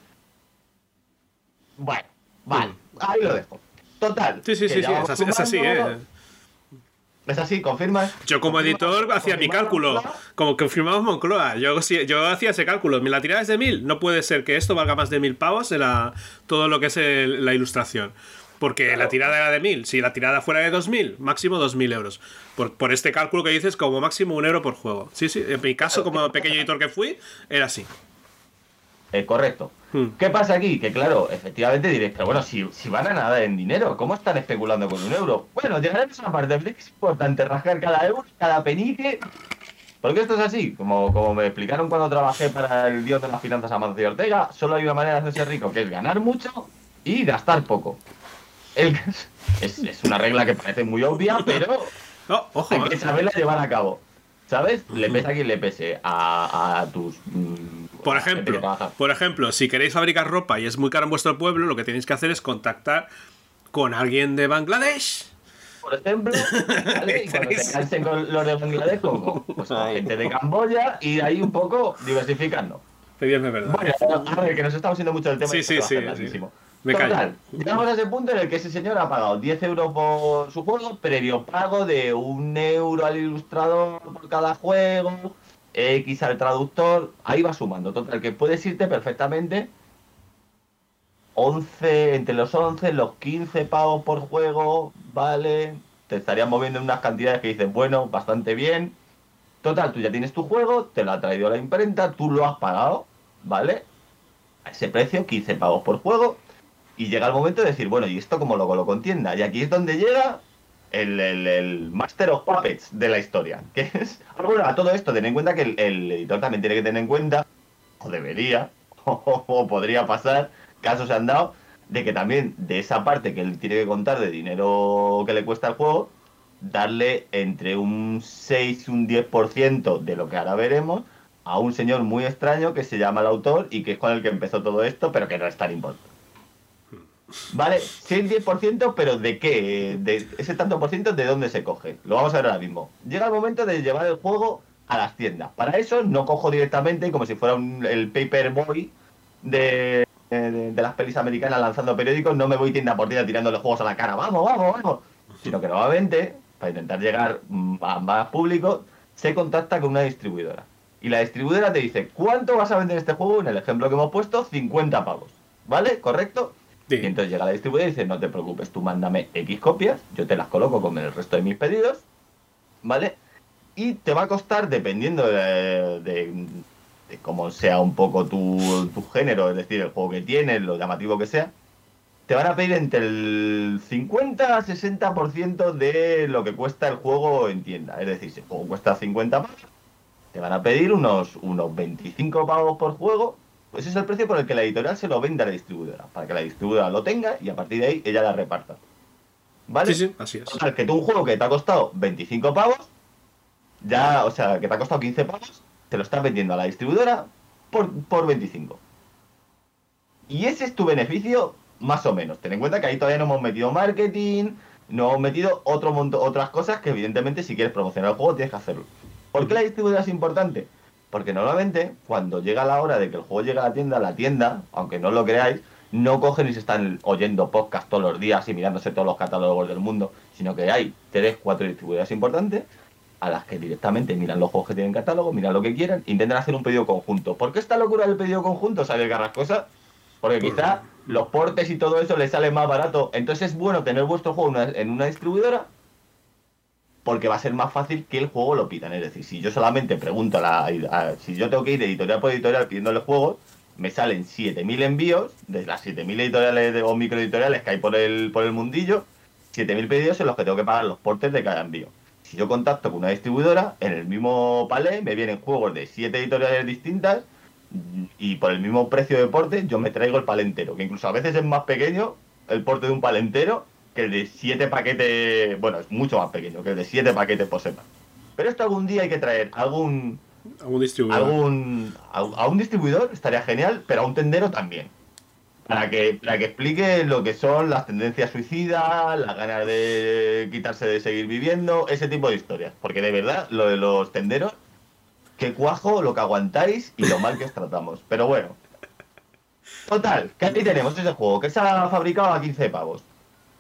bueno, vale, ahí lo dejo. Total. Sí, sí, sí, sí, es así, ¿eh? ¿Es así? ¿Confirmas? Yo como editor hacía mi cálculo. Como confirmamos Moncloa. Yo, yo hacía ese cálculo. La tirada es de mil. No puede ser que esto valga más de mil pavos en la, todo lo que es la ilustración. Porque la tirada era de mil. Si la tirada fuera de dos mil, máximo dos mil euros. Por, por, este cálculo que dices, como máximo un euro por juego. Sí, sí. En mi caso, como pequeño editor que fui, era así. Eh, correcto. Hmm. ¿Qué pasa aquí? Que claro, efectivamente diréis, pero bueno, si, si van a nada en dinero, ¿cómo están especulando con un euro? Bueno, a una parte, es importante rascar cada euro, cada penique. Porque esto es así, como, como me explicaron cuando trabajé para el dios de las finanzas Amancio Ortega, solo hay una manera de hacerse rico, que es ganar mucho y gastar poco. es, es, una regla que parece muy obvia, pero *laughs* no, ojo, hay que saberla llevar a cabo. ¿Sabes? Le pesa a quien le pese a, tus. Mm, por ejemplo, por ejemplo, si queréis fabricar ropa y es muy caro en vuestro pueblo, lo que tenéis que hacer es contactar con alguien de Bangladesh. Por ejemplo, ¿vale? y cuando *laughs* con los de Bangladesh, como pues, gente de Camboya y ahí un poco diversificando. Pedirme verdad. Bueno, a ver, que nos estamos haciendo mucho del tema. Sí, sí, sí. Me Total, llegamos a ese punto en el que ese señor ha pagado 10 euros por su juego, previo pago de un euro al ilustrador por cada juego, X al traductor, ahí va sumando. Total, que puedes irte perfectamente 11, entre los 11, los 15 pagos por juego, vale, te estarías moviendo en unas cantidades que dices, bueno, bastante bien. Total, tú ya tienes tu juego, te lo ha traído la imprenta, tú lo has pagado, ¿vale? A ese precio, 15 pagos por juego y llega el momento de decir, bueno, ¿y esto cómo lo coloco en tienda? Y aquí es donde llega el, Master of Puppets de la historia. Que es, a todo esto, ten en cuenta que el, editor también tiene que tener en cuenta, o debería, *laughs* o, podría pasar, casos han dado, de que también de esa parte que él tiene que contar de dinero que le cuesta el juego, darle entre un 6 y un 10% de lo que ahora veremos a un señor muy extraño que se llama el autor y que es con el que empezó todo esto, pero que no es tan importante. Vale, sí, 10%, pero ¿de qué? De ese tanto por ciento, ¿de dónde se coge? Lo vamos a ver ahora mismo. Llega el momento de llevar el juego a las tiendas. Para eso no cojo directamente, como si fuera el paperboy de, de, las pelis americanas lanzando periódicos, no me voy tienda por tienda tirándole juegos a la cara, vamos, vamos, vamos. Sino que normalmente, para intentar llegar a más público, se contacta con una distribuidora. Y la distribuidora te dice, ¿cuánto vas a vender este juego? En el ejemplo que hemos puesto, 50 pavos. ¿Vale? ¿Correcto? Y entonces llega la distribuidora y dice, no te preocupes, tú mándame X copias, yo te las coloco con el resto de mis pedidos, ¿vale? Y te va a costar, dependiendo de, cómo sea un poco tu, tu, género, es decir, el juego que tienes, lo llamativo que sea, te van a pedir entre el 50 a 60% de lo que cuesta el juego en tienda. Es decir, si el juego cuesta 50 pavos, te van a pedir unos, unos 25 pavos por juego. Pues ese es el precio por el que la editorial se lo vende a la distribuidora. Para que la distribuidora lo tenga y a partir de ahí ella la reparta. ¿Vale? Sí, sí, así es. O sea, que tú un juego que te ha costado 25 pavos, ya, o sea, que te ha costado 15 pavos, te lo estás vendiendo a la distribuidora por, por 25. Y ese es tu beneficio más o menos. Ten en cuenta que ahí todavía no hemos metido marketing, no hemos metido otro montón, otras cosas que evidentemente si quieres promocionar el juego tienes que hacerlo. ¿Por qué la distribuidora es importante? Porque normalmente cuando llega la hora de que el juego llegue a la tienda, la tienda, aunque no lo creáis, no cogen y se están oyendo podcast todos los días y mirándose todos los catálogos del mundo, sino que hay tres, cuatro distribuidoras importantes a las que directamente miran los juegos que tienen catálogo, miran lo que quieran, intentan hacer un pedido conjunto. ¿Por qué esta locura del pedido conjunto, sabe cosas? Porque quizá los portes y todo eso les sale más barato. Entonces es bueno tener vuestro juego en una distribuidora porque va a ser más fácil que el juego lo pidan. Es decir, si yo solamente pregunto a la. si yo tengo que ir editorial por editorial pidiéndole juegos, me salen 7.000 envíos de las 7.000 editoriales o microeditoriales que hay por el, por el mundillo, 7.000 pedidos en los que tengo que pagar los portes de cada envío. Si yo contacto con una distribuidora, en el mismo palé me vienen juegos de 7 editoriales distintas y por el mismo precio de porte yo me traigo el palentero, que incluso a veces es más pequeño el porte de un palentero que el de 7 paquetes, bueno, es mucho más pequeño que el de 7 paquetes por semana. Pero esto algún día hay que traer algún... Algún distribuidor. Algún, a, un distribuidor estaría genial, pero a un tendero también. Para que, para que explique lo que son las tendencias suicidas, las ganas de quitarse de seguir viviendo, ese tipo de historias. Porque de verdad, lo de los tenderos que cuajo lo que aguantáis y lo mal que os tratamos. Pero bueno. Total, que aquí tenemos ese juego que se ha fabricado a 15 pavos.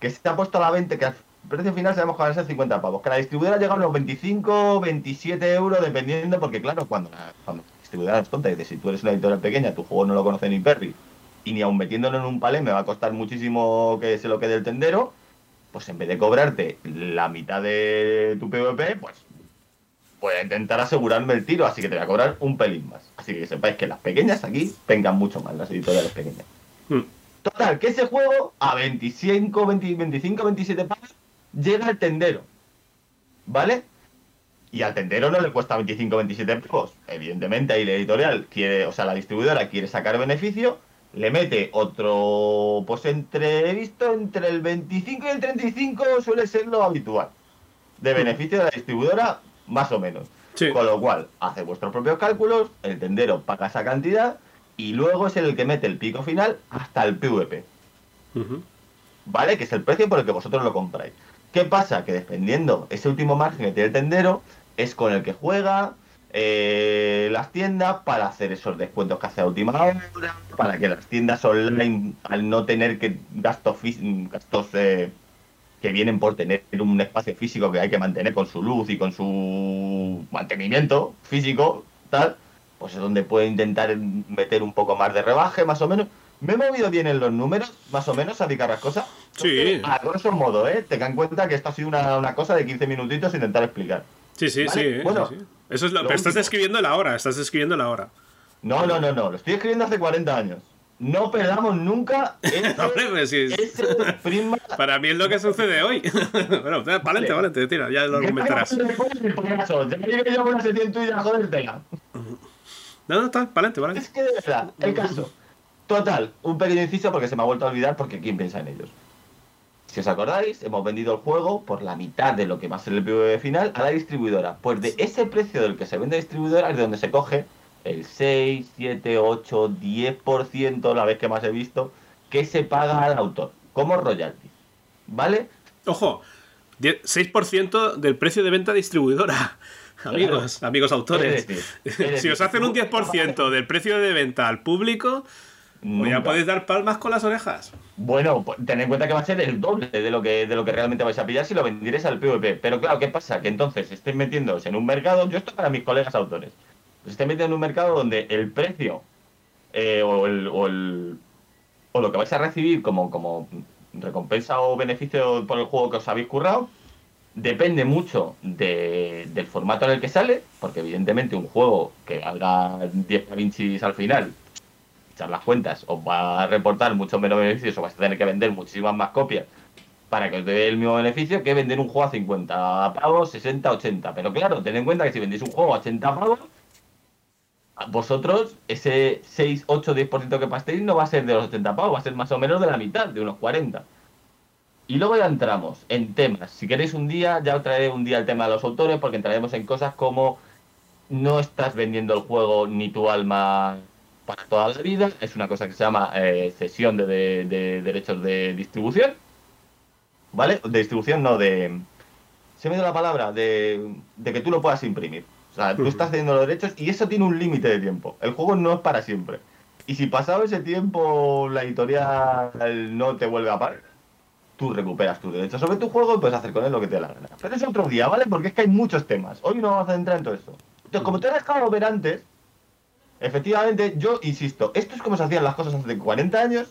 Que se ha puesto a la venta, que al precio final sabemos que van a ser 50 pavos. Que la distribuidora llega a los 25, 27 euros, dependiendo, porque claro, cuando la, distribuidora nos cuenta y si tú eres una editorial pequeña, tu juego no lo conoce ni Perry, y ni aun metiéndolo en un palé me va a costar muchísimo que se lo quede el tendero, pues en vez de cobrarte la mitad de tu PVP, pues voy a intentar asegurarme el tiro, así que te voy a cobrar un pelín más. Así que sepáis que las pequeñas aquí vengan mucho más, las editoriales pequeñas. Hmm. Total, que ese juego a 25, 25, 27 pavos llega al tendero. ¿Vale? Y al tendero no le cuesta 25, 27 pavos. Evidentemente ahí la editorial quiere, o sea, la distribuidora quiere sacar beneficio, le mete otro, pues entre, visto, entre el 25 y el 35 suele ser lo habitual. De beneficio de la distribuidora más o menos. Con lo cual, hace vuestros propios cálculos, el tendero paga esa cantidad y luego es el que mete el pico final hasta el PVP. ¿Vale? Que es el precio por el que vosotros lo compráis. ¿Qué pasa? Que dependiendo ese último margen que tiene el tendero, es con el que juega eh, las tiendas para hacer esos descuentos que hace a última hora, para que las tiendas online, al no tener que gastos, gastos eh, que vienen por tener un espacio físico que hay que mantener con su luz y con su mantenimiento físico, tal, pues es donde puede intentar meter un poco más de rebaje, más o menos. ¿Me he movido bien en los números, más o menos, a cosas? Sí. A grosso modo, ¿eh? Tenga en cuenta que esto ha sido una, cosa de 15 minutitos intentar explicar. Sí, sí, sí. Bueno, Eso es lo, pero estás escribiendo la hora, estás escribiendo la hora. No, no, no, no. Lo estoy escribiendo hace 40 años no perdamos nunca *laughs* ese, *laughs* Para mí es lo que sucede hoy. *laughs* bueno, vale, te tira, ya lo argumentarás. Ya que yo una sesión tuya, joder, No, no, está, para adelante, para Es que de verdad, el caso. Total, un pequeño inciso porque se me ha vuelto a olvidar porque quién piensa en ellos. Si os acordáis, hemos vendido el juego por la mitad de lo que va a ser el PvP final a la distribuidora. Pues de ese precio del que se vende a distribuidora es de donde se coge el 6, 7, 8, 10%, la vez que más he visto, que se paga al autor, como royalty. ¿Vale? Ojo, 6% del precio de venta distribuidora. *laughs* Amigos, amigos autores. *laughs* si os hacen un *laughs* 10% del precio de venta al público, Pues ya podéis dar palmas con las orejas. Bueno, pues, ten en cuenta que va a ser el doble de lo que de lo que realmente vais a pillar si lo vendierais al PvP. Pero claro, ¿qué pasa? Que entonces estéis metiéndose en un mercado, yo esto para mis colegas autores, os estéis metiendo en un mercado donde el precio eh, o, el, o, el, o lo que vais a recibir como, como recompensa o beneficio por el juego que os habéis currado depende mucho de, del formato en el que sale, porque evidentemente un juego que haga 10 Da al final, echar las cuentas, os va a reportar mucho menos beneficios o vais a tener que vender muchísimas más copias para que os dé el mismo beneficio que vender un juego a 50 pavos, 60, 80. Pero claro, ten en cuenta que si vendéis un juego a 80 pavos, vosotros ese 6, 8, 10% que pastéis no va a ser de los 80 pavos, va a ser más o menos de la mitad, de unos 40. Y luego ya entramos en temas. Si queréis un día, ya os traeré un día el tema de los autores, porque entraremos en cosas como no estás vendiendo el juego ni tu alma para toda la vida. Es una cosa que se llama eh, cesión de, derechos de distribución. ¿Vale? De distribución, no de. Se me da la palabra de, de que tú lo puedas imprimir. O sea, tú estás teniendo los derechos y eso tiene un límite de tiempo. El juego no es para siempre. Y si pasado ese tiempo la editorial no te vuelve a pagar, tú recuperas tus derechos sobre tu juego y puedes hacer con él lo que te dé la gana. Pero es otro día, ¿vale? Porque es que hay muchos temas. Hoy no vamos a entrar en todo eso. Entonces, como te he dejado ver antes, efectivamente, yo insisto, esto es como se hacían las cosas hace 40 años,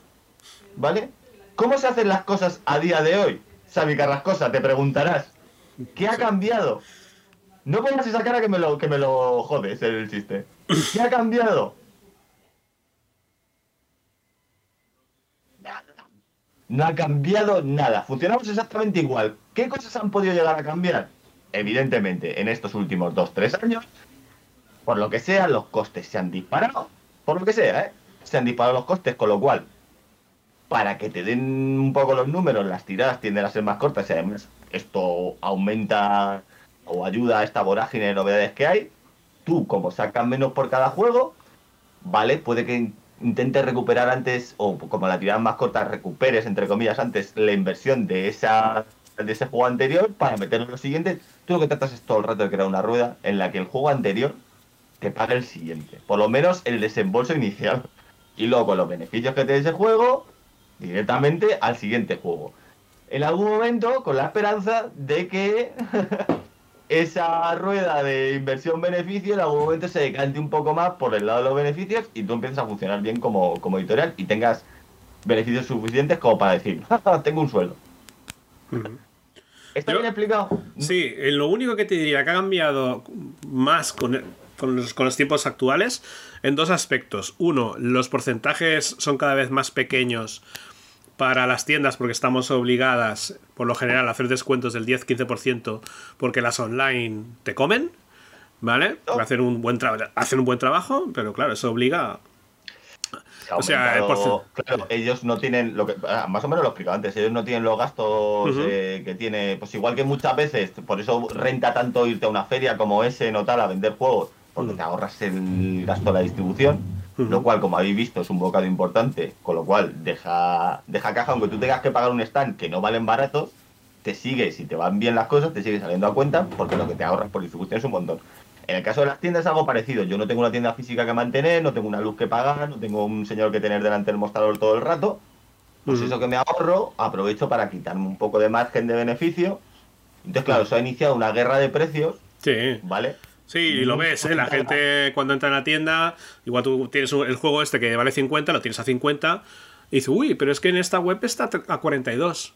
¿vale? ¿Cómo se hacen las cosas a día de hoy? Sabi Carrascosa, te preguntarás, ¿qué ha cambiado? No pongas esa cara que me lo, que me lo jodes el chiste. ¿Qué ha cambiado? No ha cambiado nada. Funcionamos exactamente igual. ¿Qué cosas han podido llegar a cambiar? Evidentemente, en estos últimos 2-3 años, por lo que sea, los costes se han disparado. Por lo que sea, ¿eh? Se han disparado los costes, con lo cual, para que te den un poco los números, las tiradas tienden a ser más cortas y además esto aumenta o ayuda a esta vorágine de novedades que hay. Tú, como sacas menos por cada juego, ¿vale? Puede que intentes recuperar antes, o como la tirada más corta, recuperes, entre comillas, antes la inversión de esa de ese juego anterior para meterlo en lo siguiente. Tú lo que tratas es todo el rato de crear una rueda en la que el juego anterior te pague el siguiente. Por lo menos el desembolso inicial. Y luego con los beneficios que te dé ese juego, directamente al siguiente juego. En algún momento, con la esperanza de que *laughs* esa rueda de inversión-beneficio en algún momento se decante un poco más por el lado de los beneficios y tú empiezas a funcionar bien como, editorial y tengas beneficios suficientes como para decir, tengo un sueldo. ¿Está bien explicado? Sí, eh, lo único que te diría que ha cambiado más con, con, los, con los tiempos actuales en dos aspectos. Uno, los porcentajes son cada vez más pequeños para las tiendas porque estamos obligadas, por lo general, a hacer descuentos del 10-15% porque las online te comen, ¿vale? Hacen un buen, hacen un buen trabajo, pero claro, eso obliga o sea, claro, ellos no tienen lo que ah, más o menos lo explicaba antes, ellos no tienen los gastos eh, que tiene, pues igual que muchas veces, por eso renta tanto irte a una feria como ese no tal a vender juegos, porque te ahorras el gasto de la distribución lo cual, como habéis visto, es un bocado importante, con lo cual deja, deja caja, aunque tú tengas que pagar un stand que no valen baratos, te sigue, si te van bien las cosas, te sigue saliendo a cuenta, porque lo que te ahorras por distribución es un montón. En el caso de las tiendas es algo parecido. Yo no tengo una tienda física que mantener, no tengo una luz que pagar, no tengo un señor que tener delante del mostrador todo el rato. Pues eso que me ahorro, aprovecho para quitarme un poco de margen de beneficio. Entonces, claro, eso ha iniciado una guerra de precios. Sí. ¿Vale? Sí, y lo ves, ¿eh? La gente cuando entra en la tienda, igual tú tienes el juego este que vale 50, lo tienes a 50, y dice, uy, pero es que en esta web está a 42.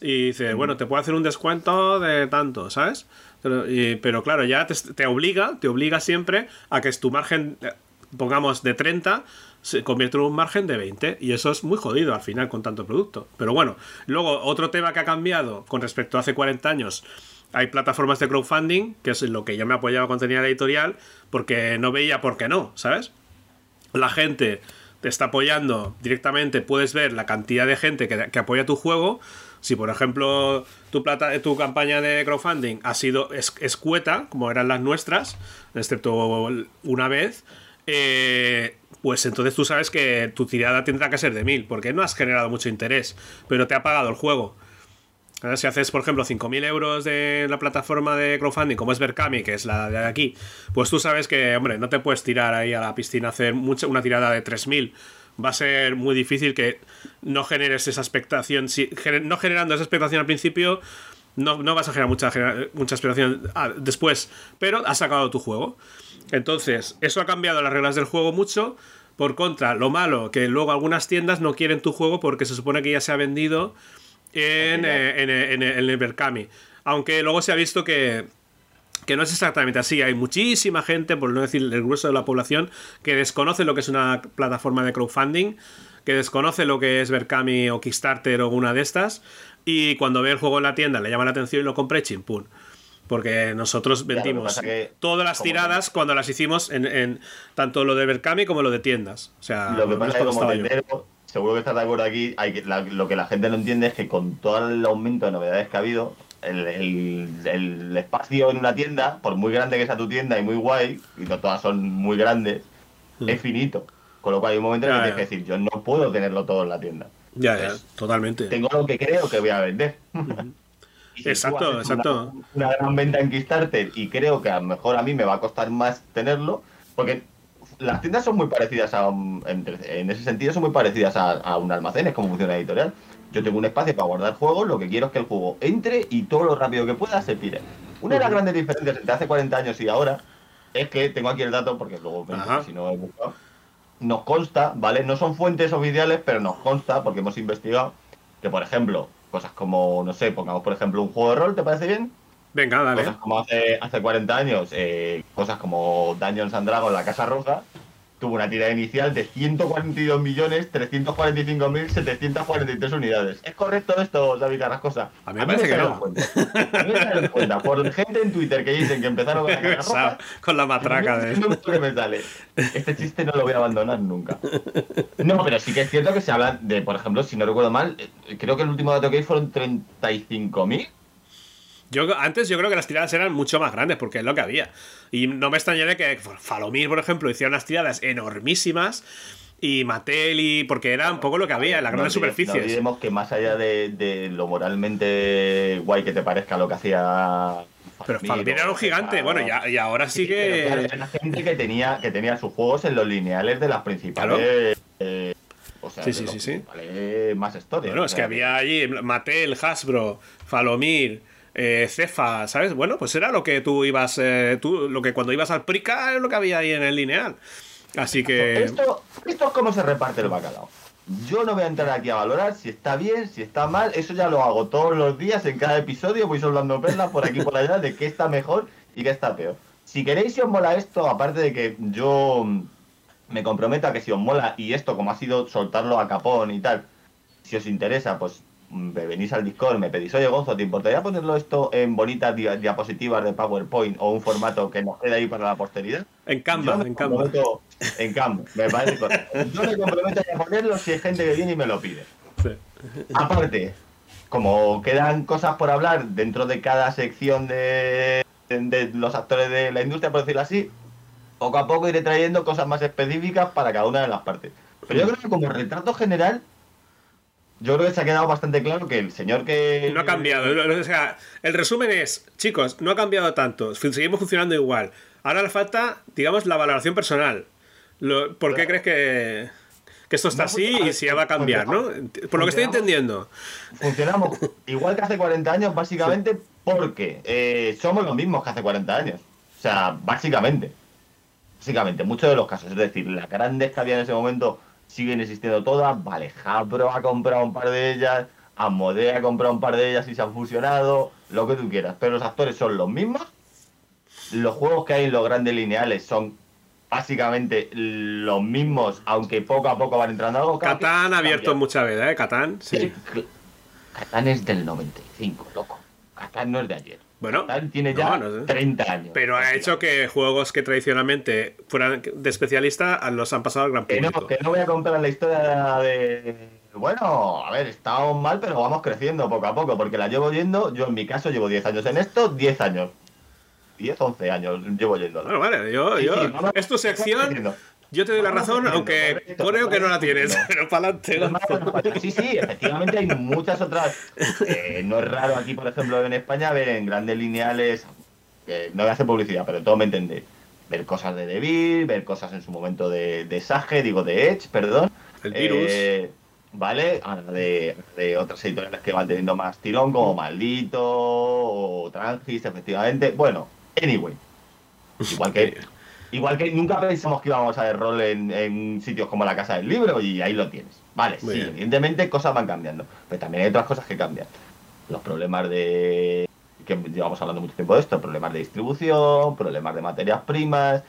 Y dice, bueno, te puedo hacer un descuento de tanto, ¿sabes? Pero, claro, ya te, obliga, te obliga siempre a que es tu margen, eh, pongamos, de 30, se convierte en un margen de 20. Y eso es muy jodido al final con tanto producto. Pero bueno, luego otro tema que ha cambiado con respecto a hace 40 años hay plataformas de crowdfunding, que es lo que yo me apoyaba cuando tenía la editorial, porque no veía por qué no, ¿sabes? La gente te está apoyando directamente, puedes ver la cantidad de gente que, apoya tu juego. Si, por ejemplo, tu, plata, tu campaña de crowdfunding ha sido escueta, como eran las nuestras, excepto una vez, eh, pues entonces tú sabes que tu tirada tendrá que ser de mil, porque no has generado mucho interés, pero te ha pagado el juego. Si haces, por ejemplo, 5.000 euros de la plataforma de crowdfunding, como es Berkami, que es la de aquí, pues tú sabes que, hombre, no te puedes tirar ahí a la piscina a hacer mucha, una tirada de 3.000, va a ser muy difícil que no generes esa expectación. Si, no generando esa expectación al principio, no, vas a generar mucha, mucha expectación ah, después, pero has sacado tu juego. Entonces, eso ha cambiado las reglas del juego mucho. Por contra, lo malo, que luego algunas tiendas no quieren tu juego porque se supone que ya se ha vendido en, eh, en, en, en el Berkami. Aunque luego se ha visto que, que no es exactamente así. Hay muchísima gente, por no decir el grueso de la población, que desconoce lo que es una plataforma de crowdfunding, que desconoce lo que es Berkami o Kickstarter o una de estas, y cuando ve el juego en la tienda le llama la atención y lo compra y chimpún. Porque nosotros vendimos todas las tiradas cuando las hicimos en, tanto lo de Berkami como lo de tiendas. O sea, lo que pasa es que como seguro que estás de acuerdo aquí, hay que, lo que la gente no entiende es que con todo el aumento de novedades que ha habido, el, espacio en una tienda, por muy grande que sea tu tienda y muy guay, y no todas son muy grandes, hmm. es finito. Con lo cual hay un momento en el que tienes que decir, yo no puedo tenerlo todo en la tienda. Ya, ya, totalmente. Tengo lo que creo que voy a vender. *laughs* exacto, exacto. Una, gran venta en Kickstarter y creo que a lo mejor a mí me va a costar más tenerlo, porque las tiendas son muy parecidas a en, ese sentido son muy parecidas a, a un almacén, es como funciona editorial. Yo tengo un espacio para guardar juegos, lo que quiero es que el juego entre y todo lo rápido que pueda se tire. Una de las grandes diferencias entre hace 40 años y ahora es que tengo aquí el dato, porque luego si no he buscado, nos consta, ¿vale? No son fuentes oficiales, pero nos consta, porque hemos investigado, que por ejemplo, cosas como, no sé, pongamos por ejemplo un juego de rol, ¿te parece bien? Venga, dale. Cosas como hace, hace 40 años, eh, cosas como Dungeons and Dragons, la Casa Roja, tuvo una tirada inicial de 142.345.743 unidades. ¿Es correcto esto, David Carrascosa? A mí me parece que no. Cuenta. A mí me sale cuenta. Por gente en Twitter que dicen que empezaron con la, roja, con la matraca de... Este chiste no lo voy a abandonar nunca. No, pero sí que es cierto que se habla de, por ejemplo, si no recuerdo mal, eh, creo que el último dato que hay fueron 35.000 yo, antes yo creo que las tiradas eran mucho más grandes porque es lo que había. Y no me extrañaría que Falomir, por ejemplo, hiciera unas tiradas enormísimas y Mattel y porque era un poco lo que había en las grandes superficies. No olvidemos que más allá de, lo moralmente guay que te parezca lo que hacía pero Falomir era un gigante, bueno, y, ahora sí, que. era gente que tenía, que tenía sus juegos en los lineales de las principales. Eh, o sea, sí, sí, sí, sí. Más historia. Bueno, es que había allí Mattel, Hasbro, Falomir eh, Cefa, ¿sabes? Bueno, pues era lo que tú ibas, eh, tú, lo que cuando ibas al Prica es lo que había ahí en el lineal. Así que... Esto, esto es cómo se reparte el bacalao. Yo no voy a entrar aquí a valorar si está bien, si está mal, eso ya lo hago todos los días, en cada episodio voy soltando perlas por aquí por allá de qué está mejor y qué está peor. Si queréis, si os mola esto, aparte de que yo me comprometo a que si os mola y esto como ha sido soltarlo a capón y tal, si os interesa, pues me venís al Discord, me pedís, oye Gonzo, ¿te importaría ponerlo esto en bonitas diapositivas de PowerPoint o un formato que nos quede ahí para la posteridad? En Canva, en Canva. En Canva, me parece Yo me comprometo a ponerlo si hay gente que viene y me lo pide. Aparte, como quedan cosas por hablar dentro de cada sección de, de los actores de la industria, por decirlo así, poco a poco iré trayendo cosas más específicas para cada una de las partes. Pero yo creo que como retrato general yo creo que se ha quedado bastante claro que el señor que. No ha cambiado. O sea, el resumen es, chicos, no ha cambiado tanto. Seguimos funcionando igual. Ahora le falta, digamos, la valoración personal. ¿Por qué crees que, esto está así y si va a cambiar, no? Por lo que estoy entendiendo. Funcionamos igual que hace 40 años, básicamente, porque eh, somos los mismos que hace 40 años. O sea, básicamente. Básicamente, muchos de los casos. Es decir, las grandes que había en ese momento siguen existiendo todas. Vale, Japro ha comprado un par de ellas, Amodea ha comprado un par de ellas y se han fusionado, lo que tú quieras. Pero los actores son los mismos. Los juegos que hay en los grandes lineales son básicamente los mismos, aunque poco a poco van entrando algo. Catán ha abierto muchas veces, ¿eh? Catán, sí. Catán es del 95, loco. Catán no es de ayer. Bueno, tiene ya 30 años. Pero ha hecho que juegos que tradicionalmente fueran de especialista los han pasado al gran público. Que no, que no voy a comprar la historia de. Bueno, a ver, estamos mal, pero vamos creciendo poco a poco, porque la llevo yendo. Yo en mi caso llevo 10 años en esto, 10 años. 10, 11 años llevo yendo. Bueno, vale, yo, yo, es tu sección. Yo te doy la razón, aunque creo que no la tienes, *laughs* pero para adelante. Sí, sí, efectivamente hay muchas otras. Eh, no es raro aquí, por ejemplo, en España ver en grandes lineales, no voy a hacer publicidad, pero todo me entiende. Ver cosas de Devil, ver cosas en su momento de, de Sage, digo de Edge, perdón. El virus. Eh, ¿Vale? De, de, otras editoriales que van teniendo más tirón, como Maldito o Trangis, efectivamente. Bueno, anyway. Igual que, igual que nunca pensamos que íbamos a ver rol en, sitios como la Casa del Libro y ahí lo tienes. Vale, sí, evidentemente cosas van cambiando. Pero también hay otras cosas que cambian. Los problemas de que llevamos hablando mucho tiempo de esto, problemas de distribución, problemas de materias primas,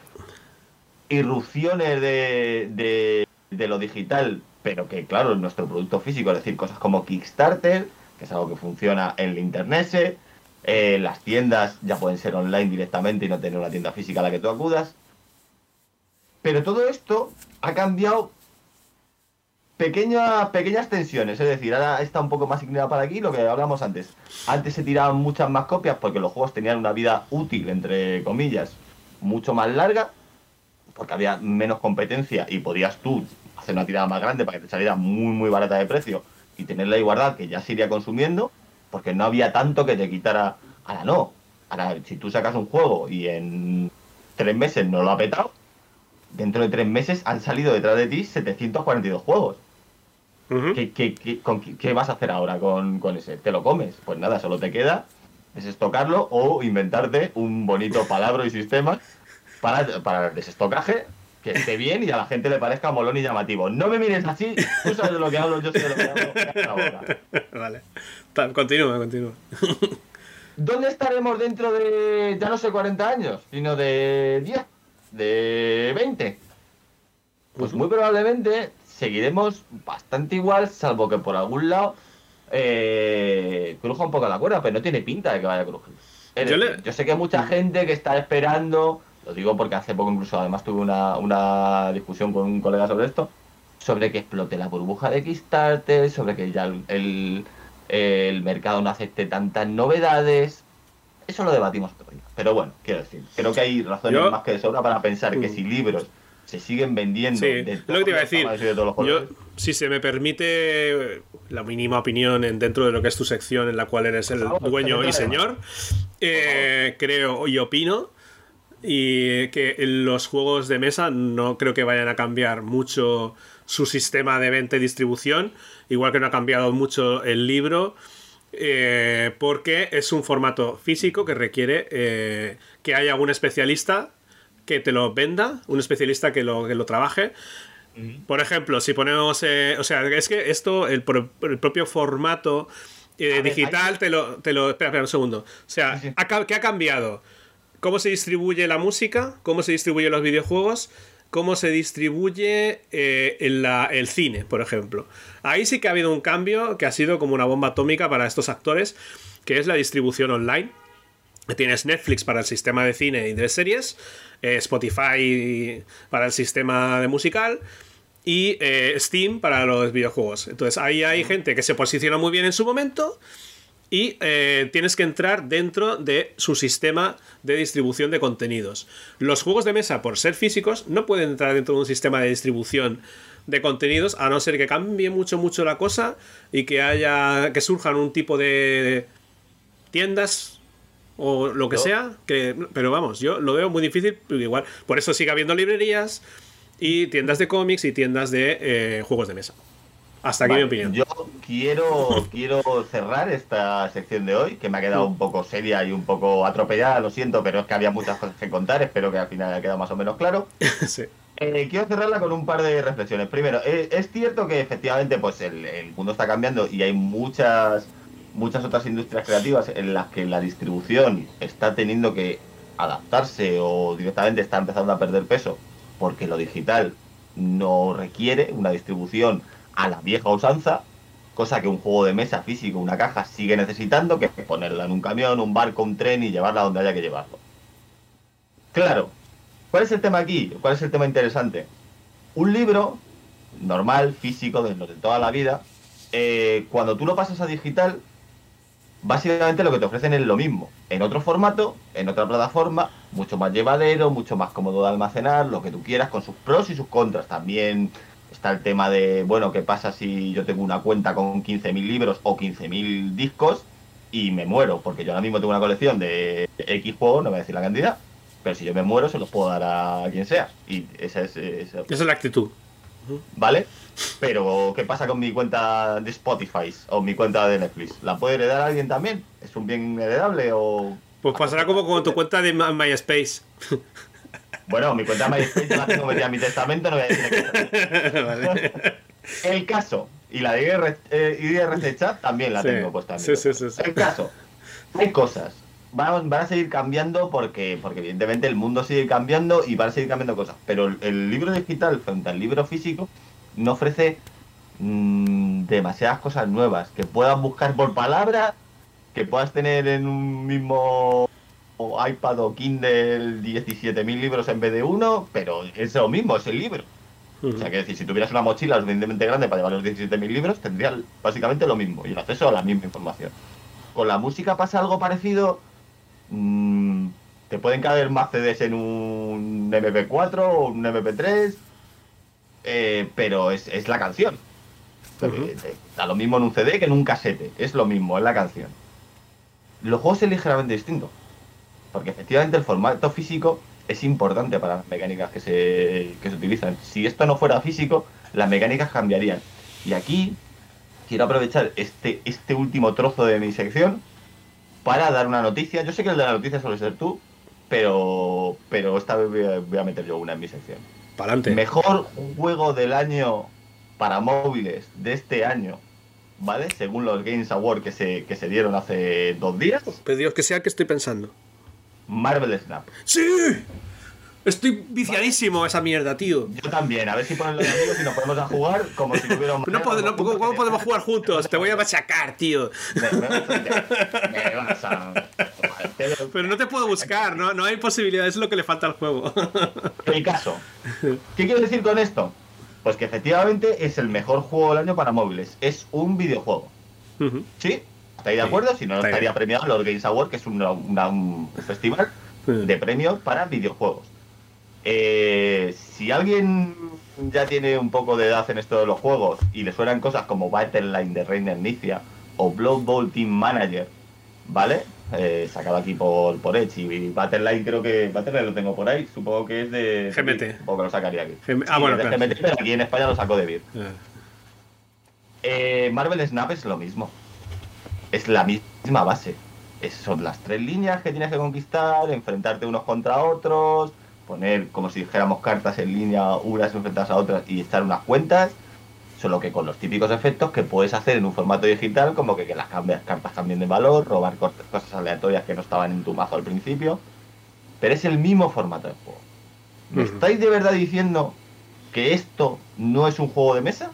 irrupciones de, de, lo digital, pero que claro, nuestro producto físico, es decir, cosas como Kickstarter, que es algo que funciona en el Internet, eh, las tiendas ya pueden ser online directamente y no tener una tienda física a la que tú acudas. Pero todo esto ha cambiado pequeñas, pequeñas tensiones, es decir, ahora está un poco más inclinada para aquí, lo que hablamos antes. Antes se tiraban muchas más copias porque los juegos tenían una vida útil, entre comillas, mucho más larga, porque había menos competencia y podías tú hacer una tirada más grande para que te saliera muy, muy barata de precio y tener la igualdad que ya se iría consumiendo, porque no había tanto que te quitara. Ahora no. Ahora, si tú sacas un juego y en tres meses no lo ha petado, dentro de tres meses han salido detrás de ti 742 juegos. ¿Qué, vas a hacer ahora con, ese? ¿Te lo comes? Pues nada, solo te queda desestocarlo o inventarte un bonito palabra y sistema para, para el desestocaje que esté bien y a la gente le parezca molón y llamativo. No me mires así, tú sabes de lo que hablo, yo sé de lo que hablo. *laughs* Vale. Continúa, continúa. ¿Dónde estaremos dentro de, ya no sé, 40 años, sino de 10, de 20? Pues muy probablemente seguiremos bastante igual, salvo que por algún lado eh, cruja un poco la cuerda, pero no tiene pinta de que vaya a crujir. Yo, sé que hay mucha gente que está esperando, lo digo porque hace poco incluso además tuve una, discusión con un colega sobre esto, sobre que explote la burbuja de Kickstarter, sobre que ya el, el, mercado no acepte tantas novedades. Eso lo debatimos todavía. Pero bueno, quiero decir, creo que hay razones más que de sobra para pensar que mm. si libros se siguen vendiendo. Sí, lo que te iba a decir. Yo, si se me permite la mínima opinión dentro de lo que es tu sección en la cual eres el dueño y señor, eh, creo y opino y que los juegos de mesa no creo que vayan a cambiar mucho su sistema de venta y distribución, igual que no ha cambiado mucho el libro. Eh, porque es un formato físico que requiere eh, que haya un especialista que te lo venda, un especialista que lo, que lo trabaje. Por ejemplo, si ponemos. Eh, o sea, es que esto, el, propio formato digital, te lo, te lo. Espera, espera un segundo. O sea, ¿qué ha cambiado? ¿Cómo se distribuye la música? ¿Cómo se distribuyen los videojuegos? ¿Cómo se distribuye eh, el cine, por ejemplo? Ahí sí que ha habido un cambio que ha sido como una bomba atómica para estos actores, que es la distribución online. Tienes Netflix para el sistema de cine y de series, eh, Spotify para el sistema de musical y eh, Steam para los videojuegos. Entonces ahí hay gente que se posiciona muy bien en su momento y eh, tienes que entrar dentro de su sistema de distribución de contenidos. Los juegos de mesa, por ser físicos, no pueden entrar dentro de un sistema de distribución de contenidos a no ser que cambie mucho mucho la cosa y que haya que surjan un tipo de tiendas o lo que sea, que, pero vamos, yo lo veo muy difícil, igual, por eso sigue habiendo librerías y tiendas de cómics y tiendas de eh, juegos de mesa. Hasta aquí mi opinión. Yo quiero, quiero cerrar esta sección de hoy, que me ha quedado un poco seria y un poco atropellada, lo siento, pero es que había muchas cosas que contar, espero que al final haya quedado más o menos claro. *laughs* Eh, quiero cerrarla con un par de reflexiones. Primero, eh, es cierto que efectivamente pues el, el mundo está cambiando y hay muchas muchas otras industrias creativas en las que la distribución está teniendo que adaptarse o directamente está empezando a perder peso porque lo digital no requiere una distribución a la vieja usanza, cosa que un juego de mesa físico, una caja, sigue necesitando, que ponerla en un camión, un barco, un tren y llevarla donde haya que llevarlo. Claro, ¿cuál es el tema aquí? ¿Cuál es el tema interesante? Un libro normal, físico, de, de toda la vida, eh, cuando tú lo pasas a digital, básicamente lo que te ofrecen es lo mismo, en otro formato, en otra plataforma, mucho más llevadero, mucho más cómodo de almacenar, lo que tú quieras, con sus pros y sus contras. También está el tema de, bueno, ¿qué pasa si yo tengo una cuenta con 15.000 libros o 15.000 discos y me muero? Porque yo ahora mismo tengo una colección de X juegos, no voy a decir la cantidad, pero si yo me muero se los puedo dar a quien sea. Y esa es... Esa, es la actitud. ¿vale? Pero, ¿qué pasa con mi cuenta de Spotify o mi cuenta de Netflix? ¿La puede heredar alguien también? ¿Es un bien heredable o...? Pues pasará como con tu cuenta de MySpace. *laughs* Bueno, mi cuenta MySpace la tengo metida en mi testamento, no voy a decir *laughs* vale. El caso, y la de IRC, eh, chat también la tengo puesta. Sí, sí, sí, El caso, hay cosas. Van, van, a seguir cambiando porque, porque evidentemente el mundo sigue cambiando y van a seguir cambiando cosas. Pero el libro digital frente al libro físico no ofrece mmm, demasiadas cosas nuevas que puedas buscar por palabra, que puedas tener en un mismo iPad o Kindle 17.000 libros en vez de uno, pero es lo mismo, es el libro. O sea, que decir, si tuvieras una mochila suficientemente grande para llevar los 17.000 libros, tendrías básicamente lo mismo y el acceso a la misma información. Con la música pasa algo parecido. Mmm, te pueden caber más CDs en un MP4 o un MP3, eh, pero es, es, la canción. Da lo mismo en un CD que en un casete, es lo mismo, es la canción. Los juegos es ligeramente distinto, porque efectivamente el formato físico es importante para las mecánicas que se, que se utilizan. Si esto no fuera físico, las mecánicas cambiarían. Y aquí quiero aprovechar este, este último trozo de mi sección para dar una noticia. Yo sé que el de la noticia suele ser tú, pero, pero esta vez voy a meter yo una en mi sección. Mejor juego del año para móviles de este año, ¿vale? Según los Games Awards que se, que se dieron hace dos días. Pero Dios, que sea que estoy pensando. Marvel Snap. ¡Sí! Estoy viciadísimo a esa mierda, tío. Yo también, a ver si ponen los amigos y nos ponemos a jugar como si tuviéramos. No, ¿Cómo podemos jugar juntos? Te voy a machacar, tío. Pero no te puedo buscar, no, no hay posibilidad, es lo que le falta al juego. El caso. ¿Qué quiero decir con esto? Pues que efectivamente es el mejor juego del año para móviles. Es un videojuego. ¿Sí? ¿Estáis de acuerdo? si no, no estaría premiado los Games Awards, que es un festival de premios para videojuegos. Eh, si alguien ya tiene un poco de edad en esto de los juegos y le suenan cosas como Battleline de Reiner Nicia o Blood Bowl Team Manager, ¿vale? Eh, sacado aquí por, por Edge y Battleline creo que Battleline lo tengo por ahí, supongo que es de GMT. Supongo que lo sacaría aquí. ah, bueno, GMT, pero aquí en España lo saco de Vir. Ah. Eh, Marvel Snap es lo mismo. Es la misma base. son las tres líneas que tienes que conquistar, enfrentarte unos contra otros, poner como si dijéramos cartas en línea, unas enfrentadas a otras y echar unas cuentas, solo que con los típicos efectos que puedes hacer en un formato digital, como que, las cartas cambien de valor, robar cosas aleatorias que no estaban en tu mazo al principio, pero es el mismo formato de juego. ¿Me estáis de verdad diciendo que esto no es un juego de mesa?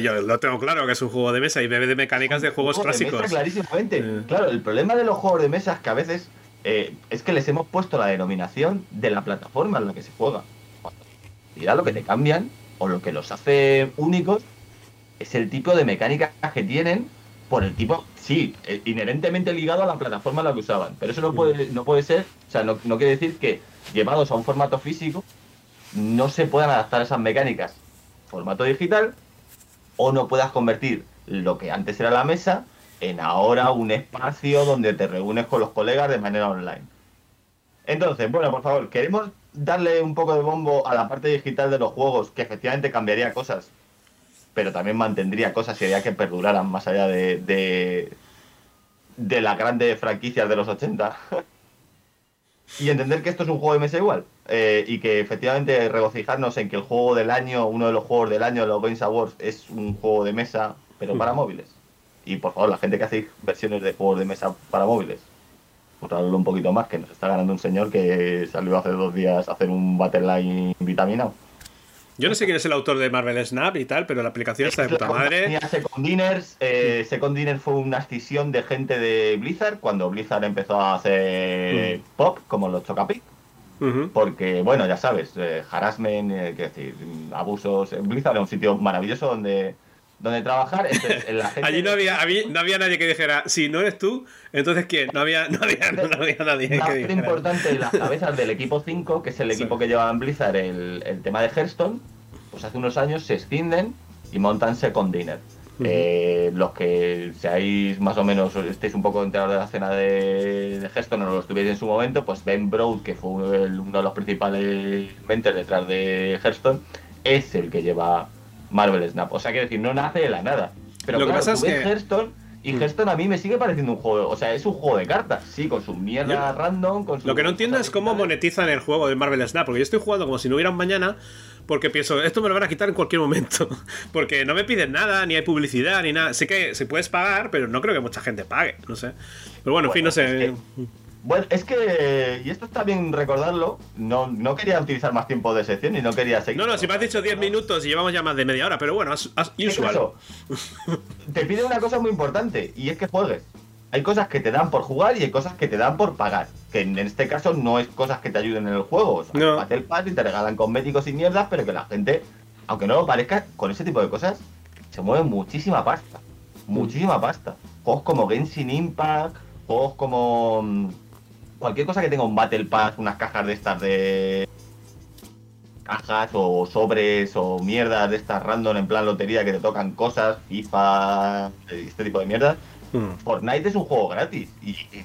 Yo lo tengo claro que es un juego de mesa y bebe de mecánicas de juegos clásicos. clarísimamente. Eh. Claro, el problema de los juegos de mesa es que a veces eh, es que les hemos puesto la denominación de la plataforma en la que se juega. Mira lo que te cambian o lo que los hace únicos es el tipo de mecánicas que tienen por el tipo, sí, eh, inherentemente ligado a la plataforma en la que usaban. Pero eso no puede, no puede ser, o sea, no, quiere decir que llevados a un formato físico no se puedan adaptar esas mecánicas formato digital o no puedas convertir lo que antes era la mesa en ahora un espacio donde te reúnes con los colegas de manera online. Entonces, bueno, por favor, queremos darle un poco de bombo a la parte digital de los juegos, que efectivamente cambiaría cosas, pero también mantendría cosas y haría que perduraran más allá de, de, de las grandes franquicias de los 80. *laughs* y entender que esto es un juego de mesa igual. Eh, y que efectivamente regocijarnos en que el juego del año, uno de los juegos del año de los Games Awards, es un juego de mesa, pero para móviles. Y por favor, la gente que hace versiones de juegos de mesa para móviles, hablarlo un poquito más, que nos está ganando un señor que salió hace dos días a hacer un Battleline vitaminado. Yo no sé quién es el autor de Marvel Snap y tal, pero la aplicación está de puta madre. Second Dinners, eh, Second Dinner fue una escisión de gente de Blizzard cuando Blizzard empezó a hacer mm. pop, como los Chocapic. Porque, bueno, ya sabes, eh, harassment, eh, decir, abusos. Blizzard es un sitio maravilloso donde donde trabajar. *laughs* Allí no había, no había nadie que dijera, si no eres tú, entonces ¿quién? No había, no había, no había nadie que dijera. importante, las *laughs* cabezas del equipo 5, que es el equipo que lleva en Blizzard el, el, tema de Hearthstone, pues hace unos años se escinden y montan Second Dinner. Eh, los que seáis más o menos, estéis un poco enterados de la escena de, de o lo estuvierais en su momento, pues Ben Broad, que fue uno de los principales mentes detrás de Hearthstone, es el que lleva Marvel Snap. O sea, quiero decir, no nace de la nada. Pero Lo que pasa tú es ves que- Hearthstone y Mm. Hearthstone a mí me sigue pareciendo un juego. O sea, es un juego de cartas, sí, con su mierda random. Con sus Lo que no entiendo es cómo monetizan el juego de Marvel Snap, porque yo estoy jugando como si no hubiera un mañana, porque pienso, esto me lo van a quitar en cualquier momento, *laughs* porque no me piden nada, ni hay publicidad, ni nada. Sé que se puedes pagar, pero no creo que mucha gente pague, no sé. Pero bueno, en fin, no sé. es Bueno, es que, y esto está bien recordarlo, no, no quería utilizar más tiempo de sección y no quería seguir. No, no, si me has dicho 10 minutos y llevamos ya más de media hora, pero bueno, as, as ¿Qué usual. Te pide una cosa muy importante y es que juegues. Hay cosas que te dan por jugar y hay cosas que te dan por pagar. Que en este caso no es cosas que te ayuden en el juego. O sea, No. Battle Pass y te regalan cosméticos y mierdas, pero que la gente, aunque no lo parezca, con ese tipo de cosas se mueve muchísima pasta. Muchísima pasta. Juegos como Genshin Impact, juegos como mm, cualquier cosa que tenga un Battle Pass, unas cajas de estas de cajas o sobres o mierdas de estas random en plan lotería que te tocan cosas, FIFA, este tipo de mierdas. Hmm. Fortnite es un juego gratis y y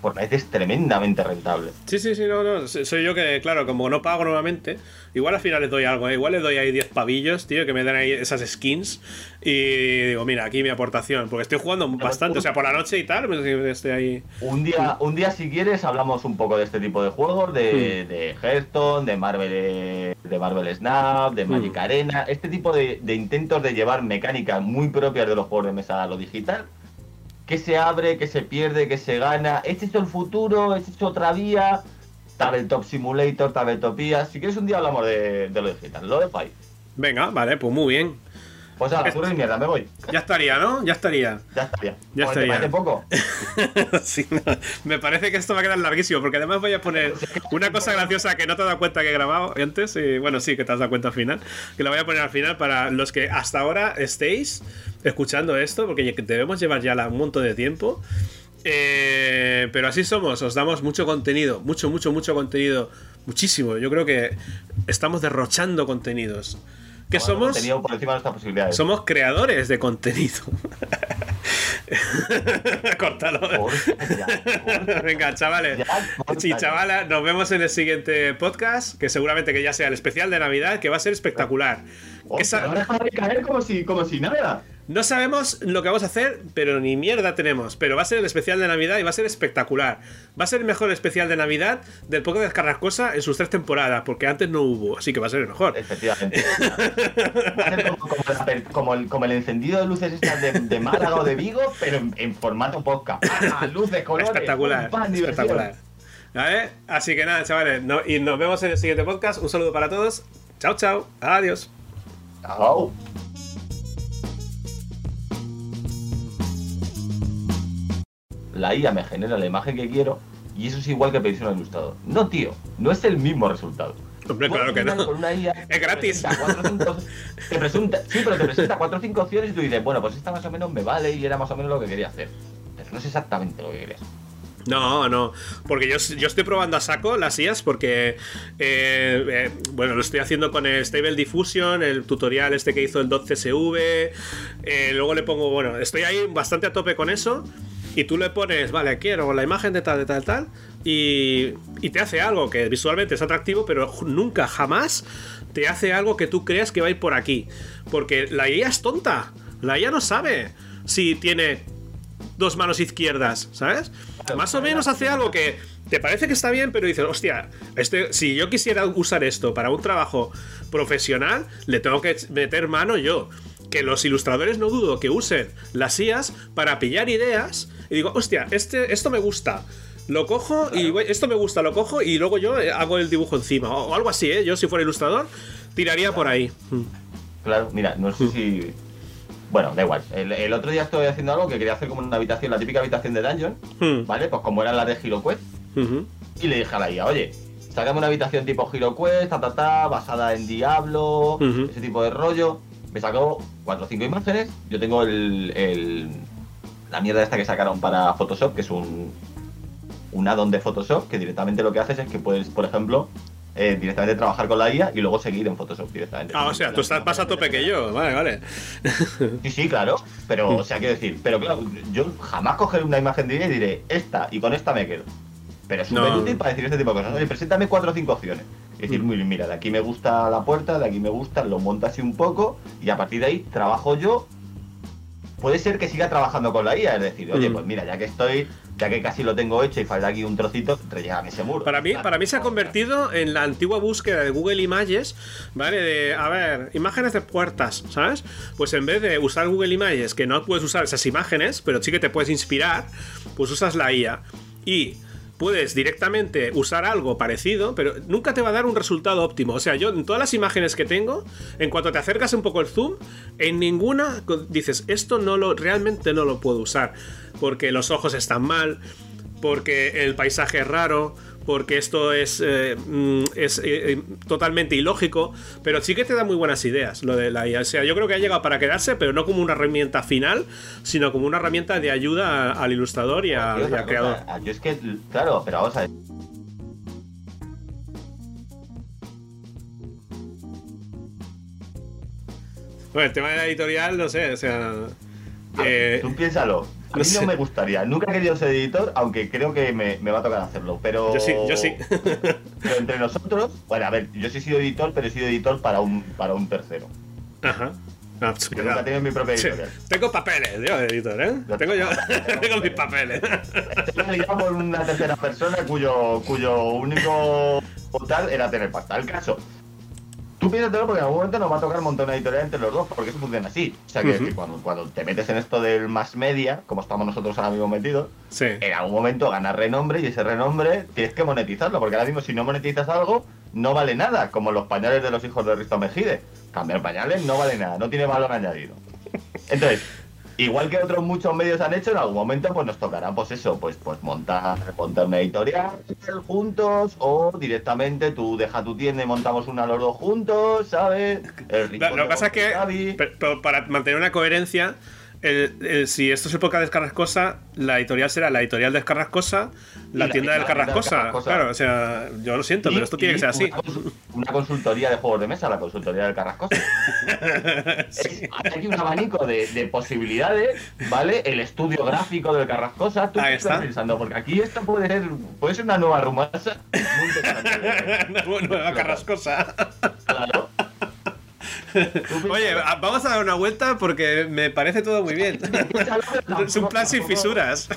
Fortnite es tremendamente rentable. Sí, sí, sí, no, no. so- Soy yo que, claro, como no pago nuevamente, igual al final les doy algo, ¿eh? igual les doy ahí 10 pavillos, tío, que me den ahí esas skins. Y digo, mira, aquí mi aportación, porque estoy jugando bastante, o sea, por la noche y tal, pues estoy ahí. Un día, un día si quieres hablamos un poco de este tipo de juegos, de, Hmm. de Hearthstone, de Marvel, de Marvel Snap, de Magic Hmm. Arena, este tipo de, de intentos de llevar mecánicas muy propias de los juegos de mesa a lo digital. Que se abre, que se pierde, que se gana. Es el futuro, es otra vía. Tabletop Simulator, Tabletopía. Si quieres un día hablamos de, de lo. Lo dejo ahí. Venga, vale, pues muy bien. Pues a la y mierda, me voy. Ya estaría, ¿no? Ya estaría. Ya estaría. Ya Joder, ¿te estaría. poco? *laughs* Sí, no, Me parece que esto va a quedar larguísimo, porque además voy a poner una cosa graciosa que no te has dado cuenta que he grabado antes, y bueno, sí, que te has dado cuenta al final, que la voy a poner al final para los que hasta ahora estéis escuchando esto, porque debemos llevar ya un montón de tiempo. Eh, pero así somos, os damos mucho contenido, mucho, mucho, mucho contenido, muchísimo. Yo creo que estamos derrochando contenidos. Que somos, contenido por encima de nuestras posibilidades. somos creadores de contenido. *laughs* Córtalo. Venga, chavales. Sí, chavalas, nos vemos en el siguiente podcast, que seguramente que ya sea el especial de Navidad, que va a ser espectacular. Que sa- Ahora deja de caer como si, como si nada. No sabemos lo que vamos a hacer, pero ni mierda tenemos. Pero va a ser el especial de Navidad y va a ser espectacular. Va a ser el mejor especial de Navidad del poco de Carrascosa en sus tres temporadas, porque antes no hubo, así que va a ser el mejor. Efectivamente. Va a ser como, como el, como el encendido de luces estas de, de Málaga o de Vigo, pero en, en formato podcast. ¡Ah! Luces, colores. Espectacular, espectacular. ¿Vale? Así que nada, chavales, no- y nos vemos en el siguiente podcast. Un saludo para todos. Chao, chao. Adiós. Chao. La IA me genera la imagen que quiero y eso es igual que pedirse un ilustrador. No, tío, no es el mismo resultado. Hombre, claro que no. con una IA *laughs* Es gratis. te presenta cuatro o cinco- *laughs* te presenta- sí, pero te presenta cuatro o cinco opciones y tú dices, bueno, pues esta más o menos me vale y era más o menos lo que quería hacer. Pero no es exactamente lo que querías. No, no, porque yo, yo estoy probando a saco las IAs porque, eh, eh, bueno, lo estoy haciendo con el Stable Diffusion, el tutorial este que hizo el .csv, eh, luego le pongo, bueno, estoy ahí bastante a tope con eso y tú le pones, vale, quiero la imagen de tal, de tal, tal, y, y te hace algo que visualmente es atractivo, pero nunca, jamás te hace algo que tú creas que va a ir por aquí, porque la IA es tonta, la IA no sabe si tiene dos manos izquierdas, ¿sabes? Más o menos hace algo que te parece que está bien, pero dices, hostia, este, si yo quisiera usar esto para un trabajo profesional, le tengo que meter mano yo. Que los ilustradores no dudo que usen las IAs para pillar ideas y digo, hostia, este, esto me gusta. Lo cojo y voy- esto me gusta, lo cojo y luego yo eh, hago el dibujo encima. O, algo así, ¿eh? Yo si fuera ilustrador, tiraría por ahí. Mm. Claro, mira, no sé si. Bueno, da igual. El, el otro día estoy haciendo algo que quería hacer como una habitación, la típica habitación de Dungeon, Hmm. ¿vale? Pues como era la de HeroQuest. Y le dije a la IA, oye, sácame una habitación tipo HeroQuest, ta, ta, ta, basada en Diablo, ese tipo de rollo. Me sacó cuatro o cinco imágenes. Yo tengo el, el- la mierda esta que sacaron para Photoshop, que es un, un add-on de Photoshop, que directamente lo que haces es que puedes, por ejemplo, eh, directamente trabajar con la IA y luego seguir en Photoshop directamente. Ah, o sea, tú estás más a tope que yo. Vale, vale. *laughs* Sí, sí, claro. Pero, o sea, quiero decir, pero claro, yo jamás cogeré una imagen de ella y diré, esta y con esta me quedo. Pero es súper No. útil para decir este tipo de cosas. Oye, preséntame cuatro o cinco opciones. Es decir, muy mira, de aquí me gusta la puerta, de aquí me gusta, lo monto así un poco y a partir de ahí trabajo yo. Puede ser que siga trabajando con la IA, es decir, oye, pues mira, ya que estoy, ya que casi lo tengo hecho y falta aquí un trocito, rellégame ese muro. Para mí, para mí se ha convertido en la antigua búsqueda de Google Images, ¿vale? De, a ver, imágenes de puertas, ¿sabes? Pues en vez de usar Google Images, que no puedes usar esas imágenes, pero sí que te puedes inspirar, pues usas la IA. Y puedes directamente usar algo parecido, pero nunca te va a dar un resultado óptimo. O sea, yo en todas las imágenes que tengo, en cuanto te acercas un poco el zoom, en ninguna dices, esto no lo, realmente no lo puedo usar, porque los ojos están mal, porque el paisaje es raro, porque esto es, eh, mm, es eh, eh, totalmente ilógico, pero sí que te da muy buenas ideas lo de la IA. O sea, yo creo que ha llegado para quedarse, pero no como una herramienta final, sino como una herramienta de ayuda al ilustrador y, al creador. Yo es que, claro, pero vamos a ver. Bueno, el tema de la editorial, no sé, o sea. tú piénsalo. A mí no, me gustaría. Nunca he querido ser editor, aunque creo que me, va a tocar hacerlo. Pero. Yo sí, yo sí. *laughs* pero entre nosotros. Bueno, a ver, yo sí he sido editor, pero he sido editor para un, para un tercero. Ajá. No, pues, yo nunca he tenido mi propia editorial. Tengo papeles, yo, editor, ¿eh? Tengo yo. *laughs* tengo mis papeles. Estoy por una tercera persona cuyo, cuyo único tal era tener pasta. El caso Tú piénsatelo porque en algún momento nos va a tocar montar una editorial entre los dos, porque eso funciona así. O sea, que, cuando, cuando, te metes en esto del más media, como estamos nosotros ahora mismo metidos, en algún momento ganas renombre y ese renombre tienes que monetizarlo, porque ahora mismo si no monetizas algo, no vale nada, como los pañales de los hijos de Risto Mejide. Cambiar pañales no vale nada, no tiene valor añadido. Entonces, Igual que otros muchos medios han hecho, en algún momento pues nos tocará pues eso, pues pues montar, montar una editorial juntos o directamente tú deja tu tienda y montamos una los dos juntos, ¿sabes? lo que pasa es que para mantener una coherencia si esto es época de Carrascosa, la editorial será la editorial de Carrascosa, la, tienda del Carrascosa. Claro, o sea, yo lo siento, pero esto tiene que ser así. Una, consultoría de juegos de mesa, la consultoría del Carrascosa. *laughs* hay aquí un abanico de, posibilidades, ¿vale? El estudio gráfico del Carrascosa. Tú Ahí estás pensando, porque aquí esto puede ser, puede ser una nueva rumasa *laughs* muy nueva Carrascosa. Claro. *laughs* Oye, vamos a dar una vuelta porque me parece todo muy bien. *laughs* es un plan sin fisuras.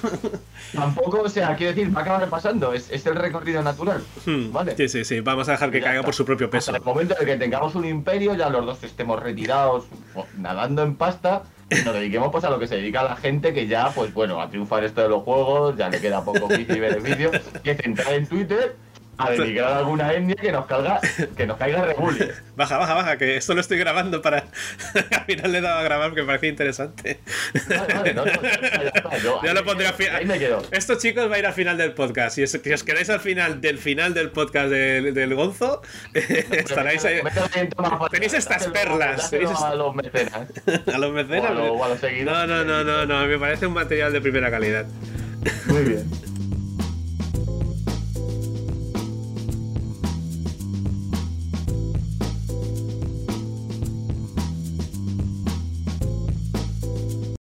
Tampoco, o sea, quiero decir, va a acabar pasando. Es, el recorrido natural. Hmm. ¿Vale? Sí, sí, sí. Vamos a dejar que caiga por su propio peso. En el momento en que tengamos un imperio, ya los dos estemos retirados, nadando en pasta nos dediquemos pues a lo que se dedica la gente que ya, pues bueno, a triunfar esto de los juegos, ya le queda poco y *laughs* beneficio, que es entrar en Twitter a dedicar alguna etnia que nos caiga, que nos caiga Rebully. *laughs* Baja, baja, baja, que esto lo estoy grabando para. *laughs* al final le he dado a grabar porque me parecía interesante. Vale, vale, no, no, ya, *laughs* lo pondré al final. Ahí me quedo. Esto, chicos, va a ir al final del podcast. Si os, si os quedáis al final del final del podcast del, del Gonzo, estaréis ahí. Tenéis estas perlas. Tenéis a los mecenas. a los mecenas. O a, los seguidores. No, no, no, no, no. Me parece un material de primera calidad. Muy bien.